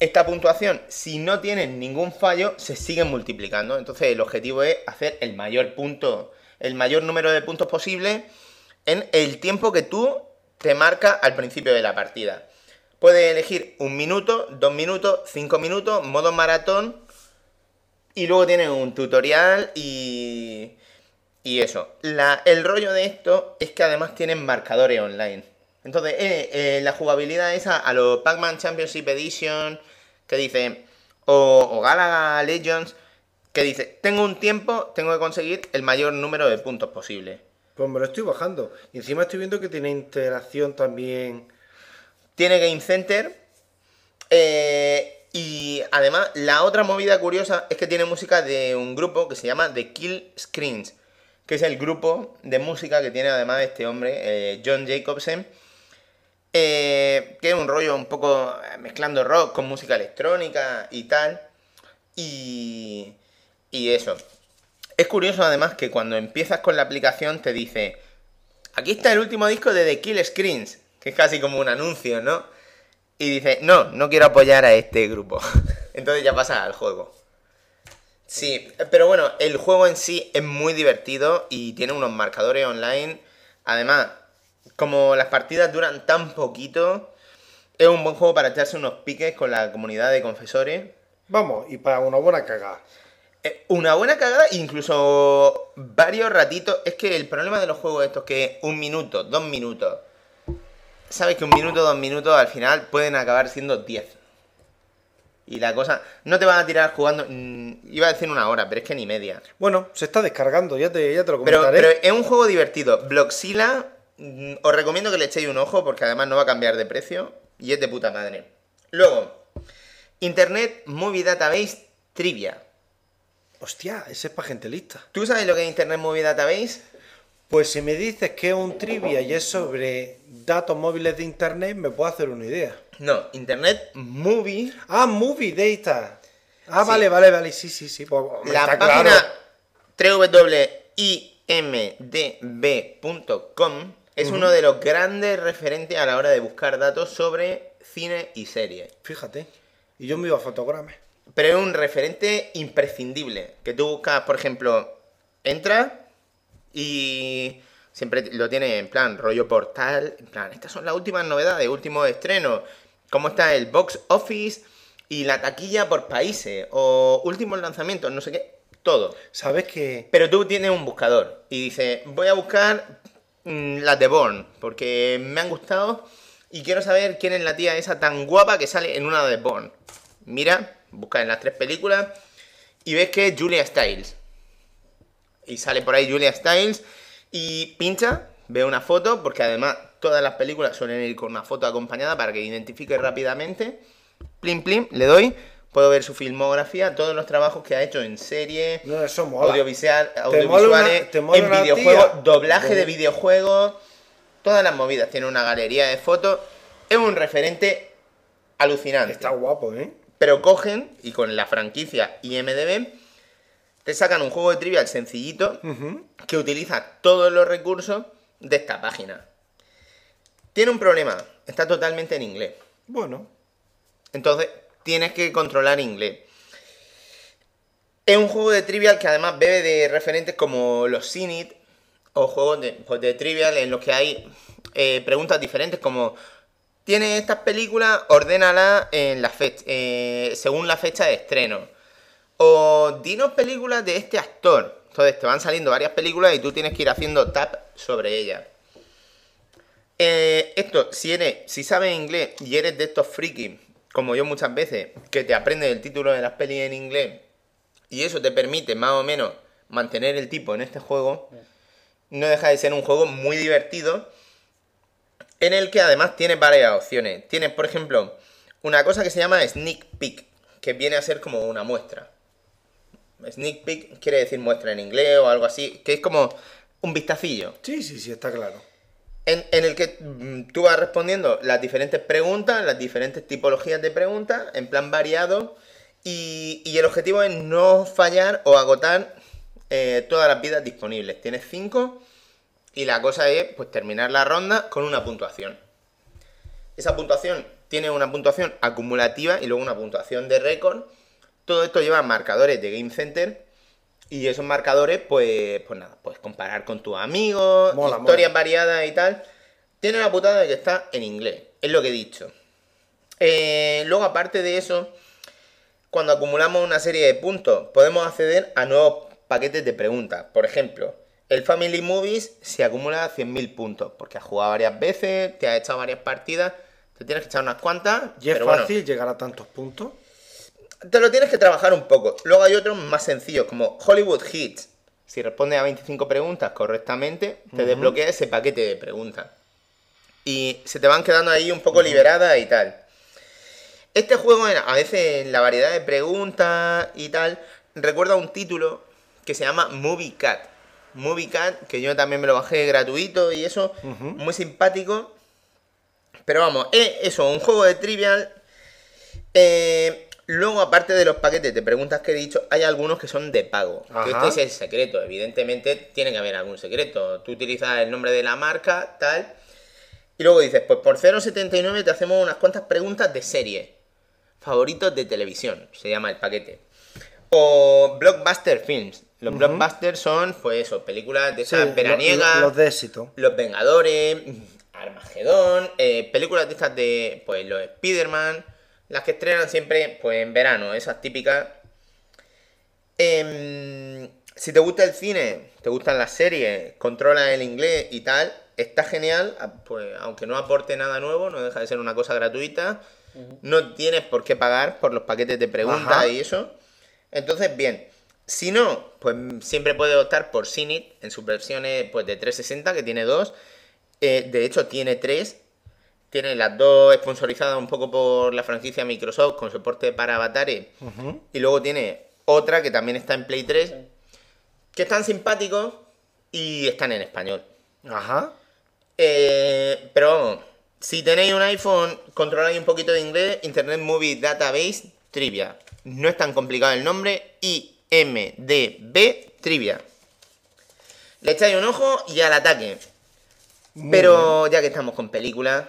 Esta puntuación, si no tienes ningún fallo, se sigue multiplicando. Entonces el objetivo es hacer el mayor punto, el mayor número de puntos posible en el tiempo que tú te marcas al principio de la partida. Puedes elegir un minuto, dos minutos, cinco minutos, modo maratón. Y luego tienes un tutorial y. Y eso. La- el rollo de esto es que además tienen marcadores online. Entonces, eh, eh, la jugabilidad esa a los Pac-Man Championship Edition, que dice, o, o Galaga Legends, que dice, tengo un tiempo, tengo que conseguir el mayor número de puntos posible. Pues me lo estoy bajando. Y encima estoy viendo que tiene interacción también. Tiene Game Center. eh, y además, la otra movida curiosa es que tiene música de un grupo que se llama The Kill Screens, que es el grupo de música que tiene además este hombre, eh, John Jacobsen, eh, que es un rollo un poco eh, mezclando rock con música electrónica y tal. Y, y eso. Es curioso además que cuando empiezas con la aplicación te dice, aquí está el último disco de The Kill Screens, que es casi como un anuncio, ¿no? Y dice, no, no quiero apoyar a este grupo. (laughs) Entonces ya pasa al juego. Sí, pero bueno, el juego en sí es muy divertido y tiene unos marcadores online. Además, como las partidas duran tan poquito, es un buen juego para echarse unos piques con la comunidad de confesores. Vamos, y para una buena cagada. Eh, Una buena cagada, incluso varios ratitos. Es que el problema de los juegos estos es que un minuto, dos minutos. Sabes que un minuto, dos minutos al final pueden acabar siendo diez. Y la cosa. No te van a tirar jugando. mm, iba a decir una hora, pero es que ni media. Bueno, se está descargando, ya te, ya te lo Pero, comentaré. pero es un juego divertido. Bloxila, mm, os recomiendo que le echéis un ojo porque además no va a cambiar de precio y es de puta madre. Luego, Internet Movie Database Trivia. Hostia, ese es para gente lista. ¿Tú sabes lo que es Internet Movie Database? Pues si me dices que es un trivia y es sobre datos móviles de internet, me puedo hacer una idea. No, Internet Movie. Ah, Movie Data. Ah, Sí. vale, vale, vale. Sí, sí, sí. pues, La está página claro. www.imdb.com es uno de los grandes referentes a la hora de buscar datos sobre cine y series. Fíjate. Y yo me iba a fotogramas. Pero es un referente imprescindible. Que tú buscas, por ejemplo, entras y siempre lo tiene en plan rollo portal. En plan, estas son las últimas novedades, últimos estrenos. Cómo está el box office y la taquilla por países. O últimos lanzamientos, no sé qué. Todo. ¿Sabes que Pero tú tienes un buscador y dices, voy a buscar mm, las de Bourne, porque me han gustado y quiero saber quién es la tía esa tan guapa que sale en una de Bourne. Mira, busca en las tres películas y ves que es Julia Stiles. Y sale por ahí Julia Stiles y pincha, ve una foto, porque además todas las películas suelen ir con una foto acompañada para que identifique rápidamente. Plim, plim, le doy. Puedo ver su filmografía, todos los trabajos que ha hecho en serie, No, eso mola. audiovisual, mola una- audiovisuales, te mola en videojuegos, doblaje de De- videojuegos, todas las movidas. Tiene una galería de fotos. Es un referente alucinante. está guapo, ¿eh? Pero cogen y con la franquicia IMDB te sacan un juego de trivial sencillito que utiliza todos los recursos de esta página. Tiene un problema, está totalmente en inglés. Bueno, Entonces tienes que controlar inglés. Es un juego de trivial que además bebe de referentes como los Cinit o juegos de, pues, de trivial en los que hay eh, preguntas diferentes como ¿Tienes estas películas? Ordénalas en la fecha, eh, según la fecha de estreno. O dinos películas de este actor. Entonces te van saliendo varias películas y tú tienes que ir haciendo tap sobre ellas. Eh, esto, si eres, si sabes inglés y eres de estos frikis, como yo muchas veces, que te aprendes el título de las pelis en inglés y eso te permite más o menos mantener el tipo en este juego, no deja de ser un juego muy divertido en el que además tienes varias opciones. Tienes, por ejemplo, una cosa que se llama sneak peek, que viene a ser como una muestra. Sneak peek quiere decir muestra en inglés o algo así, que es como un vistacillo sí, sí, sí, está claro. En, el que mm, tú vas respondiendo las diferentes preguntas, las diferentes tipologías de preguntas, en plan variado, Y, y el objetivo es no fallar o agotar eh, todas las vidas disponibles. Tienes 5 y la cosa es pues terminar la ronda con una puntuación. Esa puntuación tiene una puntuación acumulativa y luego una puntuación de récord. Todo esto lleva marcadores de Game Center y esos marcadores, pues, pues nada, puedes comparar con tus amigos, Mola, historias variadas y tal. Tiene la putada de que está en inglés, es lo que he dicho. Eh, luego, aparte de eso, cuando acumulamos una serie de puntos, podemos acceder a nuevos paquetes de preguntas. Por ejemplo, el Family Movies se acumula 100.000 puntos, porque has jugado varias veces, te has echado varias partidas, te tienes que echar unas cuantas. Y es pero bueno, fácil llegar a tantos puntos. Te lo tienes que trabajar un poco. Luego hay otros más sencillos, como Hollywood Hits. Si respondes a 25 preguntas correctamente, te desbloquea ese paquete de preguntas. Y se te van quedando ahí un poco liberadas y tal. Este juego, a veces en la variedad de preguntas y tal, recuerda un título que se llama Movie Cat. Movie Cat, que yo también me lo bajé gratuito y eso, muy simpático. Pero vamos, es eso, un juego de trivial eh, luego, aparte de los paquetes de preguntas que he dicho, hay algunos que son de pago. Que este es el secreto. Evidentemente, tiene que haber algún secreto. Tú utilizas el nombre de la marca, tal. Y luego dices, pues por 0,79 te hacemos unas cuantas preguntas de serie. Favoritos de televisión, se llama el paquete. O Blockbuster Films. Los blockbusters son, pues eso, películas de Sí, esas lo- veraniegas. lo- los de éxito. Los Vengadores, Armagedón, eh, películas de estas de, pues, los Spider-Man, las que estrenan siempre, pues, en verano, esas típicas. Em, si te gusta el cine, te gustan las series, controlas el inglés y tal, está genial, a- pues, aunque no aporte nada nuevo, no deja de ser una cosa gratuita, no tienes por qué pagar por los paquetes de preguntas Ajá. y eso. Entonces, bien. Si no, pues siempre puedes optar por Cinit en sus versiones pues, de 360, que tiene dos. Eh, de hecho, tiene tres. Tiene las dos sponsorizadas un poco por la franquicia Microsoft con soporte para avatares. Y luego tiene otra que también está en Play 3. Que están simpáticos y están en español. Ajá. Eh, pero vamos, si tenéis un iPhone, controláis un poquito de inglés, Internet Movie Database Trivia. No es tan complicado el nombre, IMDB Trivia. Le echáis un ojo y al ataque. Pero ya que estamos con películas,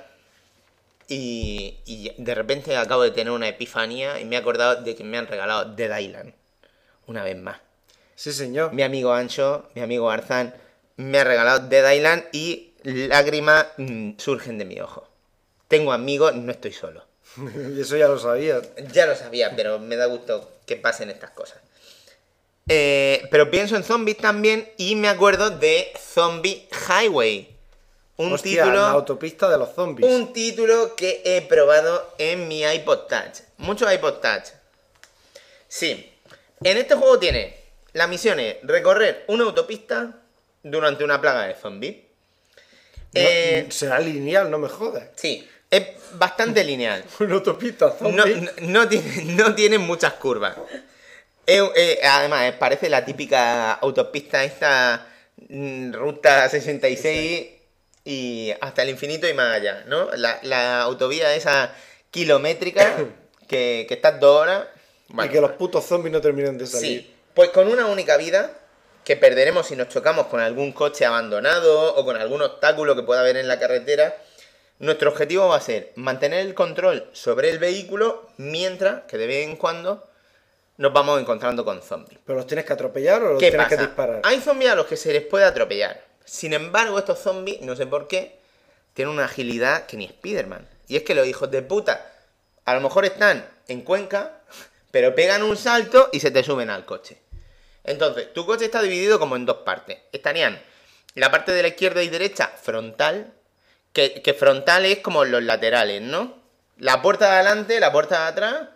y, y de repente acabo de tener una epifanía y me he acordado de que me han regalado Dead Island. Una vez más. Sí, señor. Mi amigo Ancho, mi amigo Arzán, me ha regalado Dead Island y lágrimas mm, surgen de mi ojo. Tengo amigos, no estoy solo. (laughs) y eso ya lo sabías. Ya lo sabía, pero me da gusto que pasen estas cosas. Eh, pero pienso en zombies también y me acuerdo de Zombie Highway. Un Hostia, título la autopista de los zombies. un título que he probado en mi iPod Touch. Muchos iPod Touch. Sí. En este juego tiene la misión es recorrer una autopista durante una plaga de zombies. No, Eh, será lineal, no me jodas. sí, es bastante (laughs) lineal. Una autopista zombie. No, tiene, no tiene muchas curvas. Eh, además, eh, parece la típica autopista esta mm, ruta 66 y hasta el infinito y más allá, ¿no? La, la autovía esa kilométrica (coughs) que, que estás dos horas. y que los putos zombies no terminen de salir. Sí, pues con una única vida que perderemos si nos chocamos con algún coche abandonado o con algún obstáculo que pueda haber en la carretera. Nuestro objetivo va a ser mantener el control sobre el vehículo mientras que de vez en cuando nos vamos encontrando con zombies. ¿Pero los tienes que atropellar o los ¿Qué tienes pasa? que disparar? Hay zombies a los que se les puede atropellar. Sin embargo, estos zombies, no sé por qué, tienen una agilidad que ni Spider-Man. Y es que los hijos de puta, a lo mejor están en Cuenca, pero pegan un salto y se te suben al coche. Entonces, tu coche está dividido como en dos partes. Estarían la parte de la izquierda y derecha frontal, que, que frontal es como los laterales, ¿no? La puerta de adelante, la puerta de atrás.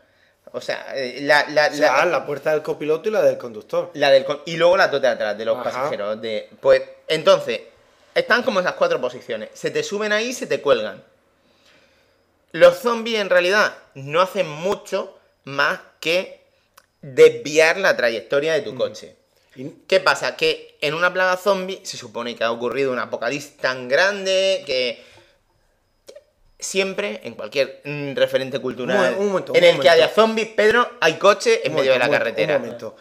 O sea, eh, la, la, O sea, la- la puerta del copiloto y la del conductor. la del y luego la tota de atrás de los Ajá. pasajeros. De, pues entonces, están como esas cuatro posiciones. Se te suben ahí y se te cuelgan. Los zombies en realidad no hacen mucho más que desviar la trayectoria de tu coche. Y- ¿Qué pasa? Que en una plaga zombie se supone que ha ocurrido un apocalipsis tan grande que siempre, en cualquier mm, referente cultural, Un mo- un momento, en un el que haya zombies, Pedro, hay coche en medio de la momento, un carretera. momento.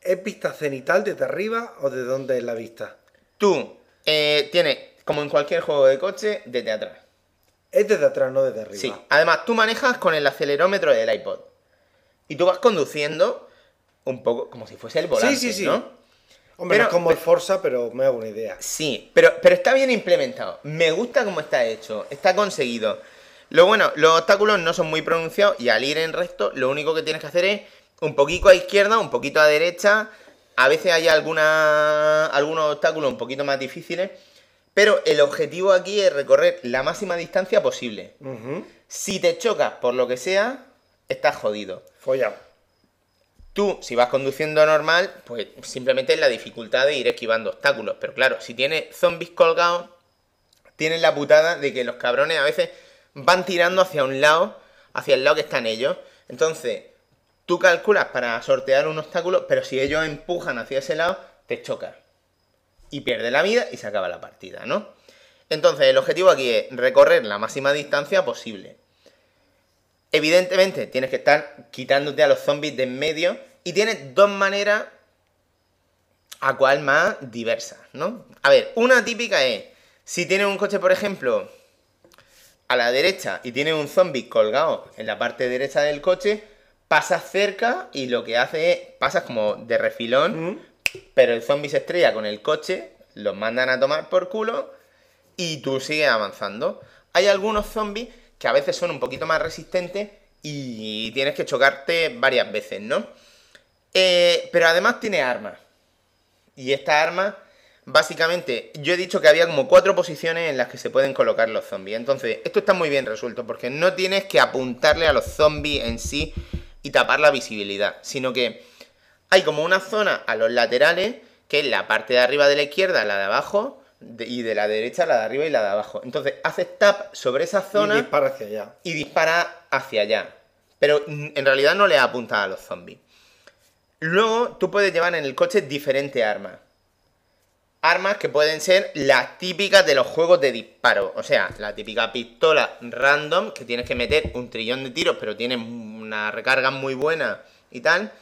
¿Es vista cenital desde arriba o de dónde es la vista? Tú eh, tienes, como en cualquier juego de coche, desde atrás. Es desde atrás, no desde arriba. Sí. Además, tú manejas con el acelerómetro del iPod. Y tú vas conduciendo un poco como si fuese el volante, sí, sí. ¿no? Hombre, Pero- no es como el Forza, pero me hago una idea. Sí, pero, pero está bien implementado. Me gusta cómo está hecho. Está conseguido. Lo bueno, los obstáculos no son muy pronunciados y al ir en recto, lo único que tienes que hacer es un poquito a izquierda, un poquito a derecha. A veces hay alguna, algunos obstáculos un poquito más difíciles. Pero el objetivo aquí es recorrer la máxima distancia posible. Si te chocas por lo que sea, estás jodido. Follado. Tú, si vas conduciendo normal, pues simplemente es la dificultad de ir esquivando obstáculos. Pero claro, si tienes zombies colgados, tienes la putada de que los cabrones a veces van tirando hacia un lado, hacia el lado que están ellos. Entonces, tú calculas para sortear un obstáculo, pero si ellos empujan hacia ese lado, te chocas. Y pierdes la vida y se acaba la partida, ¿no? Entonces, el objetivo aquí es recorrer la máxima distancia posible. Evidentemente, tienes que estar quitándote a los zombies de en medio. Y tienes dos maneras a cual más diversas, ¿no? A ver, una típica es, si tienes un coche, por ejemplo, a la derecha y tienes un zombie colgado en la parte derecha del coche, pasas cerca y lo que hace es, pasas como de refilón, pero el zombie se estrella con el coche, los mandan a tomar por culo y tú sigues avanzando. Hay algunos zombies que a veces son un poquito más resistentes y tienes que chocarte varias veces, ¿no? Eh, pero además tiene armas. Y esta arma, básicamente, yo he dicho que había como cuatro posiciones en las que se pueden colocar los zombies. Entonces, esto está muy bien resuelto porque no tienes que apuntarle a los zombies en sí y tapar la visibilidad, sino que hay como una zona a los laterales, que es la parte de arriba de la izquierda, la de abajo, de- y de la derecha la de arriba y la de abajo. Entonces, haces tap sobre esa zona Y dispara hacia allá. y dispara hacia allá. Pero mm, en realidad no le apunta a los zombies. Luego tú puedes llevar en el coche diferentes armas. Armas que pueden ser las típicas de los juegos de disparo. O sea, la típica pistola random que tienes que meter un trillón de tiros, pero tiene una recarga muy buena y tal.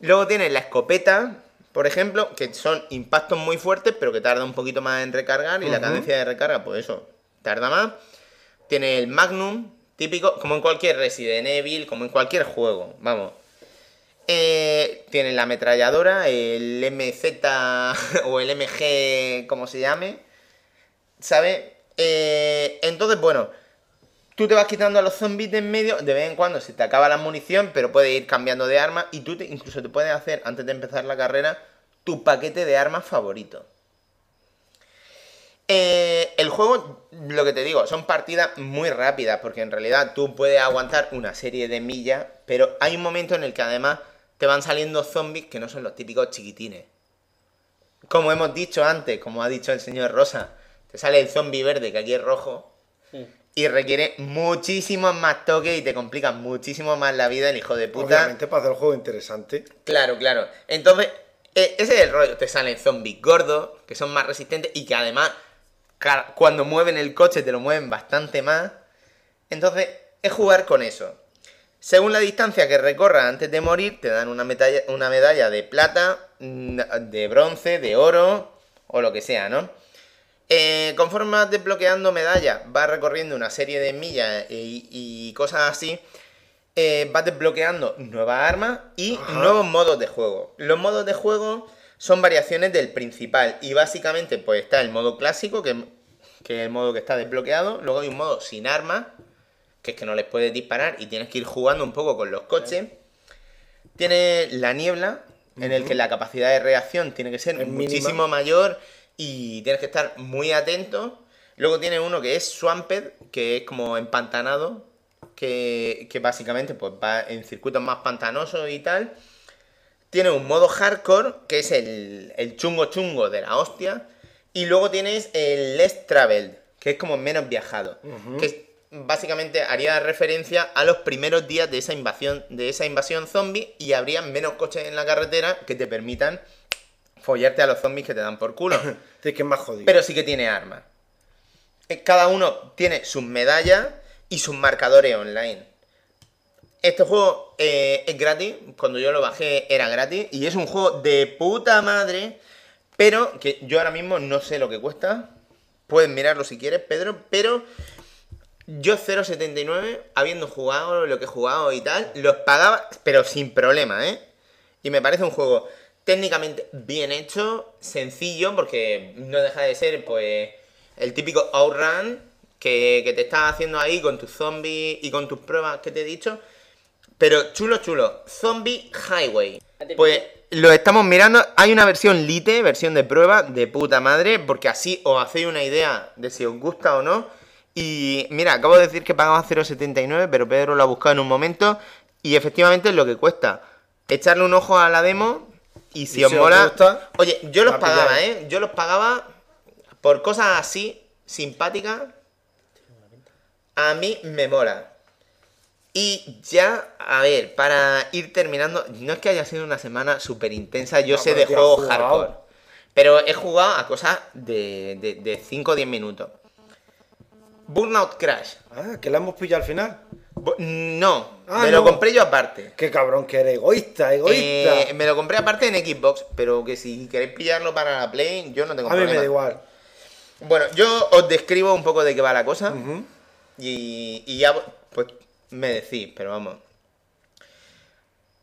Luego tienes la escopeta, por ejemplo, que son impactos muy fuertes, pero que tarda un poquito más en recargar. Y la cadencia de recarga, pues eso, tarda más. Tiene el Magnum, típico, como en cualquier Resident Evil, como en cualquier juego, vamos. Eh, tiene la ametralladora, el MZ (laughs) o el MG, como se llame, ¿sabes? Eh, entonces, bueno, tú te vas quitando a los zombies de en medio, de vez en cuando se te acaba la munición, pero puedes ir cambiando de arma y tú te- incluso te puedes hacer, antes de empezar la carrera, tu paquete de armas favorito. Eh, el juego, lo que te digo, son partidas muy rápidas, porque en realidad tú puedes aguantar una serie de millas, pero hay un momento en el que además te van saliendo zombies que no son los típicos chiquitines. Como hemos dicho antes, como ha dicho el señor Rosa, te sale el zombie verde, que aquí es rojo, y requiere muchísimos más toques y te complica muchísimo más la vida el hijo de puta. Obviamente para hacer el juego interesante. Claro, claro. Entonces, eh, ese es el rollo. Te salen zombies gordos, que son más resistentes y que además, cuando mueven el coche, te lo mueven bastante más. Entonces, es jugar con eso. Según la distancia que recorras antes de morir, te dan una medalla, una medalla de plata, mm, de bronce, de oro o lo que sea, ¿no? Eh, conforme vas desbloqueando medallas, vas recorriendo una serie de millas y, y cosas así, eh, vas desbloqueando nuevas armas y nuevos modos de juego. Los modos de juego son variaciones del principal y básicamente pues está el modo clásico, que, que es el modo que está desbloqueado, luego hay un modo sin armas, que es que no les puedes disparar y tienes que ir jugando un poco con los coches. Tiene la niebla, en el que la capacidad de reacción tiene que ser Es mínima. muchísimo mayor y tienes que estar muy atento. Luego tiene uno que es Swamped, que es como empantanado, que, que básicamente pues va en circuitos más pantanosos y tal. Tiene un modo hardcore, que es el, el chungo chungo de la hostia. Y luego tienes el less traveled, que es como menos viajado. Que es- básicamente haría referencia a los primeros días de esa invasión, de esa invasión zombie. Y habría menos coches en la carretera que te permitan follarte a los zombies que te dan por culo. (laughs) Es que es más jodido. Pero sí que tiene armas. eh, cada uno tiene sus medallas y sus marcadores online. Este juego eh, es gratis, cuando yo lo bajé era gratis y es un juego de puta madre, pero que yo ahora mismo no sé lo que cuesta. Puedes mirarlo si quieres, Pedro, pero yo 0.79, habiendo jugado lo que he jugado y tal, los pagaba, pero sin problema, ¿eh? Y me parece un juego técnicamente bien hecho, sencillo, porque no deja de ser, pues, el típico outrun que, que te estás haciendo ahí con tus zombies y con tus pruebas que te he dicho. Pero chulo, chulo. Zombie Highway. Pues lo estamos mirando. Hay una versión lite, versión de prueba, de puta madre, porque así os hacéis una idea de si os gusta o no. Y mira, acabo de decir que pagaba 0,79, pero Pedro lo ha buscado en un momento. Y efectivamente es lo que cuesta. Echarle un ojo a la demo. Y si Y os si os mola. gusta, Oye, yo los pagaba. ¿eh? Yo los pagaba por cosas así, simpáticas. A mí me mola. Y ya, a ver, para ir terminando, no es que haya sido una semana súper intensa, yo No, sé de juegos hardcore. Pero he jugado a cosas de, de, de 5 o 10 minutos. Burnout Crash. Ah, que la hemos pillado al final. No, Ah, me lo compré yo aparte. Qué cabrón que eres, egoísta, egoísta. Eh, me lo compré aparte en Xbox, pero que si queréis pillarlo para la Play, yo no tengo a mí me problema. da igual. Bueno, yo os describo un poco de qué va la cosa. Y, y ya, pues, me decís, pero vamos.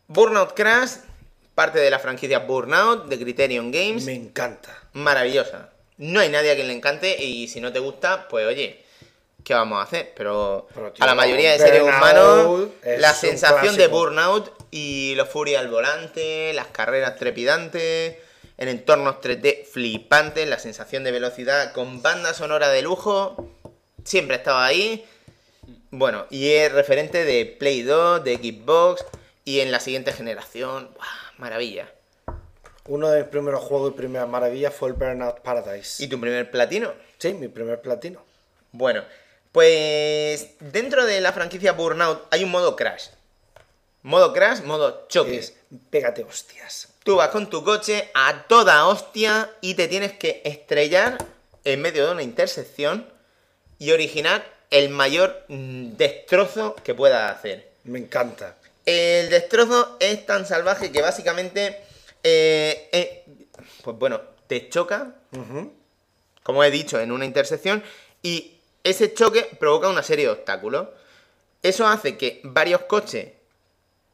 Burnout Crash, parte de la franquicia Burnout de Criterion Games. Me encanta. Maravillosa. No hay nadie a quien le encante y si no te gusta, pues oye, ¿qué vamos a hacer? Pero, Pero, tío, a la mayoría de seres humanos, la sensación de. Burnout y los furia al volante, las carreras trepidantes, en entornos 3D flipantes, la sensación de velocidad con banda sonora de lujo, siempre estaba ahí. Bueno, y es referente de Play 2, de Xbox y en la siguiente generación. ¡buah! Maravilla. Uno de mis primeros juegos y primeras maravillas fue el Burnout Paradise. ¿Y tu primer platino? Sí, mi primer platino. Bueno, pues dentro de la franquicia Burnout hay un modo crash. Modo crash, modo choque. Es pégate hostias. Tú vas con tu coche a toda hostia y te tienes que estrellar en medio de una intersección y originar el mayor mm, destrozo que puedas hacer. Me encanta. El destrozo es tan salvaje que básicamente, eh, eh, pues bueno, te choca, como he dicho, en una intersección y ese choque provoca una serie de obstáculos. Eso hace que varios coches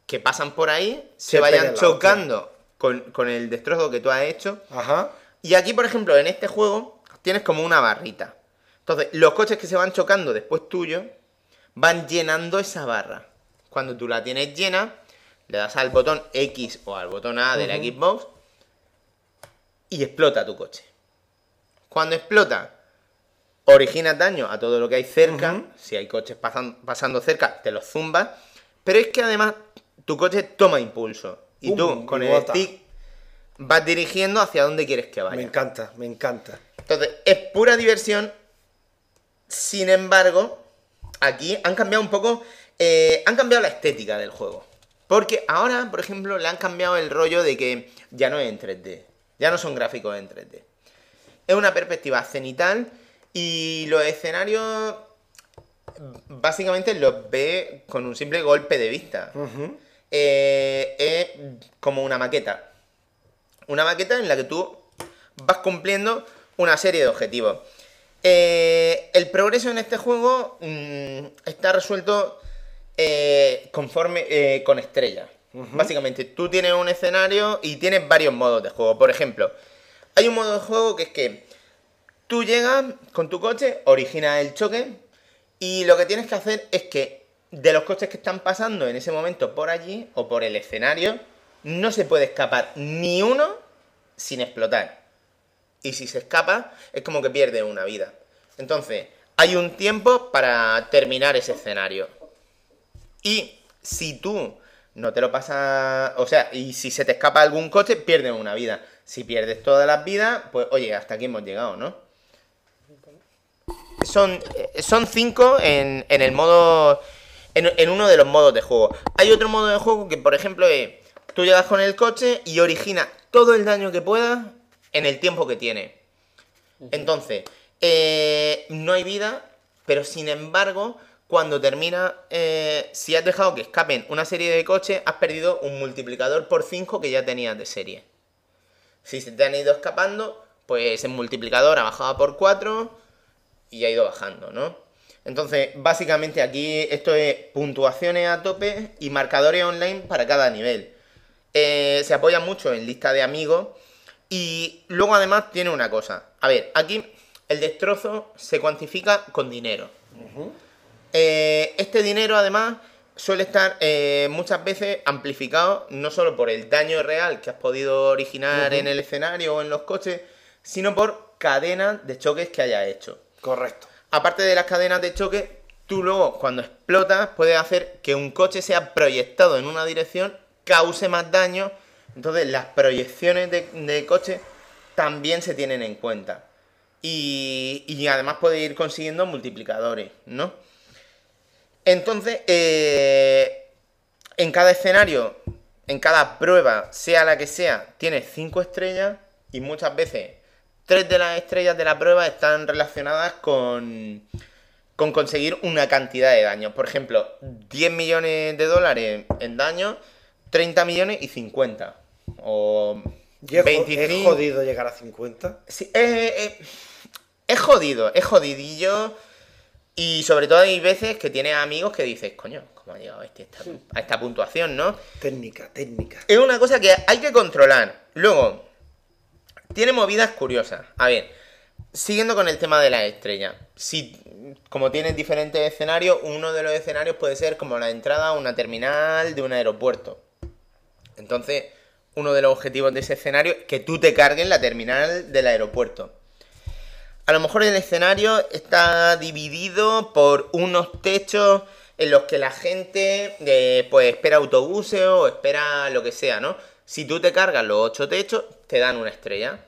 que pasan por ahí se, Se vayan chocando con, con el destrozo que tú has hecho. Ajá. Y aquí, por ejemplo, en este juego tienes como una barrita. Entonces, los coches que se van chocando después tuyo van llenando esa barra. Cuando tú la tienes llena, le das al botón X o al botón A de la Xbox y explota tu coche. Cuando explota, origina daño a todo lo que hay cerca. Si hay coches pasan- pasando cerca, te los zumbas. Pero es que además tu coche toma impulso. Y tú, con el stick, vas dirigiendo hacia donde quieres que vaya. Me encanta, me encanta. Entonces, es pura diversión. Sin embargo, aquí han cambiado un poco. eh, han cambiado la estética del juego. Porque ahora, por ejemplo, le han cambiado el rollo de que ya no es en 3D. Ya no son gráficos en 3D. Es una perspectiva cenital y los escenarios básicamente los ve con un simple golpe de vista. Eh, es como una maqueta. Una maqueta en la que tú vas cumpliendo una serie de objetivos. Eh, el progreso en este juego mm, está resuelto eh, conforme con estrellas. Básicamente, tú tienes un escenario y tienes varios modos de juego. Por ejemplo, hay un modo de juego que es que tú llegas con tu coche, originas el choque y lo que tienes que hacer es que de los coches que están pasando en ese momento por allí o por el escenario, no se puede escapar ni uno sin explotar. Y si se escapa, es como que pierde una vida. Entonces, hay un tiempo para terminar ese escenario. Y si tú no te lo pasas, o sea, y si se te escapa algún coche, pierdes una vida. Si pierdes todas las vidas, pues oye, hasta aquí hemos llegado, ¿no? Son, eh, son cinco en, en el modo. En, en uno de los modos de juego. Hay otro modo de juego que, por ejemplo, es. Tú llegas con el coche y origina todo el daño que puedas en el tiempo que tiene. Entonces, eh, no hay vida, pero sin embargo, cuando termina, eh, si has dejado que escapen una serie de coches, has perdido un multiplicador por 5 que ya tenías de serie. Si se te han ido escapando, pues el multiplicador ha bajado por 4 y ha ido bajando, ¿no? Entonces, básicamente aquí esto es puntuaciones a tope y marcadores online para cada nivel. Eh, se apoya mucho en lista de amigos y luego además tiene una cosa. A ver, aquí el destrozo se cuantifica con dinero. Eh, este dinero además suele estar eh, muchas veces amplificado no solo por el daño real que has podido originar en el escenario o en los coches, sino por cadenas de choques que hayas hecho. Correcto. Aparte de las cadenas de choque, tú luego cuando explotas puedes hacer que un coche sea proyectado en una dirección, cause más daño. Entonces las proyecciones de, coche también se tienen en cuenta. Y, además puedes ir consiguiendo multiplicadores, ¿no? Entonces, eh, en cada escenario, en cada prueba, sea la que sea, tienes 5 estrellas y muchas veces tres de las estrellas de la prueba están relacionadas con, con conseguir una cantidad de daños. Por ejemplo, 10 millones de dólares en daño, 30 millones y 50. O Y es, jo- 25. es jodido llegar a 50. Sí, eh, es jodido, es jodidillo. Y sobre todo hay veces que tienes amigos que dices, coño, ¿cómo ha llegado este a esta puntuación, no? Técnica, técnica. Es una cosa que hay que controlar. Luego, tiene movidas curiosas. A ver, siguiendo con el tema de las estrellas. Si, como tienes diferentes escenarios, uno de los escenarios puede ser como la entrada a una terminal de un aeropuerto. Entonces, uno de los objetivos de ese escenario es que tú te cargues la terminal del aeropuerto. A lo mejor el escenario está dividido por unos techos en los que la gente eh, pues espera autobuses o espera lo que sea, ¿no? Si tú te cargas los ocho techos, te dan una estrella.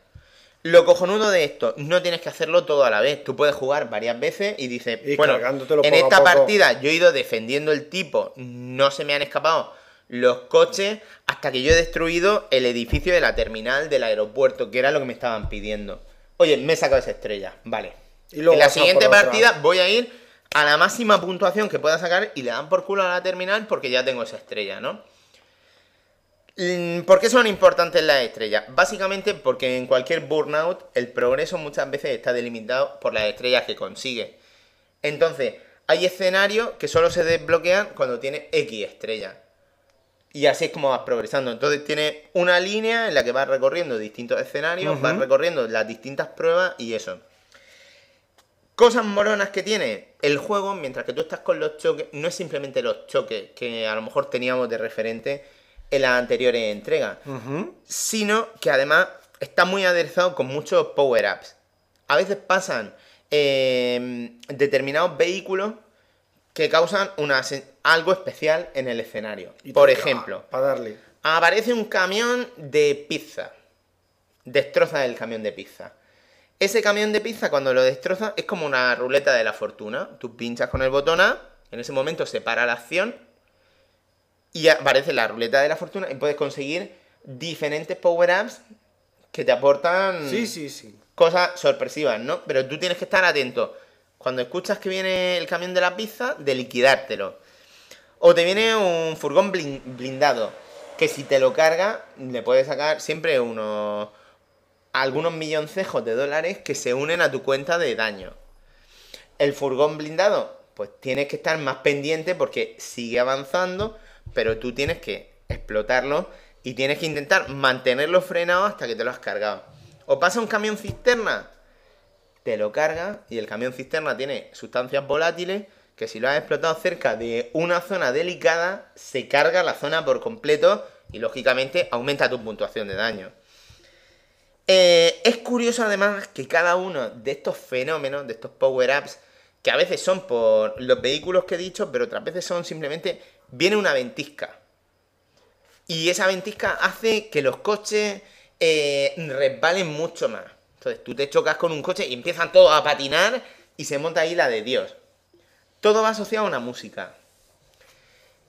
Lo cojonudo de esto, no tienes que hacerlo todo a la vez. Tú puedes jugar varias veces y dices, Ir bueno, en esta poco". partida yo he ido defendiendo el tipo, no se me han escapado los coches hasta que yo he destruido el edificio de la terminal del aeropuerto, que era lo que me estaban pidiendo. Oye, me he sacado esa estrella, vale. Y luego en la siguiente partida voy a ir a la máxima puntuación que pueda sacar y le dan por culo a la terminal porque ya tengo esa estrella, ¿no? Mm, ¿Por qué son importantes las estrellas? Básicamente porque en cualquier burnout el progreso muchas veces está delimitado por las estrellas que consigue. Entonces, hay escenarios que solo se desbloquean cuando tienes X estrellas. Y así es como vas progresando. Entonces tienes una línea en la que vas recorriendo distintos escenarios, vas recorriendo las distintas pruebas y eso. Cosas moronas que tiene el juego, mientras que tú estás con los choques, no es simplemente los choques que a lo mejor teníamos de referente en las anteriores entregas, sino que además está muy aderezado con muchos power-ups. A veces pasan eh, determinados vehículos que causan una, algo especial en el escenario. Por ejemplo, Para darle. aparece un camión de pizza. Destroza el camión de pizza. Ese camión de pizza cuando lo destroza es como una ruleta de la fortuna. Tú pinchas con el botón A, en ese momento se para la acción y aparece la ruleta de la fortuna y puedes conseguir diferentes power-ups que te aportan Sí, sí, sí. cosas sorpresivas, ¿no? Pero tú tienes que estar atento. Cuando escuchas que viene el camión de la pizza, de liquidártelo. O te viene un furgón blin- blindado, que si te lo carga, le puedes sacar siempre unos... algunos milloncejos de dólares que se unen a tu cuenta de daño. El furgón blindado, pues tienes que estar más pendiente porque sigue avanzando, pero tú tienes que explotarlo y tienes que intentar mantenerlo frenado hasta que te lo has cargado. O pasa un camión cisterna, te lo carga y el camión cisterna tiene sustancias volátiles que si lo has explotado cerca de una zona delicada, se carga la zona por completo y lógicamente aumenta tu puntuación de daño. Eh, es curioso además que cada uno de estos fenómenos, de estos power-ups, que a veces son por los vehículos que he dicho, pero otras veces son simplemente, viene una ventisca. Y esa ventisca hace que los coches eh, resbalen mucho más. Entonces tú te chocas con un coche y empiezan todos a patinar y se monta ahí la de Dios. Todo va asociado a una música.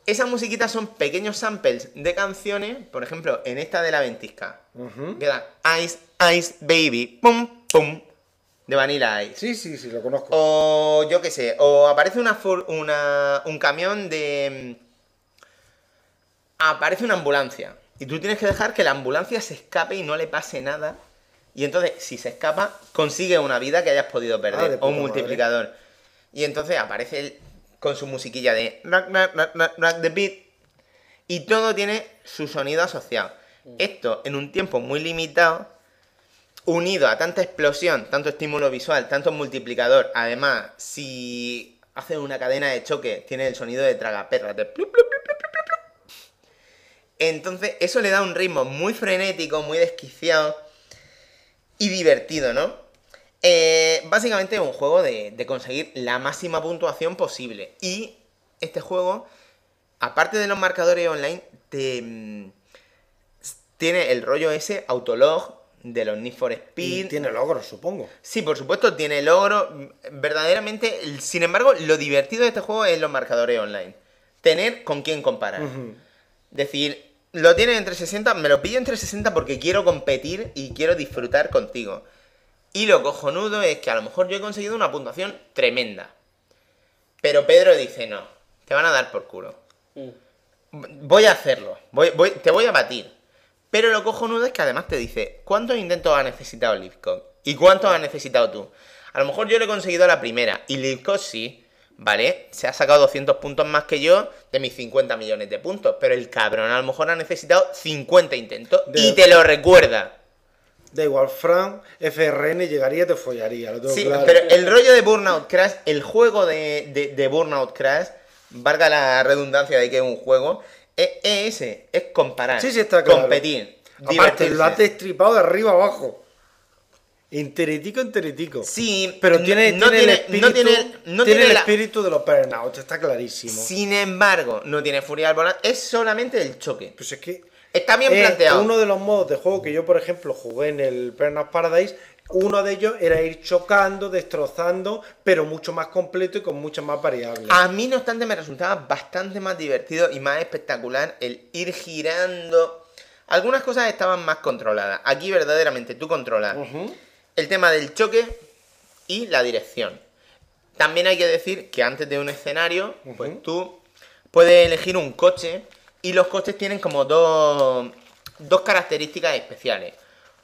Esas musiquitas son pequeños samples de canciones, por ejemplo, en esta de la ventisca. Queda Ice, Ice, Baby, pum, pum. de Vanilla Ice. Sí, sí, sí, lo conozco. O yo qué sé, o aparece una, una un camión de... Aparece una ambulancia. Y tú tienes que dejar que la ambulancia se escape y no le pase nada. Y entonces, si se escapa, consigue una vida que hayas podido Ah, de perder. o un madre. multiplicador. Y entonces aparece él con su musiquilla de... The beat. Y todo tiene su sonido asociado. Esto, en un tiempo muy limitado, unido a tanta explosión, tanto estímulo visual, tanto multiplicador, además, si hace una cadena de choque, tiene el sonido de tragaperras, de plup, plup, plup. Entonces, eso le da un ritmo muy frenético, muy desquiciado y divertido, ¿no? Eh, básicamente es un juego de, de conseguir la máxima puntuación posible. Y este juego, aparte de los marcadores online, te, mm, tiene el rollo ese autolog de los Need for Y Speed. tiene logros, supongo. Sí, por supuesto, tiene logro. Verdaderamente, sin embargo, lo divertido de este juego es los marcadores online. Tener con quién comparar. Decir, lo tiene entre 60, me lo pillo entre 60 porque quiero competir y quiero disfrutar contigo. Y lo cojonudo es que a lo mejor yo he conseguido una puntuación tremenda. Pero Pedro dice, no, te van a dar por culo. Mm. Voy a hacerlo, voy, voy- te voy a batir. Pero lo cojonudo es que además te dice, ¿cuántos intentos ha necesitado Livcon? ¿Y cuántos has necesitado tú? A lo mejor yo lo he conseguido a la primera, y Livcon sí, ¿vale? Se ha sacado 200 puntos más que yo de mis 50 millones de puntos, pero el cabrón a lo mejor ha necesitado 50 intentos De- y te lo recuerda. Da igual, Fran, FRN llegaría y te follaría, lo tengo Sí, claro. pero el rollo de Burnout Crash, el juego de, de, de Burnout Crash, valga la redundancia de que es un juego, es, es ese, es comparar, Sí, sí, está claro. competir, Aparte, divertirse. lo has destripado de arriba abajo. Enteretico, enteretico. Sí, Pero tiene, no tiene el tiene- no espíritu, tiene- no tiene el la- espíritu de los Burnout, está clarísimo. Sin embargo, no tiene furia al volante, es solamente el choque. Pues es que Está bien es planteado. uno de los modos de juego que yo, por ejemplo, jugué en el Burnout Paradise, uno de ellos era ir chocando, destrozando, pero mucho más completo y con muchas más variables. A mí, no obstante, me resultaba bastante más divertido y más espectacular el ir girando. Algunas cosas estaban más controladas. Aquí, verdaderamente, tú controlas Ujú. El tema del choque y la dirección. También hay que decir que antes de un escenario, pues tú puedes elegir un coche y los coches tienen como dos, dos características especiales.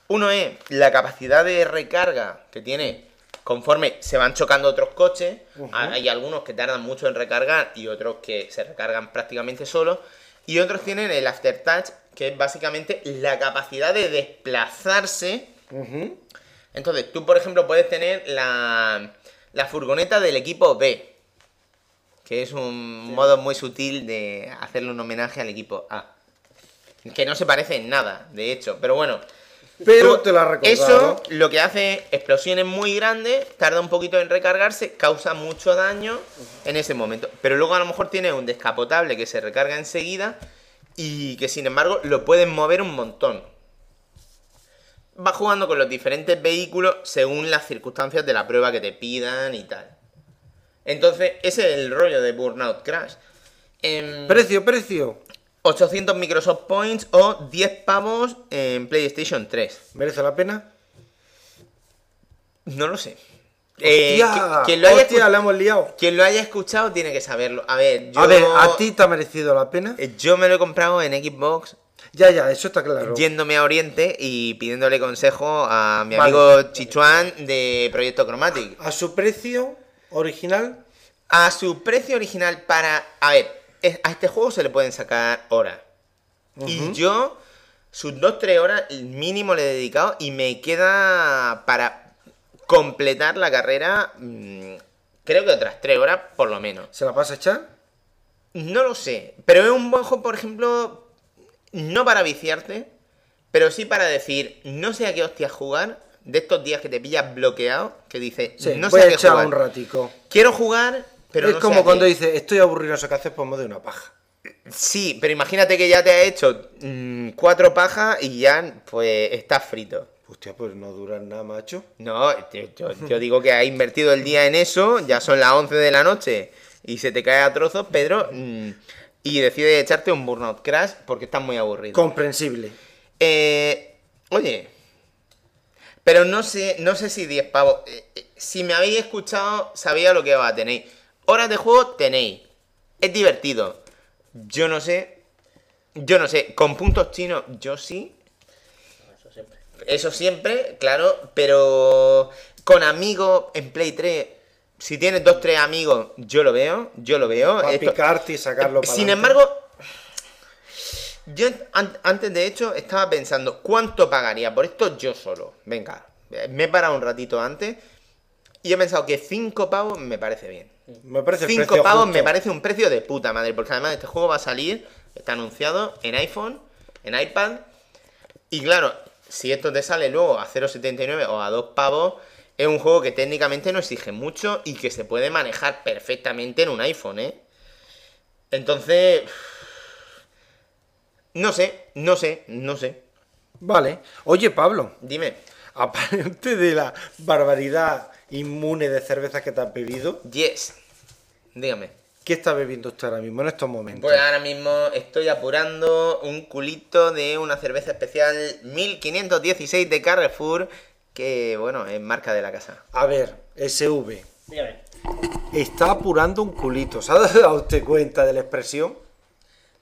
Uno es la capacidad de recarga que tiene conforme se van chocando otros coches. Hay algunos que tardan mucho en recargar y otros que se recargan prácticamente solos. Y otros tienen el aftertouch, que es básicamente la capacidad de desplazarse. Entonces, tú, por ejemplo, puedes tener la, la furgoneta del equipo B, que es un modo muy sutil de hacerle un homenaje al equipo A. Que no se parece en nada, de hecho, pero bueno. Pero te recordado. Eso lo que hace es explosiones muy grandes, tarda un poquito en recargarse, causa mucho daño en ese momento. Pero luego a lo mejor tiene un descapotable que se recarga enseguida y que sin embargo lo pueden mover un montón va jugando con los diferentes vehículos según las circunstancias de la prueba que te pidan y tal. Entonces, ese es el rollo de Burnout Crash. Em, Precio, precio. 800 Microsoft Points o 10 pavos en PlayStation 3. ¿Merece la pena? No lo sé. Eh, Hostia, quien, lo haya hostia, la hemos liado. quien lo haya escuchado tiene que saberlo. A ver, yo, A ver, ¿a ti te ha merecido la pena? eh, yo me lo he comprado en Xbox Ya, ya, eso está claro. yéndome a Oriente y pidiéndole consejo a mi Vale. amigo Chichuan de Proyecto Chromatic. A su precio original, A su precio original para... A ver, a este juego se le pueden sacar horas. Y yo, sus 2-3 horas mínimo le he dedicado y me queda para completar la carrera, mm, creo que otras 3 horas por lo menos. ¿se la vas a echar? No lo sé, pero es un buen juego, por ejemplo, no para viciarte, pero sí para decir, no sé a qué hostias jugar, de estos días que te pillas bloqueado, que dices, Sí, no voy sé a a qué echar jugar. un ratico. Quiero jugar, pero es no sé como a cuando qué. dice, estoy aburrido, no sé qué hacer, pues me doy una paja. Sí, pero imagínate que ya te ha hecho mm, cuatro pajas y ya, pues, estás frito. Hostia, pues no duran nada, macho. No, yo, yo digo que has invertido el día en eso, ya son las 11 de la noche y se te cae a trozos, Pedro, mm, y decides echarte un Burnout Crash porque estás muy aburrido. Comprensible. Eh, oye, Pero no sé, no sé si 10 pavos. Eh, eh, Si me habéis escuchado, sabía lo que va a tenéis. Horas de juego tenéis. Es divertido. Yo no sé. Yo no sé. Con puntos chinos, yo sí. Eso siempre. Eso siempre, claro. Pero con amigos en Play 3. Si tienes dos, tres amigos, yo lo veo. Yo lo veo. Para Esto- picarte y sacarlo para Sin adelante. embargo, yo an- antes de hecho estaba pensando cuánto pagaría por esto yo solo. Venga, me he parado un ratito antes y he pensado que 5 pavos me parece bien. Me parece el 5 precio pavos justo. me parece un precio de puta madre, porque además este juego va a salir, está anunciado en iPhone, en iPad. Y claro, si esto te sale luego a 0,79 o a 2 pavos, es un juego que técnicamente no exige mucho y que se puede manejar perfectamente en un iPhone, ¿eh? Entonces... No sé, no sé, no sé. Vale. Oye, Pablo, Dime. aparte de la barbaridad inmune de cervezas que te has bebido, Yes. Dígame. ¿qué estás bebiendo usted ahora mismo en estos momentos? Pues ahora mismo estoy apurando un culito de una cerveza especial 1516 de Carrefour, que bueno, es marca de la casa. A ver, SV, Dígame. está apurando un culito. ¿Se ha (laughs) dado usted cuenta de la expresión?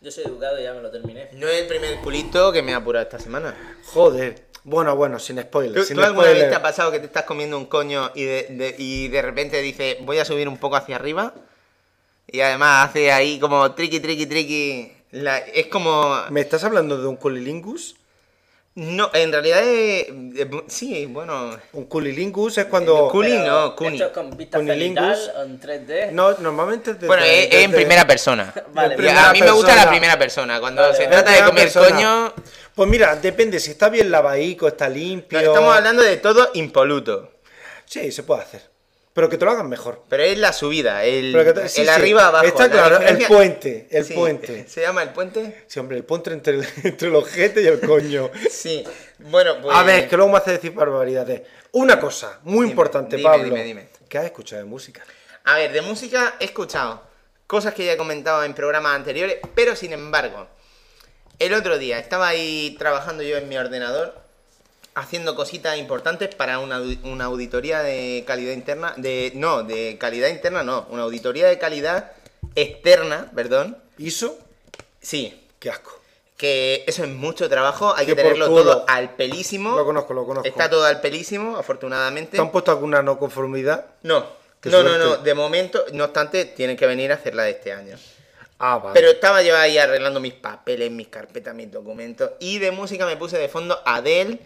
Yo soy educado y ya me lo terminé. No es el primer culito que me ha apurado esta semana. Joder. Bueno, bueno, sin spoilers. ¿Tú, sin tú alguna vez spoilers. te ha pasado que te estás comiendo un coño y de, de- y de repente dices, voy a subir un poco hacia arriba? Y además hace ahí como triqui, triqui, triqui. La- es como... ¿Me estás hablando de un culilingus? No, en realidad es... eh, Sí, bueno... Un culilingus es cuando... Culi no, Cuni. ¿Esto es con vista Cunilingus. cenital o en 3D? No, normalmente desde- Bueno, es, es en primera persona. Vale, primera a mí me gusta la primera persona. Cuando Vale, se trata de comer persona. coño, Pues mira, depende si está bien lavadico, está limpio. no, estamos hablando de todo impoluto. Sí, se puede hacer. Pero que te lo hagan mejor. Pero es la subida, el, te- sí, el sí, arriba abajo. Está la claro, el puente, el Sí, puente. (laughs) ¿Se llama el puente? Sí, hombre, el puente entre el, (laughs) entre el ojete y el coño. Sí. Bueno, pues. A ver, que luego me hace decir barbaridades. Una cosa muy Dime, importante, dime, Pablo. dime, dime. ¿Qué has escuchado de música? A ver, de música he escuchado cosas que ya he comentado en programas anteriores, pero sin embargo, el otro día estaba ahí trabajando yo en mi ordenador haciendo cositas importantes para una, audi- una auditoría de calidad interna, de no, de calidad interna no, una auditoría de calidad externa, perdón. ¿Iso? Sí, Qué asco. que eso es mucho trabajo, hay Que tenerlo todo al pelísimo. Lo conozco, lo conozco. Está todo al pelísimo, afortunadamente. ¿Te han puesto alguna no conformidad? No, no, no, no, de momento, no obstante, tienen que venir a hacerla de este año. Ah, vale. Pero estaba yo ahí arreglando mis papeles, mis carpetas, mis documentos. Y de música me puse de fondo Adele.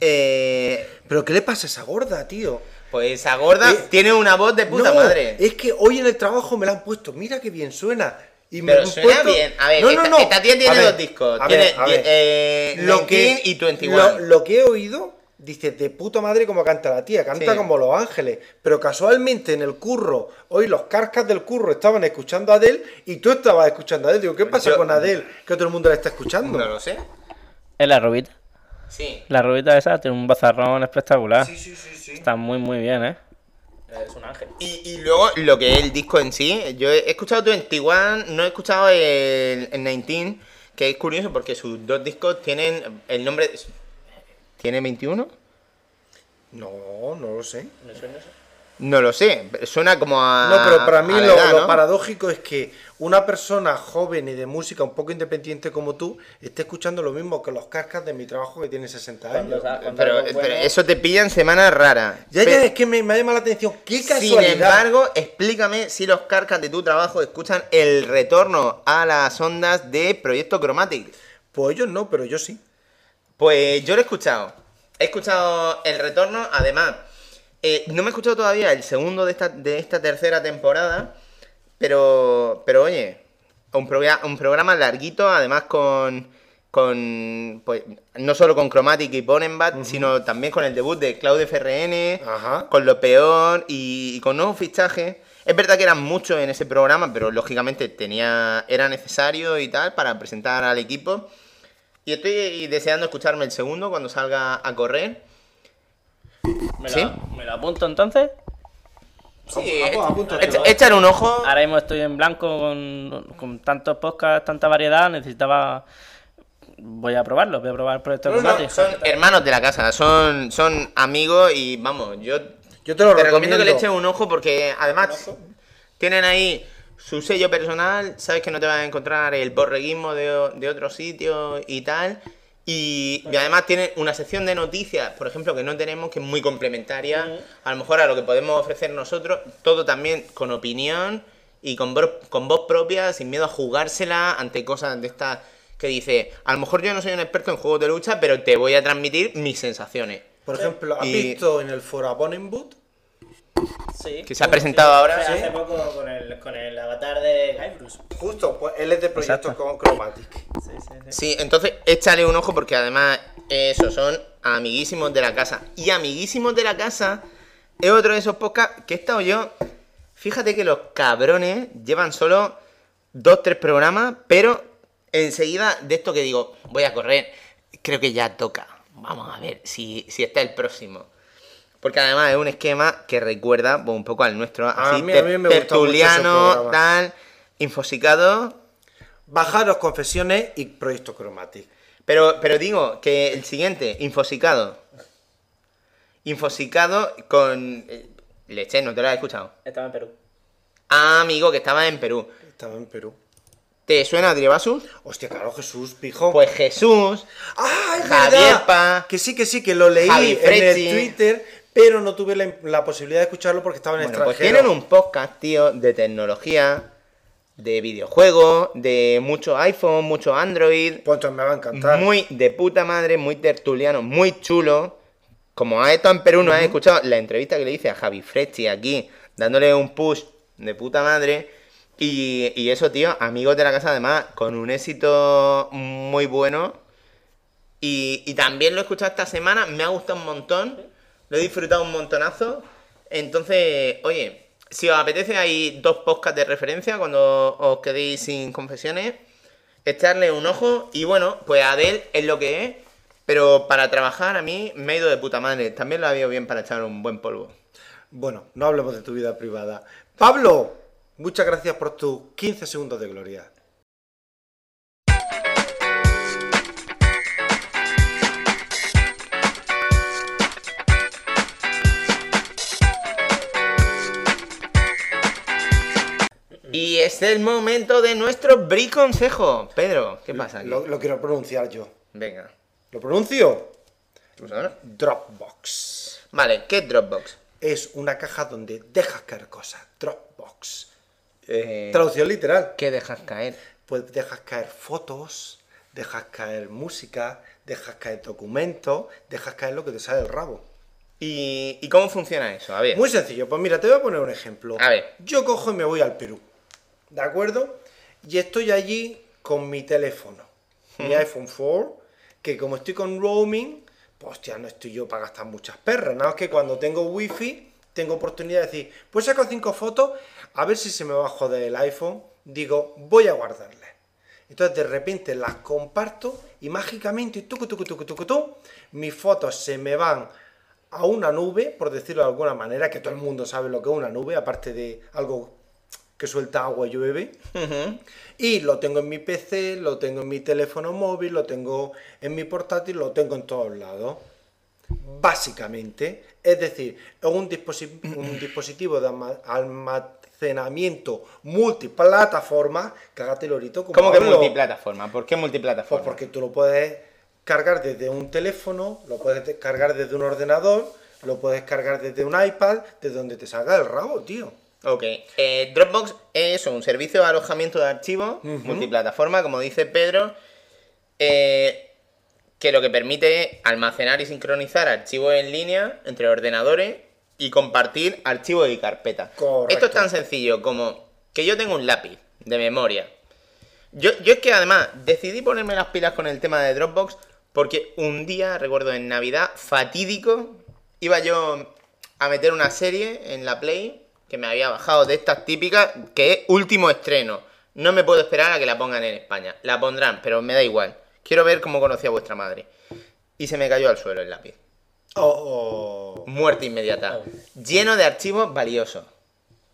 Eh, ¿Pero qué le pasa a esa gorda, tío? pues esa gorda Eh, tiene una voz de puta no, madre. es que hoy en el trabajo me la han puesto. Mira qué bien suena. Y me Pero suena puesto- bien. A ver, No, esta, no, no. esta tía tiene A ver, dos discos. a tiene ver, a ver. eh, lo que 19 y 21. Lo, lo que he oído, dice, de puta madre como canta la tía, canta Sí. como Los Ángeles. Pero casualmente en el curro, hoy los carcas del curro estaban escuchando a Adele y tú estabas escuchando a Adele. Digo, ¿qué pasa Yo- con Adele? Que todo el mundo la está escuchando. No lo sé. Es la rubita. Sí. La rubita esa tiene un bazarrón espectacular. Sí, sí, sí, sí. Está muy, muy bien, ¿eh? Es un ángel. Y, y luego lo que es el disco en sí, yo he escuchado 21, no he escuchado el, el 19, que es curioso porque sus dos discos tienen el nombre... ¿Tiene 21? No, no lo sé. ¿Me suena eso? No lo sé, suena como a... No, pero para mí lo, edad, lo ¿no? paradójico es que una persona joven y de música un poco independiente como tú esté escuchando lo mismo que los cascas de mi trabajo que tiene 60 Cuando años. cuando Pero, eso te pilla en semanas raras. Ya, ya, es que me, me ha llamado la atención. ¡Qué Sin casualidad! embargo, explícame si los carcas de tu trabajo escuchan el retorno a las ondas de Proyecto Chromatic. Pues ellos no, pero yo sí. Pues yo lo he escuchado. He escuchado el retorno, además. Eh, no me he escuchado todavía el segundo de esta, de esta tercera temporada. Pero, pero oye, un, un programa larguito, además con, con pues, no solo con Chromatic y Bonenbat, sino también con el debut de Claude FRN, Ajá. con lo peor y, y con nuevos fichajes. Es verdad que eran muchos en ese programa, pero lógicamente tenía era necesario y tal para presentar al equipo. Y estoy deseando escucharme el segundo cuando salga a correr. ¿Me, ¿Sí? La, ¿Me la apunto entonces? Sí, eh. echar un ojo. Ahora mismo estoy en blanco con, con tantos podcasts, tanta variedad. Necesitaba voy a probarlo, voy a probar Proyecto No, no, Chromatic. son hermanos de la casa, son, son amigos y vamos, yo Yo te lo te recomiendo recomiendo. que le eches un ojo porque además tienen ahí su sello personal, sabes que no te vas a encontrar el borreguismo de, de otro sitio y tal. Y, y además tienen una sección de noticias, por ejemplo, que no tenemos, que es muy complementaria, a lo mejor a lo que podemos ofrecer nosotros, todo también con opinión y con, voz- con voz propia, sin miedo a jugársela ante cosas de estas que dice, a lo mejor yo no soy un experto en juegos de lucha, pero te voy a transmitir mis sensaciones. Por ejemplo, ¿has Y- visto en el foro a Boot? Sí. Que se ha presentado ahora, Hace sí. poco con el, con el avatar de Guybrush. Justo, pues él es de proyecto Exacto. con Chromatic. Sí, sí, sí. Sí, entonces échale un ojo porque además esos son amiguísimos de la casa. Y amiguísimos de la casa es otro de esos podcasts que he estado yo. Fíjate que los cabrones llevan solo dos, tres programas, pero enseguida de esto que digo, voy a correr, creo que ya toca. Vamos a ver si, si está el próximo. Porque además es un esquema que recuerda pues, un poco al nuestro, así mí- a mí me tertuliano, tal, infosicado. Bajaros confesiones y proyecto Chromatic. Pero, pero digo que el siguiente, infosicado. Infosicado con. eh, Leche, no te lo has escuchado. Estaba en Perú. Ah, amigo, que estaba en Perú. Estaba en Perú. ¿Te suena Drivasus? Hostia, claro, Jesús, pijo. Pues Jesús. ¡Ah, es Javier verdad! Pa. Que sí, que sí, que lo leí Javi en el Twitter, pero no tuve la, la posibilidad de escucharlo porque estaba en Bueno, pues extranjero. tienen un podcast, tío, de tecnología, de videojuegos, de mucho iPhone, mucho Android. Pues me va a encantar. Muy de puta madre, muy tertuliano, muy chulo. Como has estado en Perú, no has escuchado la entrevista que le hice a Javi Frecci aquí, dándole un push de puta madre. Y, y eso, tío, amigos de la casa, además, con un éxito muy bueno. Y, y también lo he escuchado esta semana, me ha gustado un montón, lo he disfrutado un montonazo. Entonces, oye, si os apetece, hay dos podcasts de referencia cuando os quedéis sin confesiones echarle un ojo y bueno, pues Adel es lo que es, pero para trabajar a mí me ido de puta madre. También lo ha ido bien para echar un buen polvo. Bueno, no hablemos de tu vida privada. Pablo, muchas gracias por tus 15 segundos de gloria. Y es el momento de nuestro Bri Consejo. Pedro, ¿qué pasa aquí? Lo, lo quiero pronunciar yo. Venga. ¿Lo pronuncio? Dropbox. Vale, ¿qué es Dropbox? Es una caja donde dejas caer cosas. Dropbox. Eh, Traducción literal. ¿Qué dejas caer? Pues dejas caer fotos, dejas caer música, dejas caer documentos, dejas caer lo que te sale del rabo. ¿Y, y cómo funciona eso? A ver. Muy sencillo, pues mira, te voy a poner un ejemplo. A ver. Yo cojo y me voy al Perú, ¿de acuerdo? Y estoy allí con mi teléfono, mi iPhone 4, que como estoy con roaming, pues hostia, no estoy yo para gastar muchas perras. Nada más que cuando tengo wifi, tengo oportunidad de decir, pues saco cinco fotos, a ver si se me va a joder el iPhone. Digo, voy a guardarlas. Entonces de repente las comparto y mágicamente, tucu, tucu, tucu, tucu, tu, mis fotos se me van a una nube, por decirlo de alguna manera, que todo el mundo sabe lo que es una nube, aparte de algo que suelta agua y llueve. Y lo tengo en mi PC, lo tengo en mi teléfono móvil, lo tengo en mi portátil, lo tengo en todos lados. Básicamente, es decir, es un, disposi- un (clears throat) dispositivo de alma- almacenamiento multiplataforma, cágate lorito, como ¿Cómo que multiplataforma? ¿Por qué multiplataforma? Pues porque tú lo puedes cargar desde un teléfono, lo puedes de- cargar desde un ordenador, lo puedes cargar desde un iPad, desde donde te salga el rabo, tío. Ok, eh, Dropbox es un servicio de alojamiento de archivos multiplataforma, como dice Pedro, eh, que lo que permite es almacenar y sincronizar archivos en línea entre ordenadores y compartir archivos y carpetas. Esto es tan sencillo como que yo tengo un lápiz de memoria. Yo, yo es que además decidí ponerme las pilas con el tema de Dropbox porque un día, recuerdo en Navidad, fatídico, iba yo a meter una serie en la Play que me había bajado de estas típicas, que es último estreno. No me puedo esperar a que la pongan en España. La pondrán, pero me da igual. Quiero ver cómo conocía vuestra madre. Y se me cayó al suelo el lápiz. Oh, oh. Muerte inmediata. Lleno de archivos valiosos.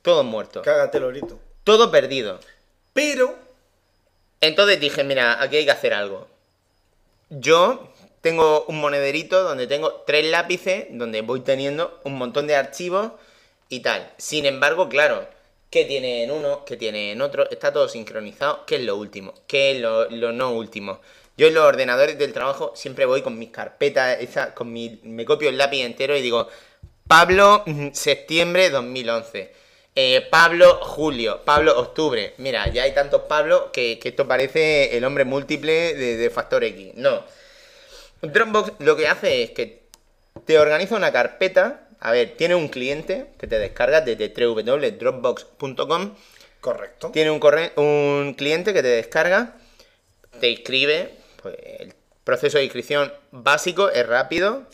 Todos muertos. Cágate lorito. Todo perdido. Pero, Entonces dije, mira, aquí hay que hacer algo. yo tengo un monederito donde tengo tres lápices, donde voy teniendo un montón de archivos y tal. Sin embargo, claro, ¿qué tiene en uno? ¿Qué tiene en otro? Está todo sincronizado. ¿Qué es lo último? ¿Qué es lo, no último? Yo en los ordenadores del trabajo siempre voy con mis carpetas, esa, con mi, me copio el lápiz entero y digo, Pablo, mm, septiembre 2011. Eh, Pablo, julio. Pablo, octubre. Mira, ya hay tantos Pablo que, que esto parece el hombre múltiple de, de Factor X. No. Dropbox lo que hace es que te organiza una carpeta. A ver, tiene un cliente que te descargas desde www.dropbox.com. Correcto. Tiene un, corre- un cliente que te descarga, te inscribe. Pues el proceso de inscripción básico es rápido.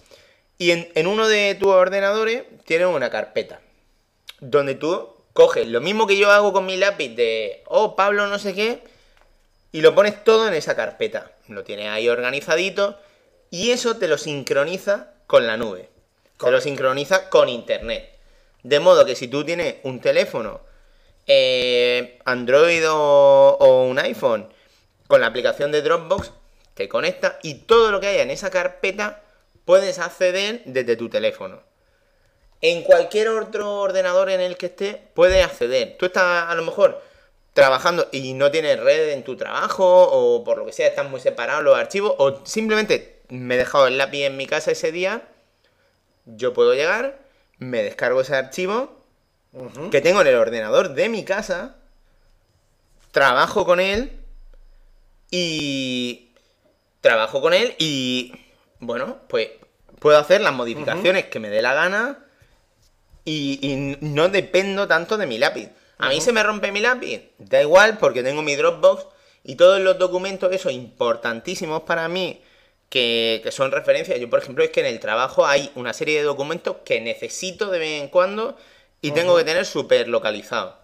Y en, en uno de tus ordenadores tiene una carpeta. Donde tú coges lo mismo que yo hago con mi lápiz de, oh, Pablo no sé qué, y lo pones todo en esa carpeta. Lo tienes ahí organizadito y eso te lo sincroniza con la nube. Te lo sincroniza con internet. De modo que si tú tienes un teléfono, eh, Android o, o un iPhone, con la aplicación de Dropbox, te conecta y todo lo que haya en esa carpeta puedes acceder desde tu teléfono. En cualquier otro ordenador en el que estés, puedes acceder. Tú estás a lo mejor trabajando y no tienes red en tu trabajo, o por lo que sea, están muy separados los archivos, o simplemente me he dejado el lápiz en mi casa ese día, yo puedo llegar, me descargo ese archivo que tengo en el ordenador de mi casa, trabajo con él y trabajo con él y bueno, pues puedo hacer las modificaciones que me dé la gana y, y no dependo tanto de mi lápiz. A mí se me rompe mi lápiz, da igual porque tengo mi Dropbox y todos los documentos esos importantísimos para mí que, que son referencias. Yo, por ejemplo, es que en el trabajo hay una serie de documentos que necesito de vez en cuando y tengo que tener súper localizados.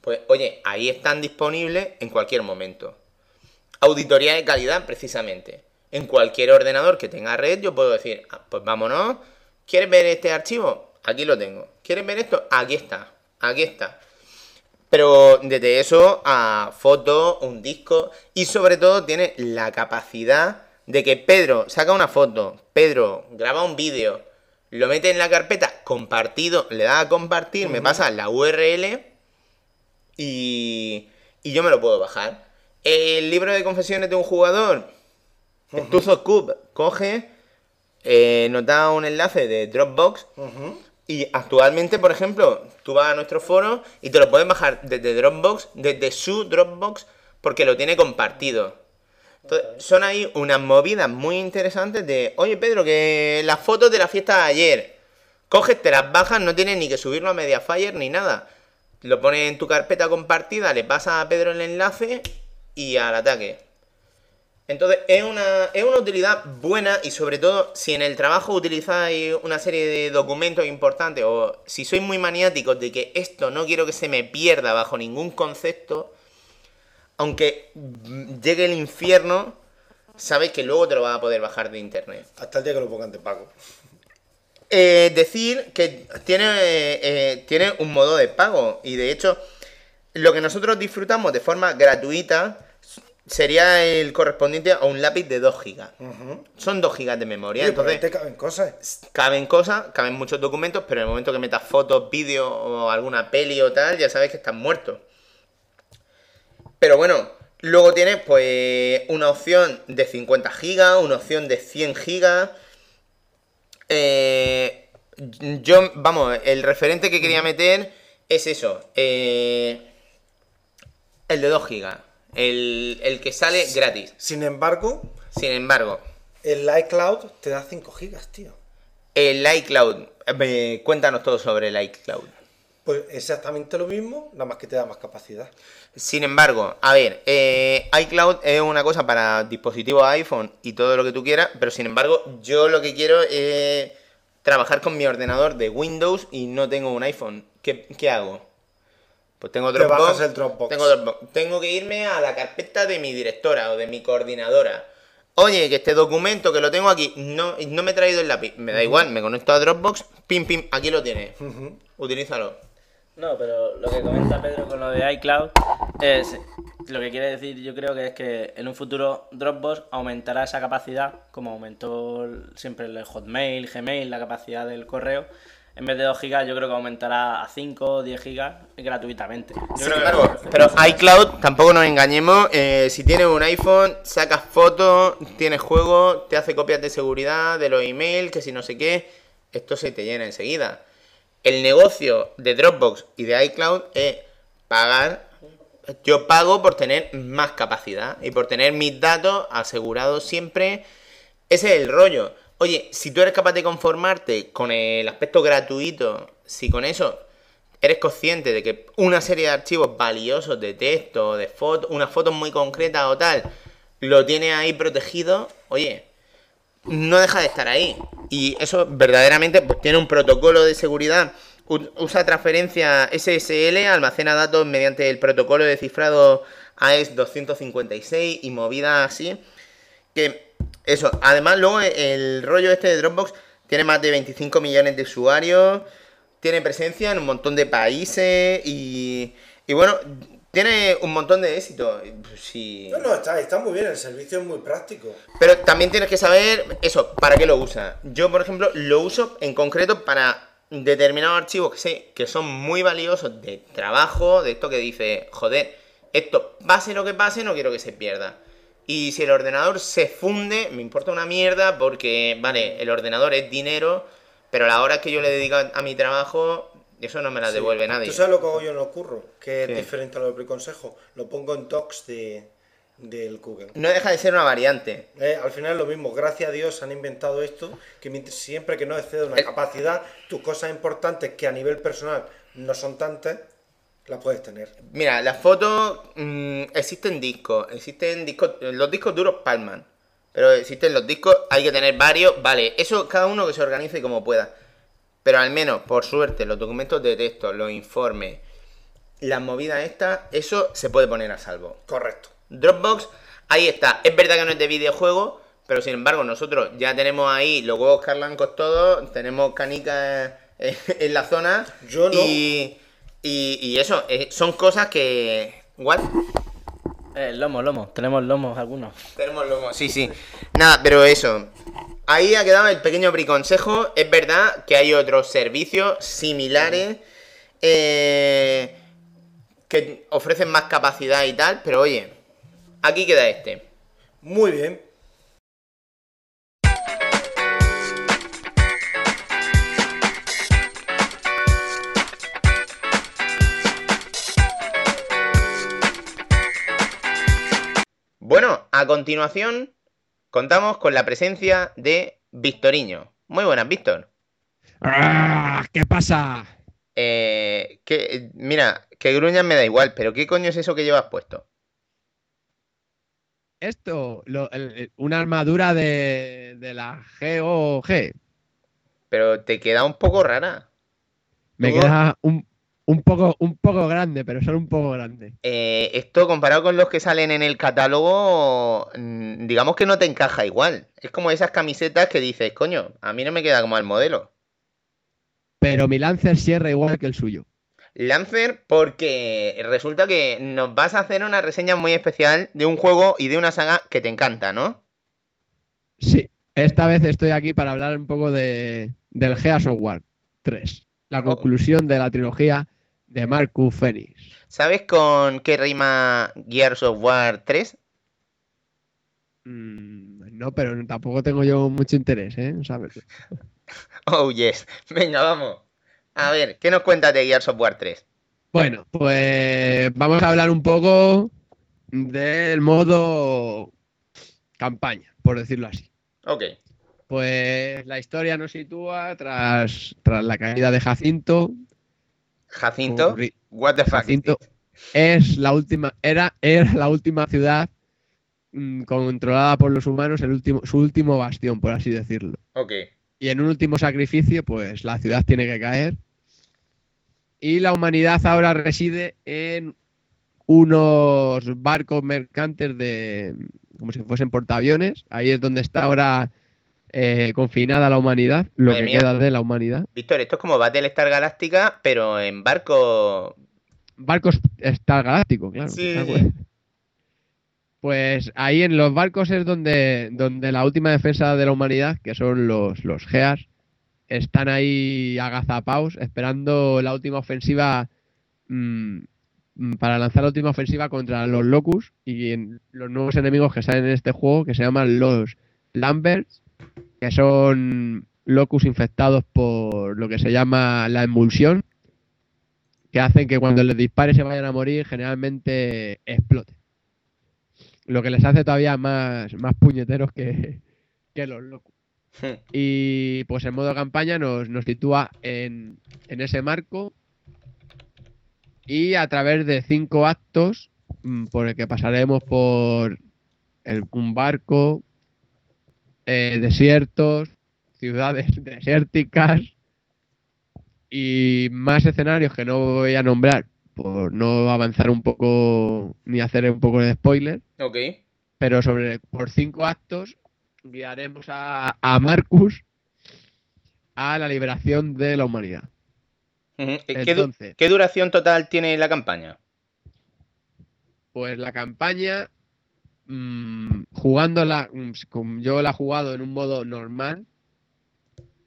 Pues, oye, ahí están disponibles en cualquier momento. Auditoría de calidad, precisamente. En cualquier ordenador que tenga red, yo puedo decir, "Ah, pues vámonos. ¿Quieres ver este archivo? Aquí lo tengo. ¿Quieres ver esto? Aquí está. Aquí está. Pero desde eso a foto, un disco y sobre todo tiene la capacidad de que Pedro saca una foto, Pedro graba un vídeo, lo mete en la carpeta compartido, le da a compartir, me pasa la URL y, y yo me lo puedo bajar. El libro de confesiones de un jugador, Tuzo Cube, coge, eh, nos da un enlace de Dropbox y actualmente, por ejemplo, tú vas a nuestro foro y te lo puedes bajar desde Dropbox, desde su Dropbox, porque lo tiene compartido. Entonces, son ahí unas movidas muy interesantes de, oye Pedro, que las fotos de la fiesta de ayer, coges, te las bajas, no tienes ni que subirlo a Mediafire ni nada. Lo pones en tu carpeta compartida, le pasas a Pedro el enlace y al ataque. Entonces, es una, es una utilidad buena y sobre todo si en el trabajo utilizáis una serie de documentos importantes o si sois muy maniáticos de que esto no quiero que se me pierda bajo ningún concepto, aunque llegue el infierno, sabéis que luego te lo vas a poder bajar de internet. Hasta el día que lo pongan de pago. Eh, decir que tiene, eh, tiene un modo de pago y de hecho lo que nosotros disfrutamos de forma gratuita sería el correspondiente a un lápiz de 2 gigas. Son 2 gigas de memoria, Oye, pero entonces te caben cosas. caben cosas, caben muchos documentos, pero en el momento que metas fotos, vídeos o alguna peli o tal, ya sabes que están muertos. Pero bueno, luego tienes pues una opción de 50 gigas, una opción de 100 gigas. Eh, yo, vamos, el referente que quería meter es eso. eh, el de 2 gigas. El, el que sale gratis. Sin embargo, Sin embargo, el iCloud te da 5 gigas, tío. el iCloud. eh, cuéntanos todo sobre el iCloud. Pues exactamente lo mismo, nada más que te da más capacidad. Sin embargo, a ver, eh, iCloud es una cosa para dispositivos iPhone y todo lo que tú quieras, pero sin embargo, yo lo que quiero es trabajar con mi ordenador de Windows y no tengo un iPhone. ¿Qué, qué hago? Pues tengo Te Dropbox. bajas el Dropbox. Tengo Dropbox. Tengo que irme a la carpeta de mi directora o de mi coordinadora. Oye, que este documento que lo tengo aquí, no, no me he traído el lápiz. Me da igual, me conecto a Dropbox, pim, pim, aquí lo tienes. Utilízalo. No, pero lo que comenta Pedro con lo de iCloud es Lo que quiere decir yo creo que es que en un futuro Dropbox aumentará esa capacidad, como aumentó siempre el Hotmail, Gmail, la capacidad del correo. En vez de 2 GB yo creo que aumentará a 5 o 10 GB gratuitamente. Yo Sí, creo que- pero iCloud, tampoco nos engañemos, eh, si tienes un iPhone, sacas fotos, tienes juegos, te hace copias de seguridad de los emails, que si no sé qué, esto se te llena enseguida. El negocio de Dropbox y de iCloud es pagar, yo pago por tener más capacidad y por tener mis datos asegurados siempre. Ese es el rollo. Oye, si tú eres capaz de conformarte con el aspecto gratuito, si con eso eres consciente de que una serie de archivos valiosos de texto, de fotos, unas fotos muy concretas o tal, lo tienes ahí protegido, oye, no deja de estar ahí. Y eso verdaderamente pues, tiene un protocolo de seguridad. Usa transferencia SSL, almacena datos mediante el protocolo de cifrado AES 256 y movida así. Que eso, además luego el rollo este de Dropbox tiene más de 25 millones de usuarios, tiene presencia en un montón de países y, y bueno, tiene un montón de éxito. Sí. No, no, está, está muy bien, el servicio es muy práctico. Pero también tienes que saber eso, ¿para qué lo usas? Yo, por ejemplo, lo uso en concreto para determinados archivos que sé que son muy valiosos de trabajo, de esto que dice, joder, esto pase lo que pase, no quiero que se pierda. Y si el ordenador se funde, me importa una mierda porque, vale, el ordenador es dinero, pero a la hora que yo le dedico a mi trabajo, eso no me la devuelve nadie. ¿Tú sabes lo que hago yo en los curros? Que es diferente a lo del preconsejo. Lo pongo en docs de, del Google. No deja de ser una variante. Eh, al final es lo mismo, gracias a Dios han inventado esto, que siempre que no exceda una Eh. capacidad, tus cosas importantes que a nivel personal no son tantas, las puedes tener. Mira, las fotos mm, existen discos, existen discos, los discos duros palman, pero existen los discos, hay que tener varios, vale, eso cada uno que se organice como pueda. Pero al menos, por suerte, los documentos de texto, los informes, las movidas estas, eso se puede poner a salvo. Correcto. Dropbox, ahí está. Es verdad que no es de videojuego, pero sin embargo nosotros ya tenemos ahí los huevos carlancos todos, tenemos canicas eh, (laughs) en la zona. Yo no. Y, y, y eso, eh, son cosas que... ¿What? Eh, lomo, lomo. Tenemos lomos algunos. Tenemos lomo. Sí, sí. Nada, pero eso. Ahí ha quedado el pequeño briconsejo. Es verdad que hay otros servicios similares eh, que ofrecen más capacidad y tal, pero oye, aquí queda este. Muy bien. Bueno, a continuación contamos con la presencia de Victoriño. Muy buenas, Víctor. ¡Ah! ¿Qué pasa? Eh, que, mira, que gruñas me da igual, pero ¿qué coño es eso que llevas puesto? Esto, lo- el- una armadura de, de la GOG. Pero te queda un poco rara. Me queda un, un poco, un poco grande, pero solo un poco grande. Eh, esto comparado con los que salen en el catálogo, mm, digamos que no te encaja igual. Es como esas camisetas que dices, coño, a mí no me queda como al modelo. Pero mi Lancer cierra igual que el suyo. Lancer, porque resulta que nos vas a hacer una reseña muy especial de un juego y de una saga que te encanta, ¿no? Sí, esta vez estoy aquí para hablar un poco de, del Gears of War 3. La Oh. conclusión de la trilogía de Marcus Phoenix. ¿Sabes con qué rima Gears of War 3? Mm, no, pero tampoco tengo yo mucho interés, ¿eh? ¿Sabes? (laughs) Oh, yes. Venga, vamos. A ver, ¿qué nos cuentas de Gears of War 3? Bueno, pues vamos a hablar un poco del modo campaña, por decirlo así. Ok. Pues la historia nos sitúa tras, tras la caída de Jacinto. Jacinto, what the fuck Jacinto es la última, era, era la última ciudad mm, controlada por los humanos, el último, su último bastión, por así decirlo. Ok. Y en un último sacrificio, pues la ciudad tiene que caer. Y la humanidad ahora reside en unos barcos mercantes de como si fuesen portaaviones. Ahí es donde está ahora eh, confinada la humanidad, lo Madre que mía. queda de la humanidad. Víctor, esto es como Battlestar Galáctica, pero en barco. Barcos Star Galáctico, claro. Sí. Pues ahí en los barcos es donde, donde la última defensa de la humanidad, que son los, los Geas, están ahí agazapados esperando la última ofensiva mm, para lanzar la última ofensiva contra los Locus y en- los nuevos enemigos que salen en este juego que se llaman los Lamberts, que son Locus infectados por lo que se llama la emulsión, que hacen que cuando les dispare se vayan a morir, generalmente exploten. Lo que les hace todavía más, más puñeteros que, que los Locus. (laughs) Y pues el modo campaña nos, nos sitúa en, en ese marco y a través de cinco actos mm, por el que pasaremos por el- un barco, eh, desiertos, ciudades (laughs) desérticas y más escenarios que no voy a nombrar por no avanzar un poco ni hacer un poco de spoiler Ok. pero sobre por cinco actos guiaremos a, a Marcus a la liberación de la humanidad. Ujú. Eh, ¿Qué, du- Entonces, qué duración total tiene la campaña? pues la campaña, mm, jugándola, mm, como yo la he jugado en un modo normal,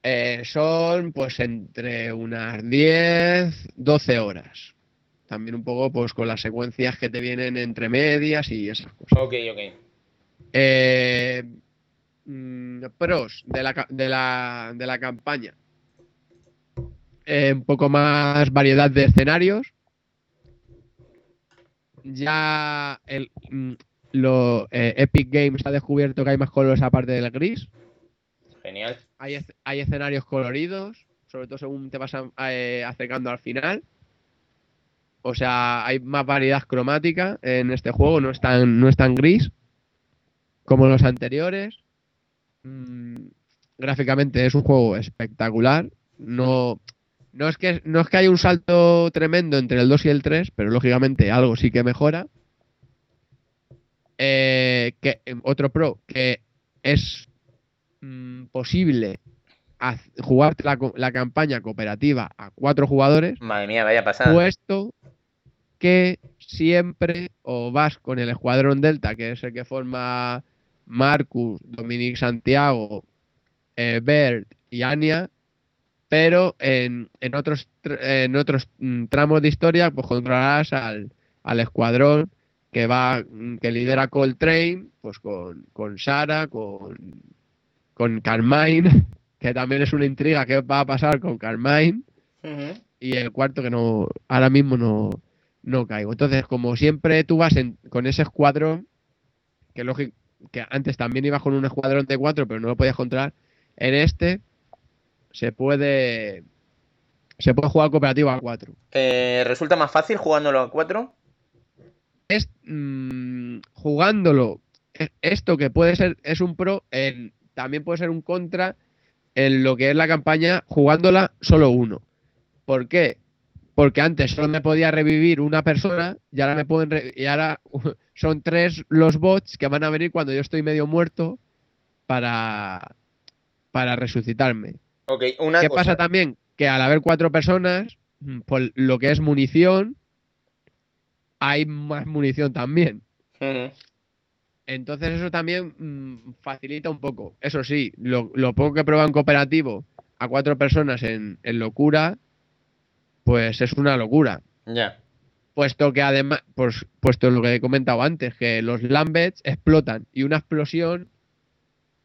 eh, son pues entre unas 10, 12 horas. También un poco pues con las secuencias que te vienen entre medias y esas cosas. Ok, ok. Eh, mm, pros de la, de la, de la campaña. Eh, un poco más variedad de escenarios. Ya el, mm, lo, eh, Epic Games ha descubierto que hay más colores aparte del gris. Genial. Hay, hay escenarios coloridos, sobre todo según te vas a- eh, acercando al final. O sea, hay más variedad cromática en este juego, no es tan, no es tan gris como los anteriores. Mm, gráficamente es un juego espectacular. No, no, es que, no es que haya un salto tremendo entre el 2 y el 3, pero lógicamente algo sí que mejora. Eh, que, otro pro, que es mm, posible jugar la, la campaña cooperativa a cuatro jugadores, Madre mía, vaya pasada. puesto que siempre o vas con el escuadrón Delta, que es el que forma Marcus, Dominic Santiago, eh, Bert y Anya, pero en, en otros, tr- en otros mm, tramos de historia, pues controlarás al, al escuadrón que va, mm, que lidera Coltrane, pues con, con Sara, con, con Carmine, (laughs) que también es una intriga que va a pasar con Carmine y el cuarto que no ahora mismo no, no caigo. Entonces, como siempre tú vas en- con ese escuadrón, que lógico que antes también ibas con un escuadrón de cuatro, pero no lo podías controlar, en este se puede se puede jugar cooperativo a cuatro. Eh, ¿Resulta más fácil jugándolo a 4? Es mm, jugándolo e- esto que puede ser es un pro, en, también puede ser un contra en lo que es la campaña jugándola solo uno. ¿Por qué? Porque antes solo me podía revivir una persona y ahora me pueden y ahora (laughs) son tres los bots que van a venir cuando yo estoy medio muerto para para resucitarme. Ok, una ¿Qué cosa. pasa también? Que al haber cuatro personas, mm, por lo que es munición, hay más munición también. Entonces eso también mm, facilita un poco. Eso sí, lo, lo poco que prueban cooperativo a cuatro personas en, en locura, pues es una locura. Ya. Puesto que además, pues, puesto lo que he comentado antes, que los Lambets explotan y una explosión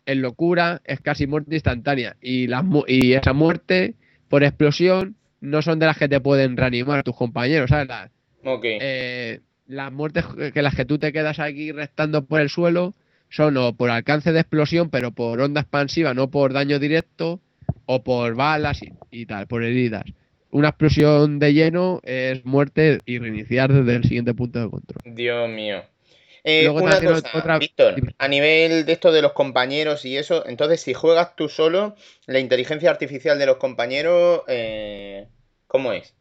en locura es casi muerte instantánea. Y, las y esa muerte por explosión no son de las que te pueden reanimar tus compañeros, ¿sabes? Ok. eh, las muertes que las que tú te quedas aquí restando por el suelo son o por alcance de explosión, pero por onda expansiva, no por daño directo, o por balas y, y tal, por heridas. Una explosión de lleno es muerte y reiniciar desde el siguiente punto de control. Dios mío. Eh, Luego una cosa, otra- Víctor, a nivel de esto de los compañeros y eso, entonces si juegas tú solo, la inteligencia artificial de los compañeros, eh, ¿cómo es?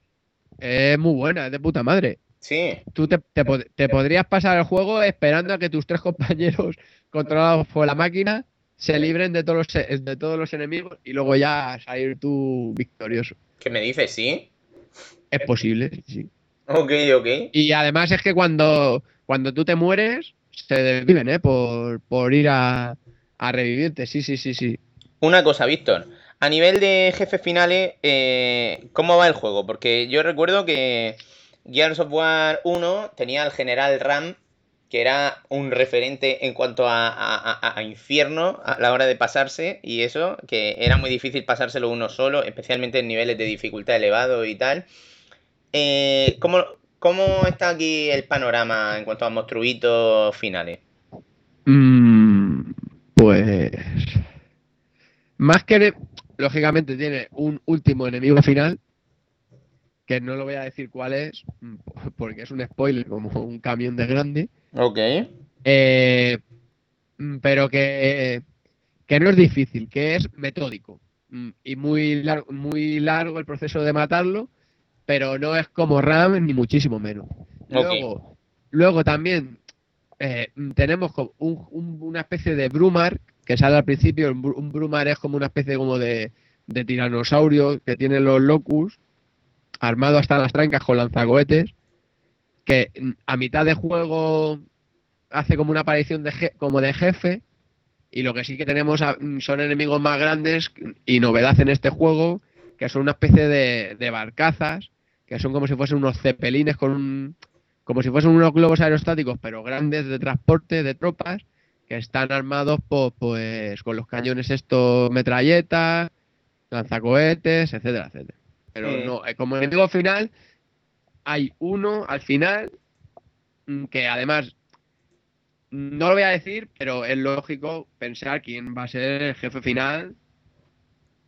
Es muy buena, es de puta madre. Sí. Tú te, te te podrías pasar el juego esperando a que tus tres compañeros (laughs) controlados por la máquina se libren de todos los, e- de todos los enemigos y luego ya salir tú victorioso. ¿Qué me dices? ¿Sí? Es posible, sí. Ok, ok. Y además es que cuando, cuando tú te mueres, se desviven, ¿eh? Por, por ir a, a revivirte. Sí, sí, sí, sí. Una cosa, Víctor. A nivel de jefes finales, eh, ¿cómo va el juego? Porque yo recuerdo que Gears of War 1 tenía al general Ram, que era un referente en cuanto a, a- a- infierno a la hora de pasarse y eso, que era muy difícil pasárselo uno solo, especialmente en niveles de dificultad elevado y tal. Eh, ¿cómo, cómo está aquí el panorama en cuanto a monstruitos finales? Mm, pues. Más que. Lógicamente tiene un último enemigo final. Que no lo voy a decir cuál es. mm, Porque es un spoiler, como un camión de grande. Ok. Eh, mm, pero que, que no es difícil, que es metódico. Mm, Y muy largo, muy largo el proceso de matarlo. Pero no es como RAM, ni muchísimo menos. Luego, luego también eh, tenemos como un- un- una especie de Brumar que sale al principio. Un, Bru- un Brumar es como una especie como de, de tiranosaurio que tiene los locus, armado hasta las trancas con lanzacohetes, que a mitad de juego hace como una aparición de como de jefe. Y lo que sí que tenemos son enemigos más grandes y novedad en este juego, que son una especie de, de barcazas, que son como si fuesen unos cepelines con un, como si fuesen unos globos aerostáticos, pero grandes de transporte de tropas, que están armados po- pues con los cañones estos metralletas, lanzacohetes, etcétera, etcétera. Pero no, eh, como enemigo final, hay uno al final mm, que además no lo voy a decir, pero es lógico pensar quién va a ser el jefe final.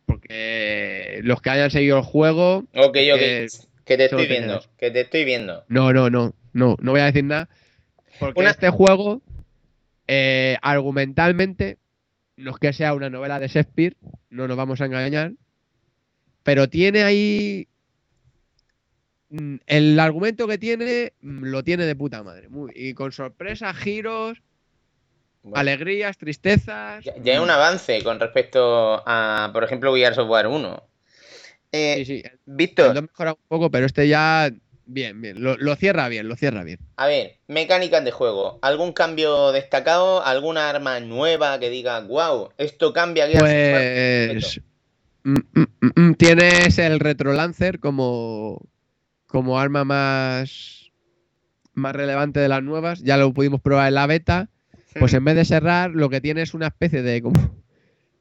Porque los que hayan seguido el juego, Ok, ok. que Que te estoy viendo. Que te estoy viendo. no, no, no, no, no voy a decir nada. Porque Una- este juego, eh, argumentalmente, no es que sea una novela de Shakespeare, no nos vamos a engañar, pero tiene ahí. mm, El argumento que tiene, mm, lo tiene de puta madre. muy- y con sorpresas, giros, Bueno, alegrías, tristezas. ya, ya es un avance con respecto a, por ejemplo, Gears of War 1. Eh, Sí, sí. Víctor, 2 mejora un poco, pero este ya. Bien, bien. Lo, lo cierra bien, lo cierra bien. a ver, mecánicas de juego. ¿Algún cambio destacado? ¿Alguna arma nueva que diga, wow, esto cambia Gears of War"? Pues. mm, mm, mm, Tienes el Retrolancer como. como arma más. más relevante de las nuevas. Ya lo pudimos probar en la beta. Pues en vez de cerrar, lo que tiene es una especie de. como.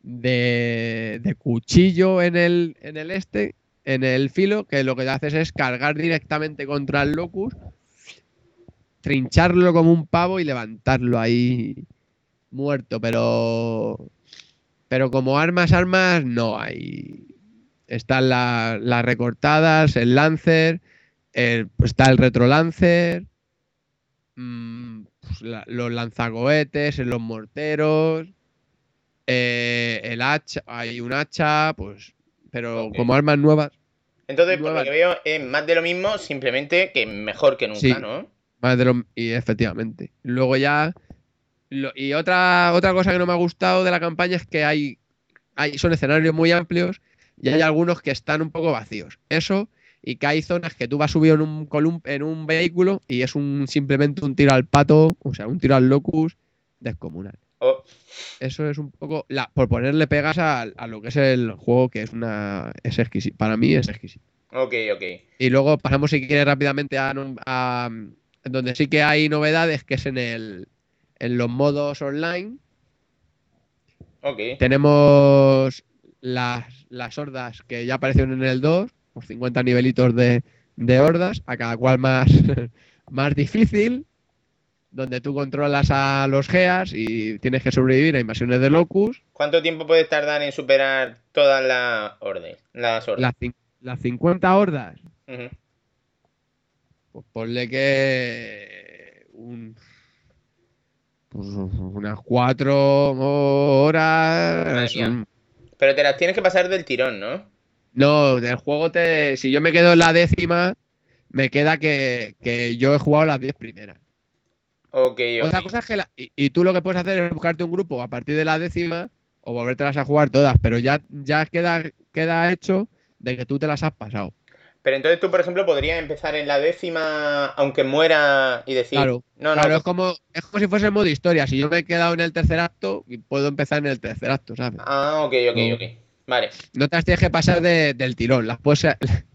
de. de cuchillo en el. en el este. En el filo, que lo que haces es cargar directamente contra el locus, trincharlo como un pavo y levantarlo ahí muerto, pero pero como armas, armas no hay. Están la- las recortadas, el Lancer, el- está el Retrolancer, mm, pues los lanzacohetes, los morteros, eh, el hacha, hay un hacha, pues, pero como armas nuevas, Entonces, por lo que veo, es más de lo mismo, simplemente que mejor que nunca, Sí. ¿no? Más de lo- y efectivamente. Luego ya. lo- y otra, otra cosa que no me ha gustado de la campaña es que hay, hay. Son escenarios muy amplios y hay algunos que están un poco vacíos. Eso. Y que hay zonas que tú vas subido en un colum- en un vehículo y es un simplemente un tiro al pato, o sea, un tiro al locus descomunal. Oh, Eso es un poco. La, por ponerle pegas a, a lo que es el juego, que es una. es exquisito. Para mí es exquisito. ok, ok. Y luego pasamos, si quieres, rápidamente a- donde sí que hay novedades, que es en el en los modos online. Ok. Tenemos las, las hordas que ya aparecieron en el 2, por 50 nivelitos de, de hordas, a cada cual más, (laughs) más difícil, donde tú controlas a los Geas y tienes que sobrevivir a invasiones de Locus. ¿Cuánto tiempo puedes tardar en superar todas las órdenes? Las órdenes. Las, las 50 hordas. Pues ponle que un- pues unas cuatro horas. Un- Pero te las tienes que pasar del tirón, ¿no? No, del juego te. Si yo me quedo en la décima, me queda que, que yo he jugado las diez primeras. Ok, ok. Otra cosa es que la- y, y tú lo que puedes hacer es buscarte un grupo a partir de la décima o volvértelas a jugar todas, pero ya, ya queda, queda hecho de que tú te las has pasado. Pero entonces tú, por ejemplo, podrías empezar en la décima, aunque muera, y decir. Claro, no, no, claro, es como, es como si fuese el modo historia. Si yo me he quedado en el tercer acto, puedo empezar en el tercer acto, ¿sabes? Ah, ok, ok, No. ok. Vale. No te las tienes que pasar de- del tirón. Las puedes, (laughs)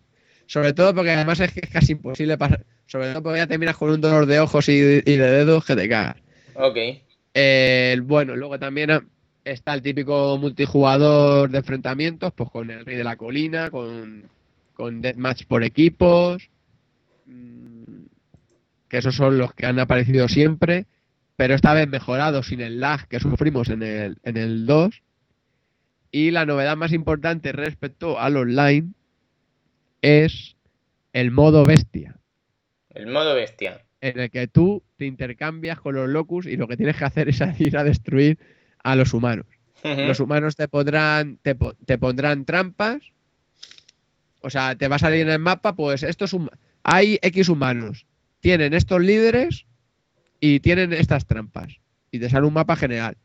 sobre todo porque además es que es casi imposible pasar. Sobre todo porque ya terminas con un dolor de ojos y, y de dedos que te cagas. Ok. Eh, bueno, luego también está el típico multijugador de enfrentamientos, pues con el Rey de la Colina, con, con Deathmatch por equipos, mm, que esos son los que han aparecido siempre, pero esta vez mejorados sin el lag que sufrimos en el, en el 2. Y la novedad más importante respecto al online es el modo bestia El modo bestia. en el que tú te intercambias con los locus y lo que tienes que hacer es (laughs) ir a destruir a los humanos. Los humanos te pondrán, te, te pondrán trampas. O sea, te va a salir en el mapa, pues estos hay X humanos. Tienen estos líderes y tienen estas trampas. Y te sale un mapa general.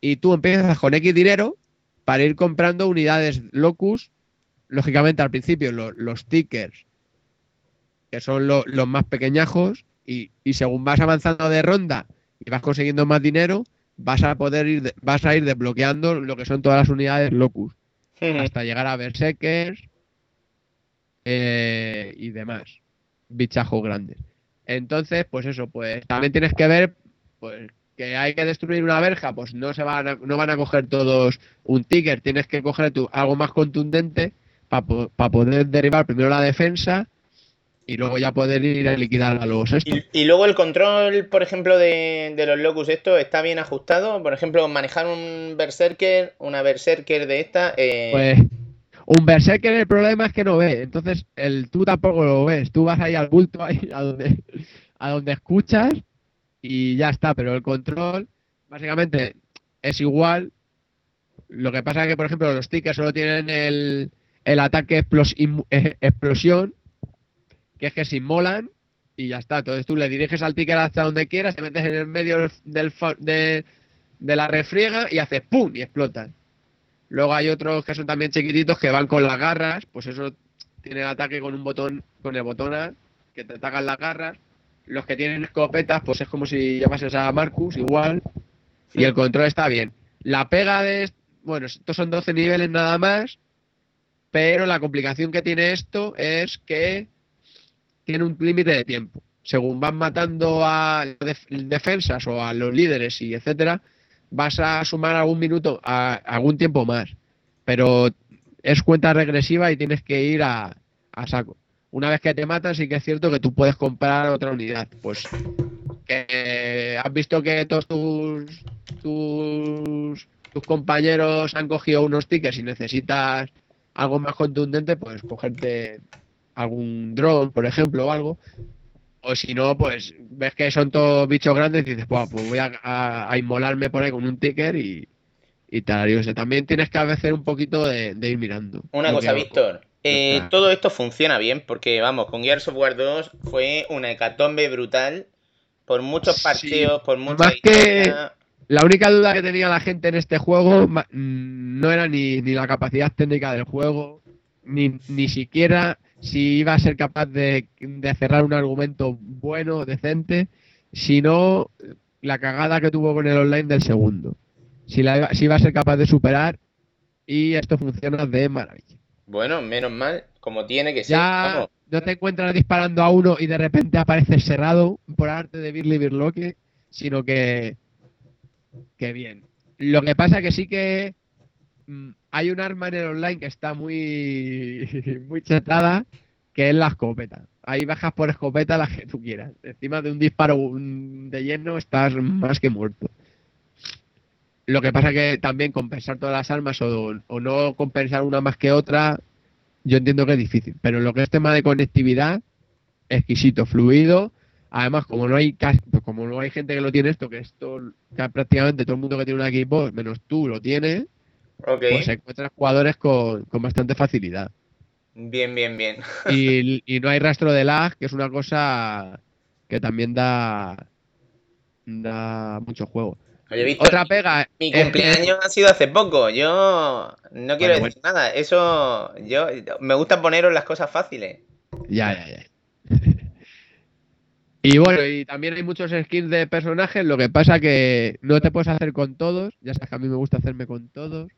Y tú empiezas con X dinero para ir comprando unidades locus. Lógicamente al principio lo- los tickers, que son lo- los más pequeñajos, y, y según vas avanzando de ronda y vas consiguiendo más dinero, vas a poder ir, de- vas a ir desbloqueando lo que son todas las unidades locus, hasta llegar a Berserkers eh, y demás, bichajos grandes. Entonces, pues eso, pues también tienes que ver, pues que hay que destruir una verja, pues no se van a, no van a coger todos un ticker, tienes que coger tú algo más contundente para poder derribar primero la defensa y luego ya poder ir a liquidar a los estos. Y, y luego el control, por ejemplo, de, de los locus, esto está bien ajustado. Por ejemplo, manejar un berserker, una berserker de esta. eh, Pues un berserker el problema es que no ve, entonces el tú tampoco lo ves, tú vas ahí al bulto (laughs) ahí a donde a donde escuchas y ya está, pero el control básicamente es igual. Lo que pasa es que por ejemplo los tickets solo tienen el, el ataque explos- eh, explosión, que es que se inmolan y ya está. Entonces tú le diriges al ticket hasta donde quieras, te metes en el medio del, de, de la refriega y haces ¡pum! y explotan. Luego hay otros que son también chiquititos que van con las garras, pues eso tiene el ataque con un botón, con el botón A, que te atacan las garras. Los que tienen escopetas, pues es como si llamases a Marcus, igual. Y el control está bien. La pega de. Bueno, estos son 12 niveles nada más. Pero la complicación que tiene esto es que tiene un límite de tiempo. Según vas matando a def- defensas o a los líderes y etcétera, vas a sumar algún minuto, a, algún tiempo más. Pero es cuenta regresiva y tienes que ir a, saco. Una vez que te matan, sí que es cierto que tú puedes comprar otra unidad. Pues que has visto que todos tus, tus, tus compañeros han cogido unos tickets y necesitas algo más contundente, pues cogerte algún drone, por ejemplo, o algo. O si no, pues ves que son todos bichos grandes y dices, "Buah, pues voy a, a- a inmolarme por ahí con un ticker y, y tal. Y, o sea, también tienes que hacer un poquito de, de ir mirando. Una cosa, Víctor. eh, todo esto funciona bien porque, vamos, con Gears of War 2 fue una hecatombe brutal. Por muchos Sí, parcheos, por mucha más que-. La única duda que tenía la gente en este juego mm, no era ni, ni la capacidad técnica del juego, ni, ni siquiera si iba a ser capaz de, de cerrar un argumento bueno, decente, sino la cagada que tuvo con el online del segundo. Si, la, iba- si iba a ser capaz de superar y esto funciona de maravilla. Bueno, menos mal, como tiene que ser. Ya vamos. no te encuentras disparando a uno y de repente apareces cerrado por arte de Birli Birloque, sino que, que bien. Lo que pasa que sí que hay un arma en el online que está muy, (laughs) muy chetada, que es la escopeta. Ahí bajas por escopeta las que tú quieras. Encima de un disparo mm, de lleno estás más que muerto. Lo que pasa que también compensar todas las armas o, no compensar una más que otra, yo entiendo que es difícil. Pero lo que es tema de conectividad, exquisito, fluido. Además, como no hay pues como no hay gente que lo tiene esto, que esto que prácticamente todo el mundo que tiene un equipo, menos tú, lo tiene, Ok, pues encuentras jugadores con, con bastante facilidad. bien, bien, bien. Y, (laughs) y no hay rastro de lag, que es una cosa que también da, da mucho juego. Oye, Víctor, Otra pega. mi que- cumpleaños ha sido hace poco. Yo no quiero Bueno, decir nada. Eso, yo me gusta poneros las cosas fáciles. Ya, ya, ya. (laughs) Y bueno, y también hay muchos skins de personajes, lo que pasa que no te puedes hacer con todos, ya sabes que a mí me gusta hacerme con todos,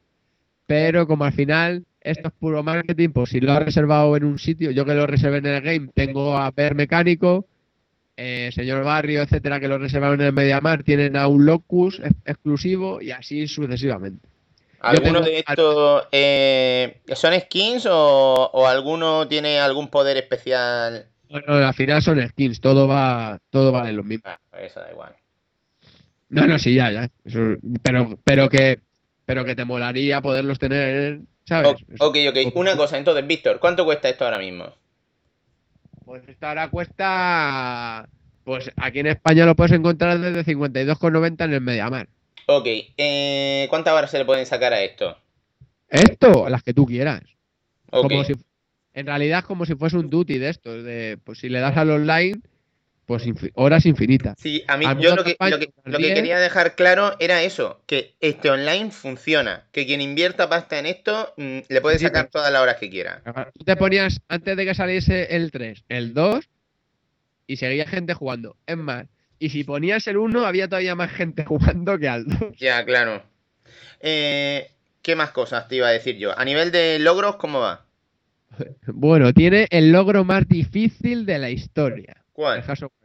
pero como al final esto es puro marketing, pues si lo has reservado en un sitio, yo que lo reservé en el game, tengo a Per Mecánico, eh, Señor Barrio, etcétera, que lo reservaron en el Mediamar, tienen a un Locus ex- exclusivo y así sucesivamente. ¿Alguno de estos eh, son skins o, o alguno tiene algún poder especial? Bueno, al final son skins, todo va, todo vale lo mismo. Ah, eso da igual. No, no, sí, ya, ya. Eso- pero, pero que, pero que te molaría poderlos tener, ¿sabes? Ok, ok. Una cosa, entonces, Víctor, ¿cuánto cuesta esto ahora mismo? Pues esto ahora cuesta, pues aquí en España lo puedes encontrar desde 52,90 en el Mediamar. Ok, eh, ¿cuántas horas se le pueden sacar a esto? Esto, las que tú quieras. Ok, Como si, en realidad es como si fuese un duty de estos, de, pues si le das al online, pues infi- horas infinitas. sí, a mí yo lo que, lo, que, al lo que 10. quería dejar claro era eso, que este online funciona, que quien invierta pasta en esto mm, le puede sacar todas las horas que quiera. Tú te ponías, antes de que saliese el 3, el 2, y seguía gente jugando. Es más, y si ponías el 1, había todavía más gente (laughs) jugando que al 2. Ya, claro. Eh, ¿Qué más cosas te iba a decir yo? A nivel de logros, ¿cómo va? (laughs) Bueno, tiene el logro más difícil de la historia. El ¿Cuál? Of War 3.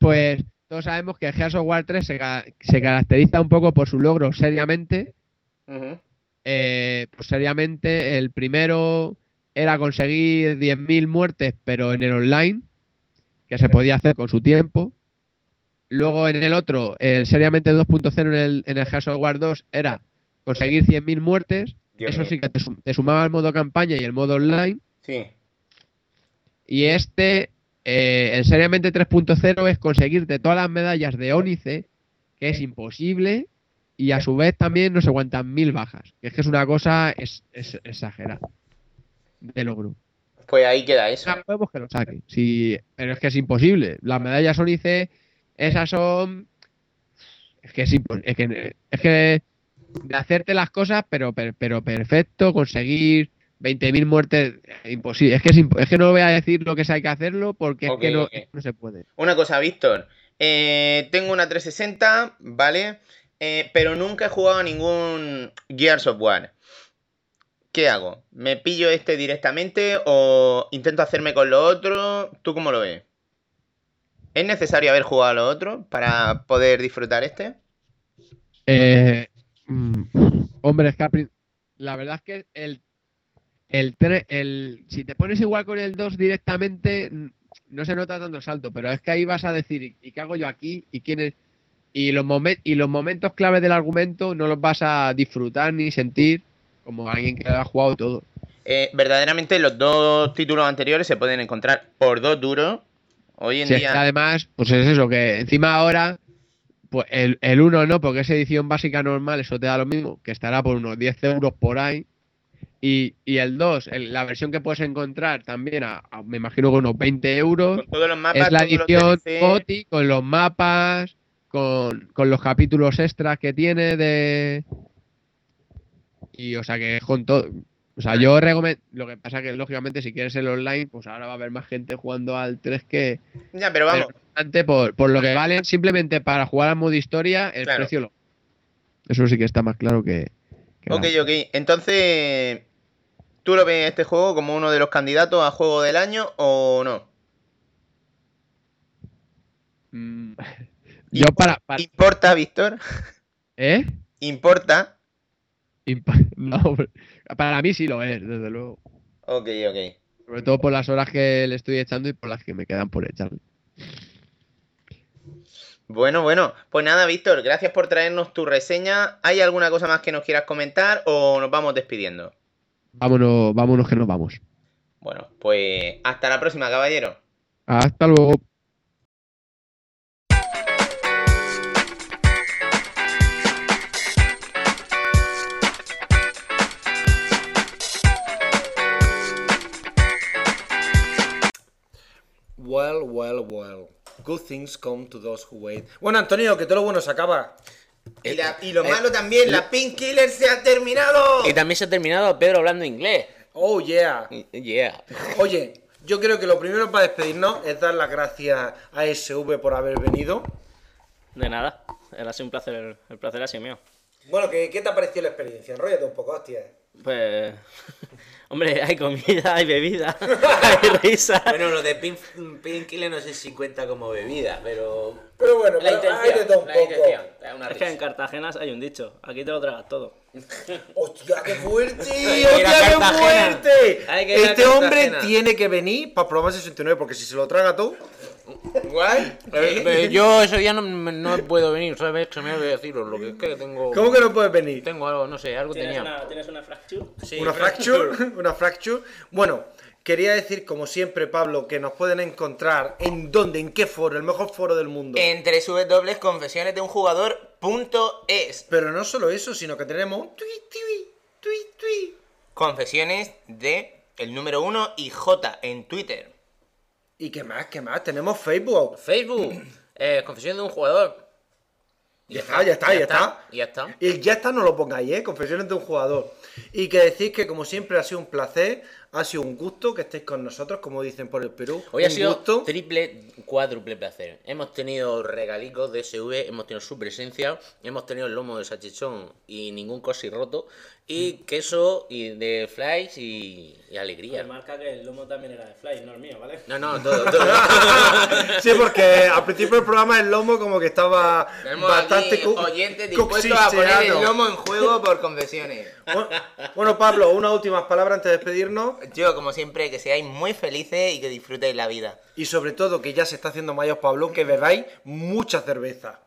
Pues todos sabemos que el Gears of War 3 se, ca- se caracteriza un poco por su logro seriamente. Eh, pues seriamente, el primero era conseguir 10.000 muertes, pero en el online, que se podía hacer con su tiempo. Luego en el otro, el seriamente 2.0 en el, en el Gears of War 2 era conseguir 100.000 muertes. Dios Eso mío. sí que te, sum- te sumaba el modo campaña y el modo online. Sí. Y este, eh, el seriamente 3.0 es conseguirte todas las medallas de Ónice, que es imposible, y a su vez también no se aguantan mil bajas, que es que es una cosa es, es- exagerada de logro. Pues ahí queda eso. Podemos que lo saquen, sí, pero es que es imposible. Las medallas Ónice, esas son... Es que es, es que, es que de hacerte las cosas, pero, pero, pero perfecto, conseguir 20.000 muertes, imposible. Es que, es, imp- es que no voy a decir lo que es hay que hacerlo porque es que no, se puede. Una cosa, Víctor. Eh, tengo una 360, ¿vale? Eh, pero nunca he jugado a ningún Gears of War. ¿Qué hago? ¿Me pillo este directamente o intento hacerme con lo otro? ¿Tú cómo lo ves? ¿Es necesario haber jugado a lo otro para poder disfrutar este? Eh, mm, hombre, es que la verdad es que el, el, el si te pones igual con el 2 directamente, no se nota tanto el salto, pero es que ahí vas a decir, ¿y qué hago yo aquí? ¿Y quién es? Y los, momen- y los momentos clave del argumento no los vas a disfrutar ni sentir como alguien que lo ha jugado todo. Eh, verdaderamente los dos títulos anteriores se pueden encontrar por dos duros. Hoy en día... además, pues es eso, que encima ahora, pues el, el 1 no, porque es edición básica normal, eso te da lo mismo, que estará por unos 10 euros por ahí. Y, y el 2, el- la versión que puedes encontrar también, a, a- me imagino que unos 20 euros, Con todos los mapas, es la edición. GOTY con los mapas, con, con los capítulos extras que tiene de... Y o sea que con todo. O sea, yo recomiendo... Lo que pasa que, lógicamente, si quieres el online, pues ahora va a haber más gente jugando al 3 que, Ya, pero vamos. pero por, por lo que valen simplemente para jugar al modo historia, el Claro. precio lo. Eso sí que está más claro que. que Ok, nada. ok. Entonces, ¿tú lo ves este juego como uno de los candidatos a juego del año o no? Mm, (laughs) Yo para. para- ¿Importa, Víctor? ¿Eh? (laughs) ¿Importa? Imp- (laughs) No, hombre, para mí sí lo es, desde luego. Ok, ok. Sobre todo por las horas que le estoy echando y por las que me quedan por echarle. Bueno, bueno. Pues nada, Víctor, gracias por traernos tu reseña. ¿Hay alguna cosa más que nos quieras comentar o nos vamos despidiendo? Vámonos, vámonos que nos vamos. Bueno, pues hasta la próxima, caballero. Hasta luego. Well, well, well. Good things come to those who wait. Bueno, Antonio, que todo lo bueno se acaba. Y, la- y lo eh, malo también, la Painkiller se ha terminado. Y también se ha terminado Pedro hablando inglés. Oh, yeah. Yeah. (laughs) Oye, Yo creo que lo primero para despedirnos es dar las gracias a SV por haber venido. De nada, era sido un placer, el placer ha sido mío. Bueno, ¿qué, qué te ha parecido la experiencia? Enróllate un poco, hostia. Pues, (laughs) hombre, hay comida, hay bebida, (laughs) hay risa. Bueno, lo de Pink, Painkiller no sé si cuenta como bebida, pero. Pero bueno, La pero hay de todo un la poco. intención. una Es que en. Cartagena hay un dicho, aquí te lo tragas todo. (laughs) ¡Hostia, qué fuerte! ¡Hostia, qué fuerte! Este hombre tiene que venir para probar 69, porque si se lo traga todo. Guay. Eh, eh, yo ese día no, no puedo venir, ¿sabes? Se me voy a deciros lo que es que tengo. ¿Cómo que no puedes venir? Tengo algo, no sé, algo ¿Tienes tenía. una, ¿Tienes una fracture? Sí, una fracture, (laughs) una fracture. Bueno, quería decir, como siempre, Pablo, que nos pueden encontrar en dónde, en qué foro, el mejor foro del mundo. En www.confesionesdeunjugador.es Pero no solo eso, sino que tenemos tui, tui, tui, tui. Confesiones de el número 1 y J en Twitter. ¿Y qué más? ¿Qué más? Tenemos Facebook. Facebook, eh, confesión de un jugador. Ya está, ya está, ya está. Y ya está. Y el ya está no lo pongáis, ¿eh? Confesiones de un jugador. Y que decís que como siempre ha sido un placer, ha sido un gusto que estéis con nosotros, como dicen por el Perú. Hoy ha un sido gusto. triple, cuádruple placer. Hemos tenido regalicos de SV, hemos tenido su presencia, hemos tenido el lomo de salchichón y ningún cosi roto, y queso y de flies y, y alegría. Remarca que el lomo también era de Fly, no el mío, ¿vale? No, no, (laughs) todo, todo. (laughs) Sí, porque al principio del programa el lomo como que estaba Tenemos bastante aquí oyentes dispuestos a poner el lomo en juego por confesiones. Bueno, Pablo, unas últimas palabras antes de despedirnos. Yo, como siempre, que seáis muy felices y que disfrutéis la vida. Y sobre todo, que ya se está haciendo mayor Pablo, que bebáis mucha cerveza.